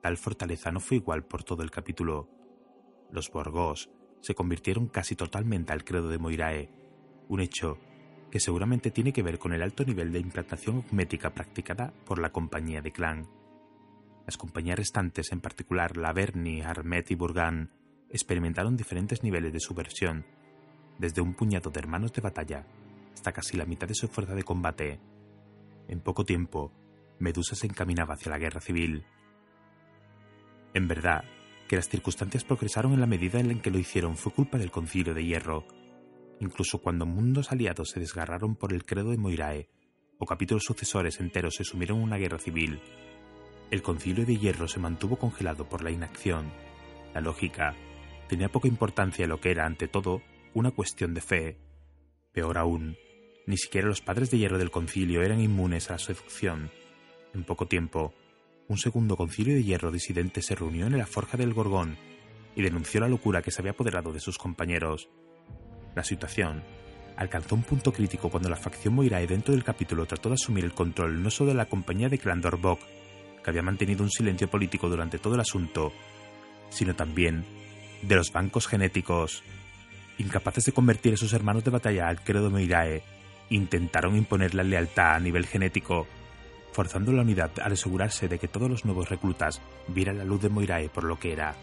Tal fortaleza no fue igual por todo el capítulo. Los Borgos se convirtieron casi totalmente al credo de Moirae, un hecho que seguramente tiene que ver con el alto nivel de implantación cosmética practicada por la compañía de Clan. Las compañías restantes, en particular la Berni, Armet y Burgan, experimentaron diferentes niveles de subversión, desde un puñado de hermanos de batalla hasta casi la mitad de su fuerza de combate. En poco tiempo, Medusa se encaminaba hacia la guerra civil. En verdad, que las circunstancias progresaron en la medida en la que lo hicieron fue culpa del concilio de hierro. Incluso cuando mundos aliados se desgarraron por el credo de Moirae, o capítulos sucesores enteros se sumieron en una guerra civil, el concilio de hierro se mantuvo congelado por la inacción. La lógica tenía poca importancia lo que era, ante todo, una cuestión de fe. Peor aún, ni siquiera los padres de hierro del concilio eran inmunes a la seducción. En poco tiempo, un segundo concilio de hierro disidente se reunió en la forja del Gorgón y denunció la locura que se había apoderado de sus compañeros. La situación alcanzó un punto crítico cuando la facción Moirae dentro del capítulo trató de asumir el control no solo de la compañía de Clandorbok, que había mantenido un silencio político durante todo el asunto, sino también de los bancos genéticos. Incapaces de convertir a sus hermanos de batalla al credo Moirae, intentaron imponer la lealtad a nivel genético, forzando la unidad al asegurarse de que todos los nuevos reclutas vieran la luz de Moirae por lo que era.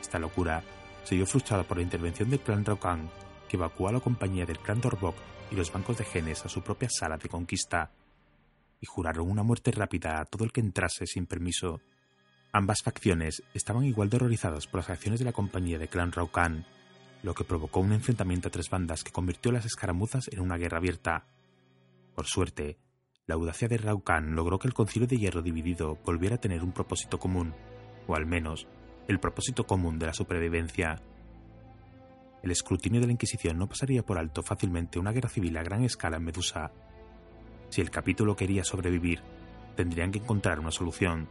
Esta locura se vio frustrada por la intervención del clan Raukan, que evacuó a la compañía del clan Dorbok y los bancos de genes a su propia sala de conquista, y juraron una muerte rápida a todo el que entrase sin permiso. Ambas facciones estaban igual de horrorizadas por las acciones de la compañía de clan Raukan, lo que provocó un enfrentamiento a tres bandas que convirtió las escaramuzas en una guerra abierta. Por suerte, la audacia de Raukan logró que el concilio de hierro dividido volviera a tener un propósito común, o al menos el propósito común de la supervivencia. El escrutinio de la Inquisición no pasaría por alto fácilmente una guerra civil a gran escala en Medusa. Si el capítulo quería sobrevivir, tendrían que encontrar una solución.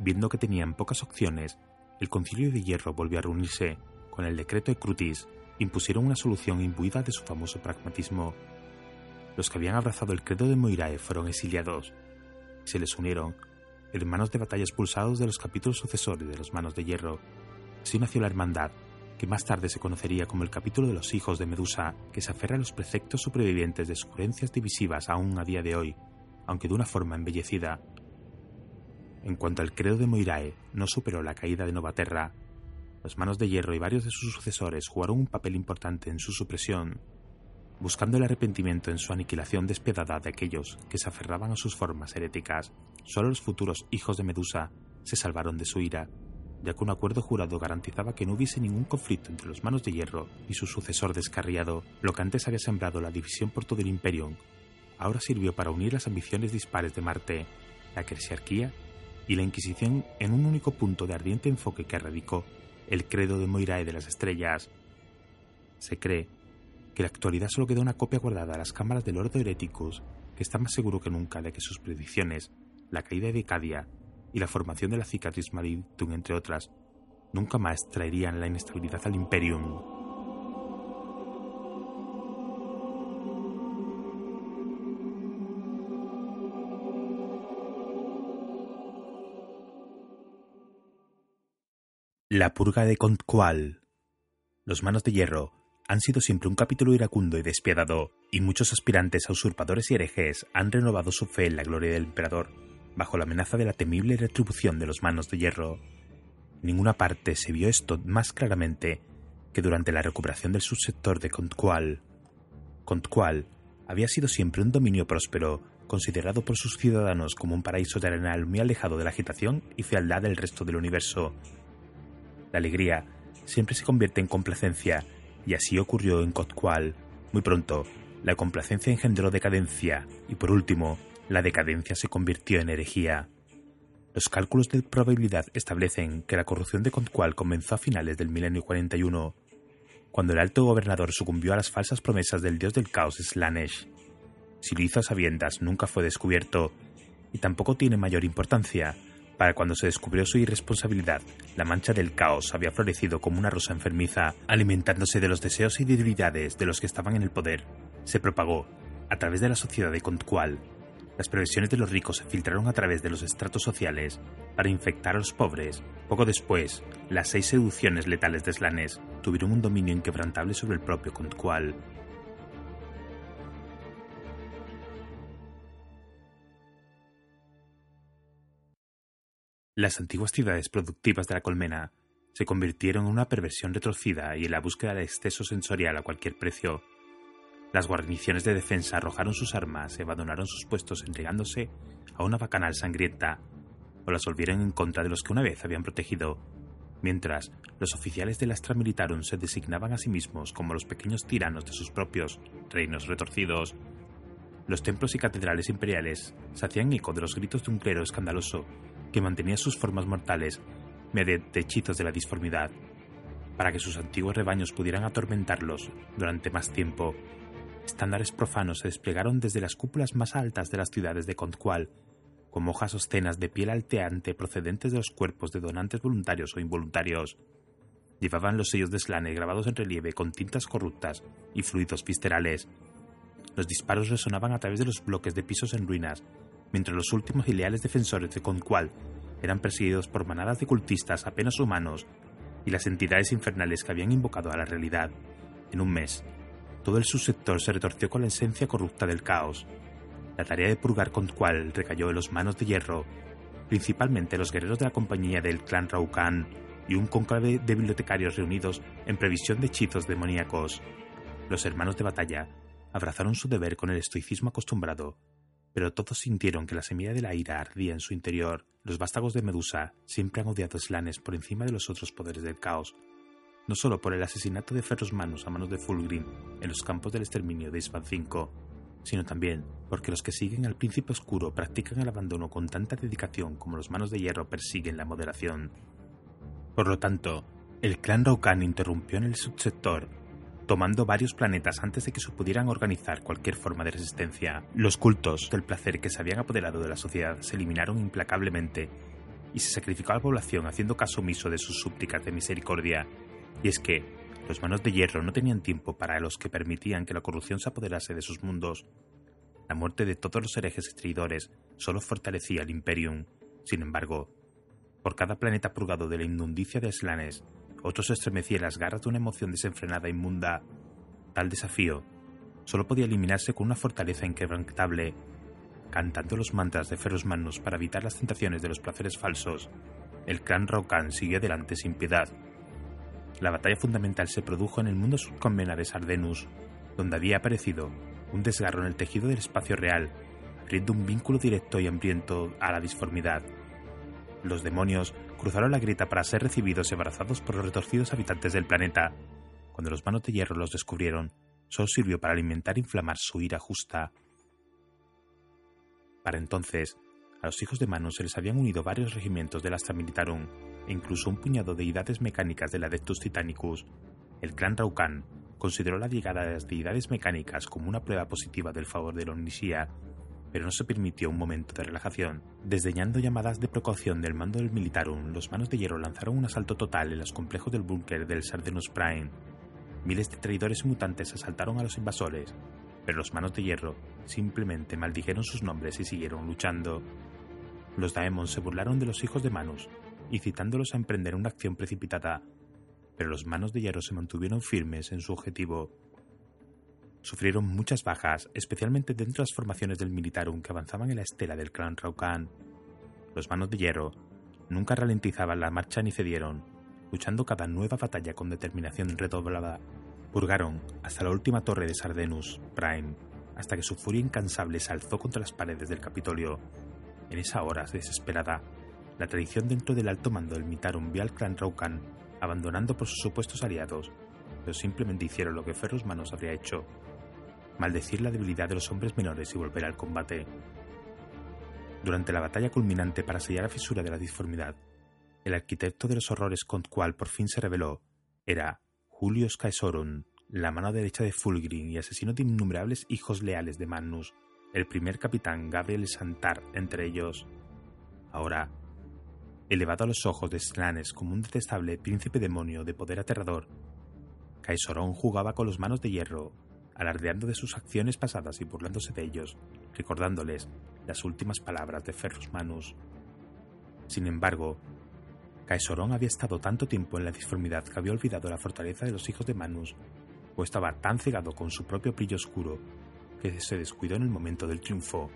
Viendo que tenían pocas opciones, el concilio de hierro volvió a reunirse con el decreto de Crutis, impusieron una solución imbuida de su famoso pragmatismo. Los que habían abrazado el credo de Moirae fueron exiliados. Se les unieron hermanos de batalla expulsados de los capítulos sucesores de los Manos de Hierro. Así nació la hermandad, que más tarde se conocería como el capítulo de los hijos de Medusa, que se aferra a los preceptos supervivientes de sus creencias divisivas aún a día de hoy, aunque de una forma embellecida. En cuanto al credo de Moirae, no superó la caída de Novaterra, los Manos de Hierro y varios de sus sucesores jugaron un papel importante en su supresión, buscando el arrepentimiento en su aniquilación despiadada de aquellos que se aferraban a sus formas heréticas. Solo los futuros hijos de Medusa se salvaron de su ira, ya que un acuerdo jurado garantizaba que no hubiese ningún conflicto entre los Manos de Hierro y su sucesor descarriado. Lo que antes había sembrado la división por todo el Imperium, ahora sirvió para unir las ambiciones dispares de Marte, la cresiarquía y la Inquisición en un único punto de ardiente enfoque que radicó el credo de Moirae de las estrellas. Se cree que en la actualidad solo queda una copia guardada a las cámaras del Ordo Hereticus, que está más seguro que nunca de que sus predicciones, la caída de Cadia y la formación de la cicatriz Maridtum, entre otras, nunca más traerían la inestabilidad al Imperium. La purga de Contqual. Los Manos de Hierro han sido siempre un capítulo iracundo y despiadado, y muchos aspirantes a usurpadores y herejes han renovado su fe en la gloria del emperador, bajo la amenaza de la temible retribución de los Manos de Hierro. Ninguna parte se vio esto más claramente que durante la recuperación del subsector de Contqual. Contqual había sido siempre un dominio próspero, considerado por sus ciudadanos como un paraíso terrenal muy alejado de la agitación y fealdad del resto del universo, la alegría siempre se convierte en complacencia, y así ocurrió en Cotqual. Muy pronto, la complacencia engendró decadencia, y por último, la decadencia se convirtió en herejía. Los cálculos de probabilidad establecen que la corrupción de Contqual comenzó a finales del milenio 41, cuando el alto gobernador sucumbió a las falsas promesas del dios del caos Slanesh. Si lo hizo a sabiendas nunca fue descubierto, y tampoco tiene mayor importancia, Para cuando se descubrió su irresponsabilidad, la mancha del caos había florecido como una rosa enfermiza, alimentándose de los deseos y debilidades de los que estaban en el poder. Se propagó a través de la sociedad de Contqual. Las previsiones de los ricos se filtraron a través de los estratos sociales para infectar a los pobres. Poco después, las seis seducciones letales de Slanes tuvieron un dominio inquebrantable sobre el propio Contqual. Las antiguas ciudades productivas de la colmena se convirtieron en una perversión retorcida y en la búsqueda de exceso sensorial a cualquier precio. Las guarniciones de defensa arrojaron sus armas y abandonaron sus puestos entregándose a una bacanal sangrienta, o las volvieron en contra de los que una vez habían protegido, mientras los oficiales de la Astra Militarum se designaban a sí mismos como los pequeños tiranos de sus propios reinos retorcidos. Los templos y catedrales imperiales se hacían eco de los gritos de un clero escandaloso que mantenía sus formas mortales mediante hechizos de la disformidad, para que sus antiguos rebaños pudieran atormentarlos durante más tiempo. Estándares profanos se desplegaron desde las cúpulas más altas de las ciudades de Contqual, con hojas o cenas de piel alteante procedentes de los cuerpos de donantes voluntarios o involuntarios. Llevaban los sellos de Slane grabados en relieve con tintas corruptas y fluidos viscerales. Los disparos resonaban a través de los bloques de pisos en ruinas mientras los últimos y leales defensores de Conqual eran perseguidos por manadas de cultistas apenas humanos y las entidades infernales que habían invocado a la realidad. En un mes, todo el subsector se retorció con la esencia corrupta del caos. La tarea de purgar Conqual recayó en los manos de hierro, principalmente los guerreros de la compañía del clan Raucan y un cónclave de bibliotecarios reunidos en previsión de hechizos demoníacos. Los hermanos de batalla abrazaron su deber con el estoicismo acostumbrado pero todos sintieron que la semilla de la ira ardía en su interior. Los vástagos de Medusa siempre han odiado a Slanes por encima de los otros poderes del caos, no solo por el asesinato de Ferros Manos a manos de Fulgrim en los campos del exterminio de Isvan V, sino también porque los que siguen al príncipe oscuro practican el abandono con tanta dedicación como los manos de hierro persiguen la moderación. Por lo tanto, el clan Raukan interrumpió en el subsector tomando varios planetas antes de que se pudieran organizar cualquier forma de resistencia. Los cultos del placer que se habían apoderado de la sociedad se eliminaron implacablemente y se sacrificó a la población haciendo caso omiso de sus súplicas de misericordia. Y es que los manos de hierro no tenían tiempo para los que permitían que la corrupción se apoderase de sus mundos. La muerte de todos los herejes traidores solo fortalecía el Imperium. Sin embargo, por cada planeta purgado de la inmundicia de Slanes, otro se estremecía las garras de una emoción desenfrenada e inmunda. Tal desafío solo podía eliminarse con una fortaleza inquebrantable. Cantando los mantras de Ferros Manos para evitar las tentaciones de los placeres falsos, el clan Raukan siguió adelante sin piedad. La batalla fundamental se produjo en el mundo subconvena de Sardenus, donde había aparecido un desgarro en el tejido del espacio real, abriendo un vínculo directo y hambriento a la disformidad. Los demonios cruzaron la grita para ser recibidos y abrazados por los retorcidos habitantes del planeta. Cuando los manos de hierro los descubrieron, solo sirvió para alimentar e inflamar su ira justa. Para entonces, a los hijos de Manu se les habían unido varios regimientos del Astra Militarum e incluso un puñado de deidades mecánicas del Adeptus Titanicus. El clan Raucan consideró la llegada de las deidades mecánicas como una prueba positiva del favor de la Omnisía pero no se permitió un momento de relajación. Desdeñando llamadas de precaución del mando del Militarum, los manos de hierro lanzaron un asalto total en los complejos del búnker del Sardenus Prime. Miles de traidores y mutantes asaltaron a los invasores, pero los manos de hierro simplemente maldijeron sus nombres y siguieron luchando. Los Daemons se burlaron de los hijos de Manus, incitándolos a emprender una acción precipitada, pero los manos de hierro se mantuvieron firmes en su objetivo sufrieron muchas bajas, especialmente dentro de las formaciones del Militarum que avanzaban en la estela del clan Raucan. Los manos de hierro nunca ralentizaban la marcha ni cedieron, luchando cada nueva batalla con determinación redoblada. Purgaron hasta la última torre de Sardenus, Prime, hasta que su furia incansable se alzó contra las paredes del Capitolio. En esa hora desesperada, la tradición dentro del alto mando del Militarum vio al clan Raucan abandonando por sus supuestos aliados, pero simplemente hicieron lo que Ferros Manos habría hecho, maldecir la debilidad de los hombres menores y volver al combate. Durante la batalla culminante para sellar la fisura de la disformidad, el arquitecto de los horrores con cual por fin se reveló era Julius Caesorum, la mano derecha de Fulgrim y asesino de innumerables hijos leales de Magnus, el primer capitán Gabriel Santar entre ellos. Ahora, elevado a los ojos de Slanes como un detestable príncipe demonio de poder aterrador, Kaisorón jugaba con las manos de hierro, alardeando de sus acciones pasadas y burlándose de ellos, recordándoles las últimas palabras de Ferrus Manus. Sin embargo, Caesorón había estado tanto tiempo en la disformidad que había olvidado la fortaleza de los hijos de Manus, o estaba tan cegado con su propio brillo oscuro que se descuidó en el momento del triunfo.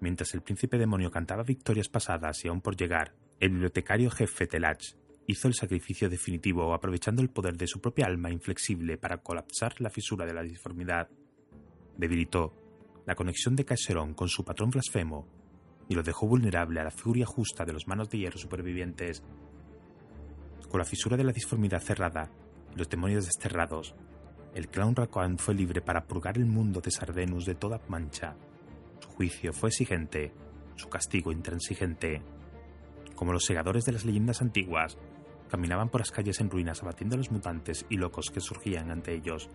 Mientras el príncipe demonio cantaba victorias pasadas y aún por llegar, el bibliotecario jefe Telach hizo el sacrificio definitivo aprovechando el poder de su propia alma inflexible para colapsar la fisura de la disformidad. Debilitó la conexión de Caesorón con su patrón blasfemo y lo dejó vulnerable a la furia justa de los manos de hierro supervivientes. Con la fisura de la disformidad cerrada y los demonios desterrados, el clown Rakoan fue libre para purgar el mundo de Sardenus de toda mancha. Su juicio fue exigente, su castigo intransigente. Como los segadores de las leyendas antiguas, caminaban por las calles en ruinas abatiendo a los mutantes y locos que surgían ante ellos.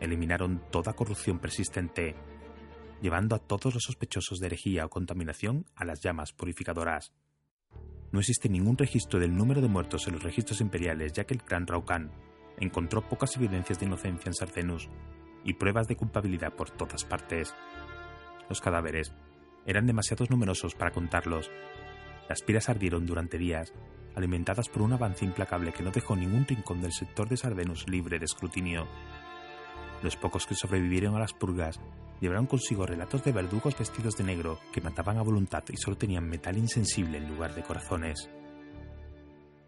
Eliminaron toda corrupción persistente llevando a todos los sospechosos de herejía o contaminación a las llamas purificadoras. No existe ningún registro del número de muertos en los registros imperiales, ya que el clan Raukan encontró pocas evidencias de inocencia en Sarcenus y pruebas de culpabilidad por todas partes. Los cadáveres eran demasiados numerosos para contarlos. Las piras ardieron durante días, alimentadas por un avance implacable que no dejó ningún rincón del sector de Sardenus libre de escrutinio. Los pocos que sobrevivieron a las purgas llevaron consigo relatos de verdugos vestidos de negro que mataban a voluntad y solo tenían metal insensible en lugar de corazones.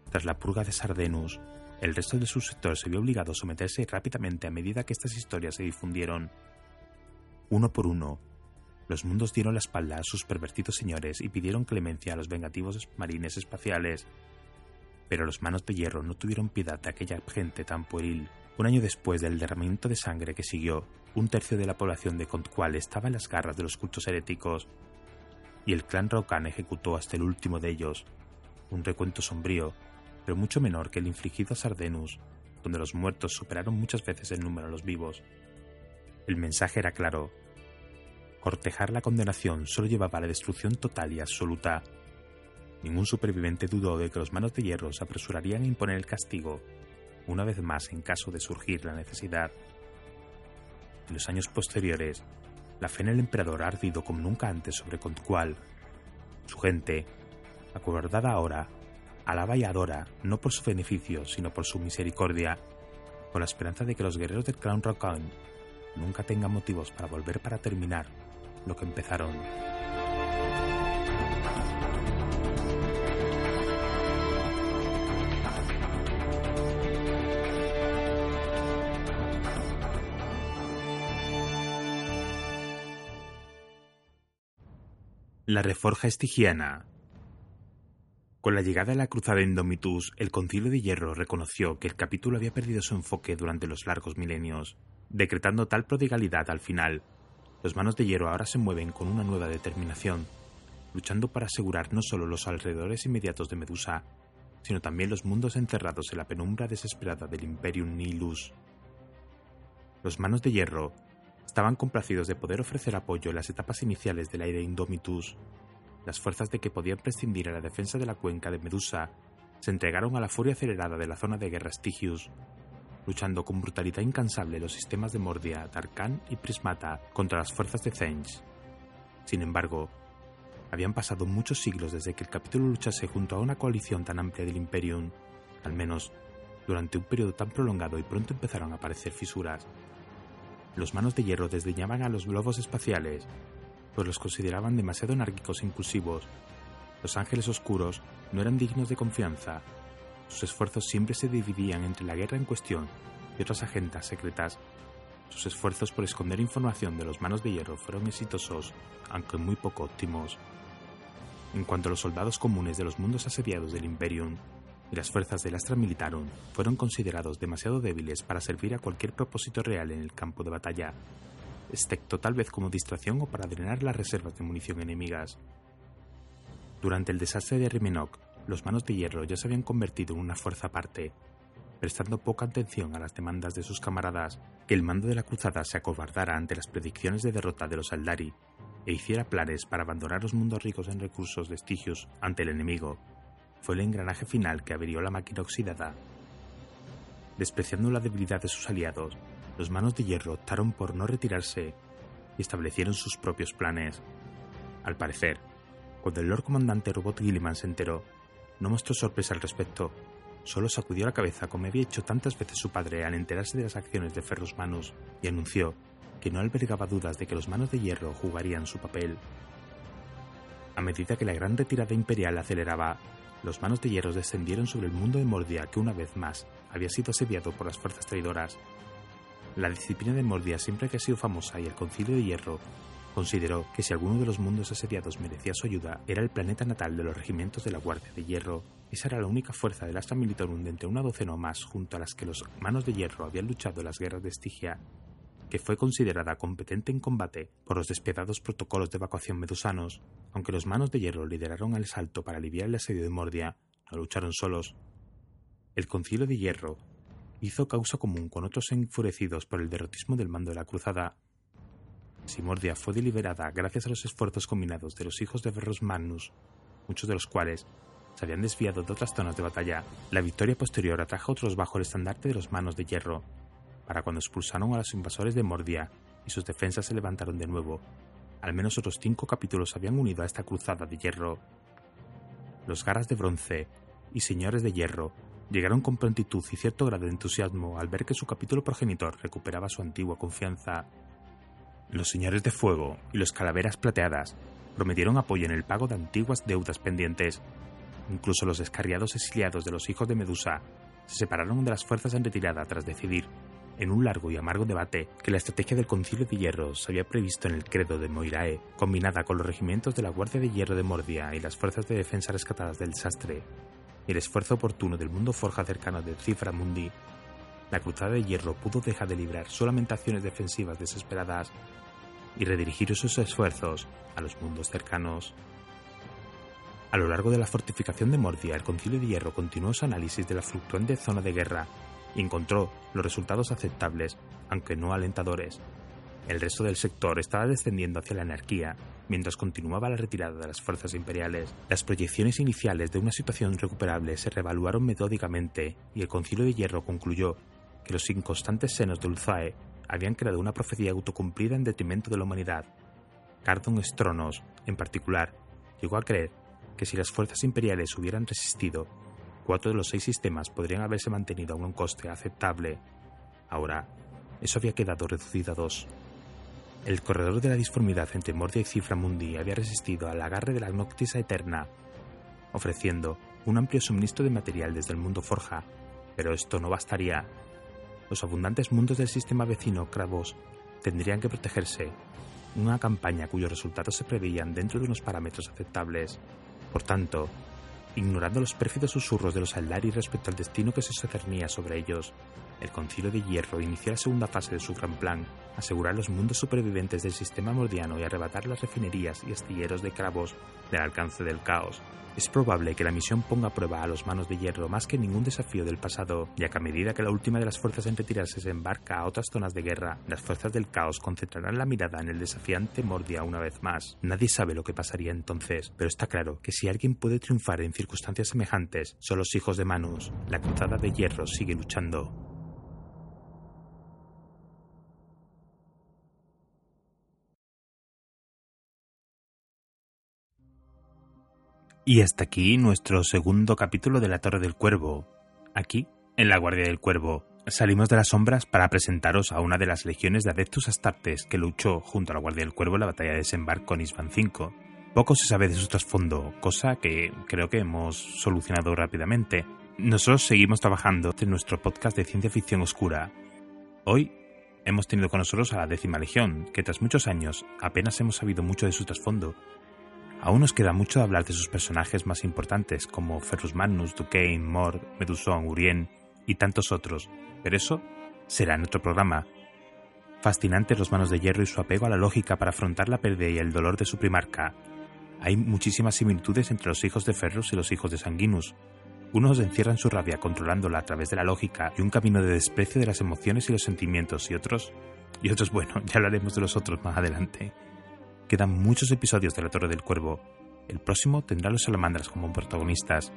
Tras la purga de Sardenus, el resto de su sector se vio obligado a someterse rápidamente a medida que estas historias se difundieron. Uno por uno, los mundos dieron la espalda a sus pervertidos señores y pidieron clemencia a los vengativos marines espaciales. Pero los manos de hierro no tuvieron piedad de aquella gente tan pueril. Un año después del derramamiento de sangre que siguió, un tercio de la población de Contqual estaba en las garras de los cultos heréticos, y el clan Rokan ejecutó hasta el último de ellos, un recuento sombrío, pero mucho menor que el infligido a Sardenus, donde los muertos superaron muchas veces el número de los vivos. El mensaje era claro. Cortejar la condenación solo llevaba a la destrucción total y absoluta. Ningún superviviente dudó de que los manos de hierro se apresurarían a imponer el castigo, una vez más en caso de surgir la necesidad. En los años posteriores, la fe en el emperador ha ardido como nunca antes sobre Contqual. Su gente, acordada ahora, alaba y adora no por su beneficio, sino por su misericordia, con la esperanza de que los guerreros del Crown Rockon nunca tengan motivos para volver para terminar lo que empezaron. La Reforja Estigiana. Con la llegada de la cruzada Indomitus, el Concilio de Hierro reconoció que el capítulo había perdido su enfoque durante los largos milenios, decretando tal prodigalidad al final. Los manos de hierro ahora se mueven con una nueva determinación, luchando para asegurar no solo los alrededores inmediatos de Medusa, sino también los mundos encerrados en la penumbra desesperada del Imperium Nihilus. Los manos de hierro estaban complacidos de poder ofrecer apoyo en las etapas iniciales de la de Indomitus. Las fuerzas de que podían prescindir a la defensa de la cuenca de Medusa se entregaron a la furia acelerada de la zona de guerra Stygius, luchando con brutalidad incansable los sistemas de Mordia, Darkan y Prismata contra las fuerzas de Zench. Sin embargo, habían pasado muchos siglos desde que el capítulo luchase junto a una coalición tan amplia del Imperium, al menos durante un periodo tan prolongado y pronto empezaron a aparecer fisuras los manos de hierro desdeñaban a los globos espaciales, pues los consideraban demasiado anárquicos e impulsivos. Los ángeles oscuros no eran dignos de confianza. Sus esfuerzos siempre se dividían entre la guerra en cuestión y otras agendas secretas. Sus esfuerzos por esconder información de los manos de hierro fueron exitosos, aunque muy poco óptimos. En cuanto a los soldados comunes de los mundos asediados del Imperium, y las fuerzas del Astra Militarum fueron considerados demasiado débiles para servir a cualquier propósito real en el campo de batalla, excepto tal vez como distracción o para drenar las reservas de munición enemigas. Durante el desastre de Rimenok, los manos de hierro ya se habían convertido en una fuerza aparte, prestando poca atención a las demandas de sus camaradas, que el mando de la cruzada se acobardara ante las predicciones de derrota de los Aldari e hiciera planes para abandonar los mundos ricos en recursos de estigios ante el enemigo fue el engranaje final que averió la máquina oxidada. Despreciando la debilidad de sus aliados, los manos de hierro optaron por no retirarse y establecieron sus propios planes. Al parecer, cuando el Lord Comandante Robot Gilliman se enteró, no mostró sorpresa al respecto, solo sacudió la cabeza como había hecho tantas veces su padre al enterarse de las acciones de Ferrus Manus y anunció que no albergaba dudas de que los manos de hierro jugarían su papel. A medida que la gran retirada imperial aceleraba, los manos de hierro descendieron sobre el mundo de Mordia que una vez más había sido asediado por las fuerzas traidoras. La disciplina de Mordia siempre que ha sido famosa y el concilio de hierro consideró que si alguno de los mundos asediados merecía su ayuda era el planeta natal de los regimientos de la Guardia de Hierro. Esa era la única fuerza del Astra Militarum de entre una docena o más junto a las que los manos de hierro habían luchado en las guerras de Estigia que fue considerada competente en combate por los despiadados protocolos de evacuación medusanos, aunque los manos de hierro lideraron el salto para aliviar el asedio de Mordia, no lucharon solos. El concilio de hierro hizo causa común con otros enfurecidos por el derrotismo del mando de la cruzada. Si Mordia fue deliberada gracias a los esfuerzos combinados de los hijos de Verros Magnus, muchos de los cuales se habían desviado de otras zonas de batalla, la victoria posterior atrajo otros bajo el estandarte de los manos de hierro, para cuando expulsaron a los invasores de Mordia y sus defensas se levantaron de nuevo. Al menos otros cinco capítulos habían unido a esta cruzada de hierro. Los garras de bronce y señores de hierro llegaron con prontitud y cierto grado de entusiasmo al ver que su capítulo progenitor recuperaba su antigua confianza. Los señores de fuego y los calaveras plateadas prometieron apoyo en el pago de antiguas deudas pendientes. Incluso los descarriados exiliados de los hijos de Medusa se separaron de las fuerzas en retirada tras decidir en un largo y amargo debate que la estrategia del Concilio de Hierro se había previsto en el credo de Moirae, combinada con los regimientos de la Guardia de Hierro de Mordia y las fuerzas de defensa rescatadas del desastre, y el esfuerzo oportuno del mundo forja cercano de Cifra Mundi, la Cruzada de Hierro pudo dejar de librar solamente acciones defensivas desesperadas y redirigir sus esfuerzos a los mundos cercanos. A lo largo de la fortificación de Mordia, el Concilio de Hierro continuó su análisis de la fluctuante zona de guerra y encontró los resultados aceptables, aunque no alentadores. El resto del sector estaba descendiendo hacia la anarquía, mientras continuaba la retirada de las fuerzas imperiales. Las proyecciones iniciales de una situación recuperable se reevaluaron metódicamente y el Concilio de Hierro concluyó que los inconstantes senos de Ulzae habían creado una profecía autocumplida en detrimento de la humanidad. Cardon Stronos, en particular, llegó a creer que si las fuerzas imperiales hubieran resistido, cuatro de los seis sistemas podrían haberse mantenido a un coste aceptable. Ahora, eso había quedado reducido a dos. El corredor de la disformidad entre Mordia y Cifra Mundi había resistido al agarre de la Noctisa Eterna, ofreciendo un amplio suministro de material desde el mundo Forja, pero esto no bastaría. Los abundantes mundos del sistema vecino Kravos tendrían que protegerse, una campaña cuyos resultados se preveían dentro de unos parámetros aceptables. Por tanto, ignorando los pérfidos susurros de los Aldari respecto al destino que se cernía sobre ellos. El Concilio de Hierro inició la segunda fase de su gran plan, asegurar los mundos supervivientes del sistema mordiano y arrebatar las refinerías y astilleros de Cravos del alcance del caos, es probable que la misión ponga a prueba a los manos de hierro más que ningún desafío del pasado, ya que a medida que la última de las fuerzas en retirarse se embarca a otras zonas de guerra, las fuerzas del caos concentrarán la mirada en el desafiante Mordia una vez más. Nadie sabe lo que pasaría entonces, pero está claro que si alguien puede triunfar en circunstancias semejantes, son los hijos de Manus. La cruzada de hierro sigue luchando. Y hasta aquí nuestro segundo capítulo de La Torre del Cuervo. Aquí, en la Guardia del Cuervo, salimos de las sombras para presentaros a una de las legiones de Adeptus Astartes que luchó junto a la Guardia del Cuervo en la batalla de desembarco con Isvan V. Poco se sabe de su trasfondo, cosa que creo que hemos solucionado rápidamente. Nosotros seguimos trabajando en nuestro podcast de ciencia ficción oscura. Hoy hemos tenido con nosotros a la décima legión, que tras muchos años apenas hemos sabido mucho de su trasfondo, Aún nos queda mucho hablar de sus personajes más importantes, como Ferrus Magnus, Duquesne, Mord, Meduson, Urien y tantos otros, pero eso será en otro programa. Fascinantes los manos de hierro y su apego a la lógica para afrontar la pérdida y el dolor de su primarca. Hay muchísimas similitudes entre los hijos de Ferrus y los hijos de Sanguinus. Unos encierran su rabia controlándola a través de la lógica y un camino de desprecio de las emociones y los sentimientos, y otros, y otros, bueno, ya hablaremos de los otros más adelante. Quedan muchos episodios de La Torre del Cuervo. El próximo tendrá a los salamandras como protagonistas.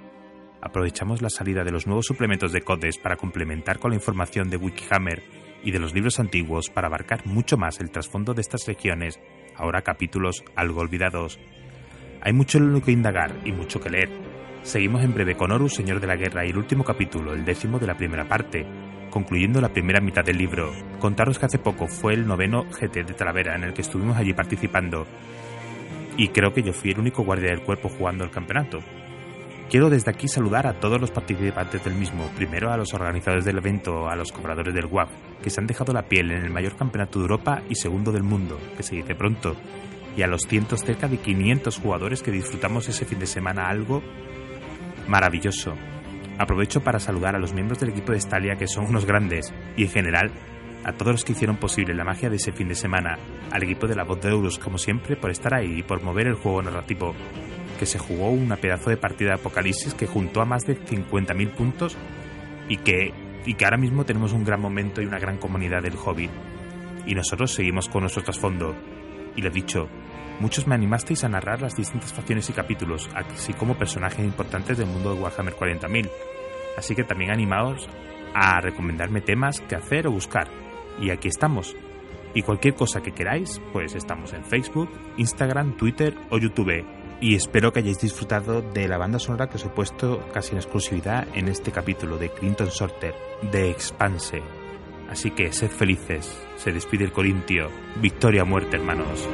aprovechamos la salida de los nuevos suplementos de Codes para complementar con la información de Wikihammer y de los libros antiguos para abarcar mucho más el trasfondo de estas regiones, ahora capítulos algo olvidados. Hay mucho en lo que indagar y mucho que leer. Seguimos en breve con Horus, Señor de la Guerra, y el último capítulo, el décimo de la primera parte, concluyendo la primera mitad del libro. Contaros que hace poco fue el noveno GT de Talavera en el que estuvimos allí participando. Y creo que yo fui el único guardia del cuerpo jugando el campeonato. Quiero desde aquí saludar a todos los participantes del mismo, primero a los organizadores del evento, a los cobradores del WAP, que se han dejado la piel en el mayor campeonato de Europa y segundo del mundo, que se dice pronto, y a los cientos, cerca de 500 jugadores que disfrutamos ese fin de semana algo maravilloso. Aprovecho para saludar a los miembros del equipo de Stalia que son unos grandes, y en general a todos los que hicieron posible la magia de ese fin de semana, al equipo de la voz de Euros como siempre por estar ahí y por mover el juego narrativo, que se jugó una pedazo de partida de Apocalipsis que juntó a más de 50.000 puntos y que, y que ahora mismo tenemos un gran momento y una gran comunidad del hobby. Y nosotros seguimos con nuestro trasfondo. Y lo dicho, muchos me animasteis a narrar las distintas facciones y capítulos, así como personajes importantes del mundo de Warhammer 40.000. Así que también animaos a recomendarme temas que hacer o buscar. Y aquí estamos. Y cualquier cosa que queráis, pues estamos en Facebook, Instagram, Twitter o YouTube y espero que hayáis disfrutado de la banda sonora que os he puesto casi en exclusividad en este capítulo de Clinton Sorter, de Expanse. Así que sed felices, se despide el Corintio, victoria muerte hermanos.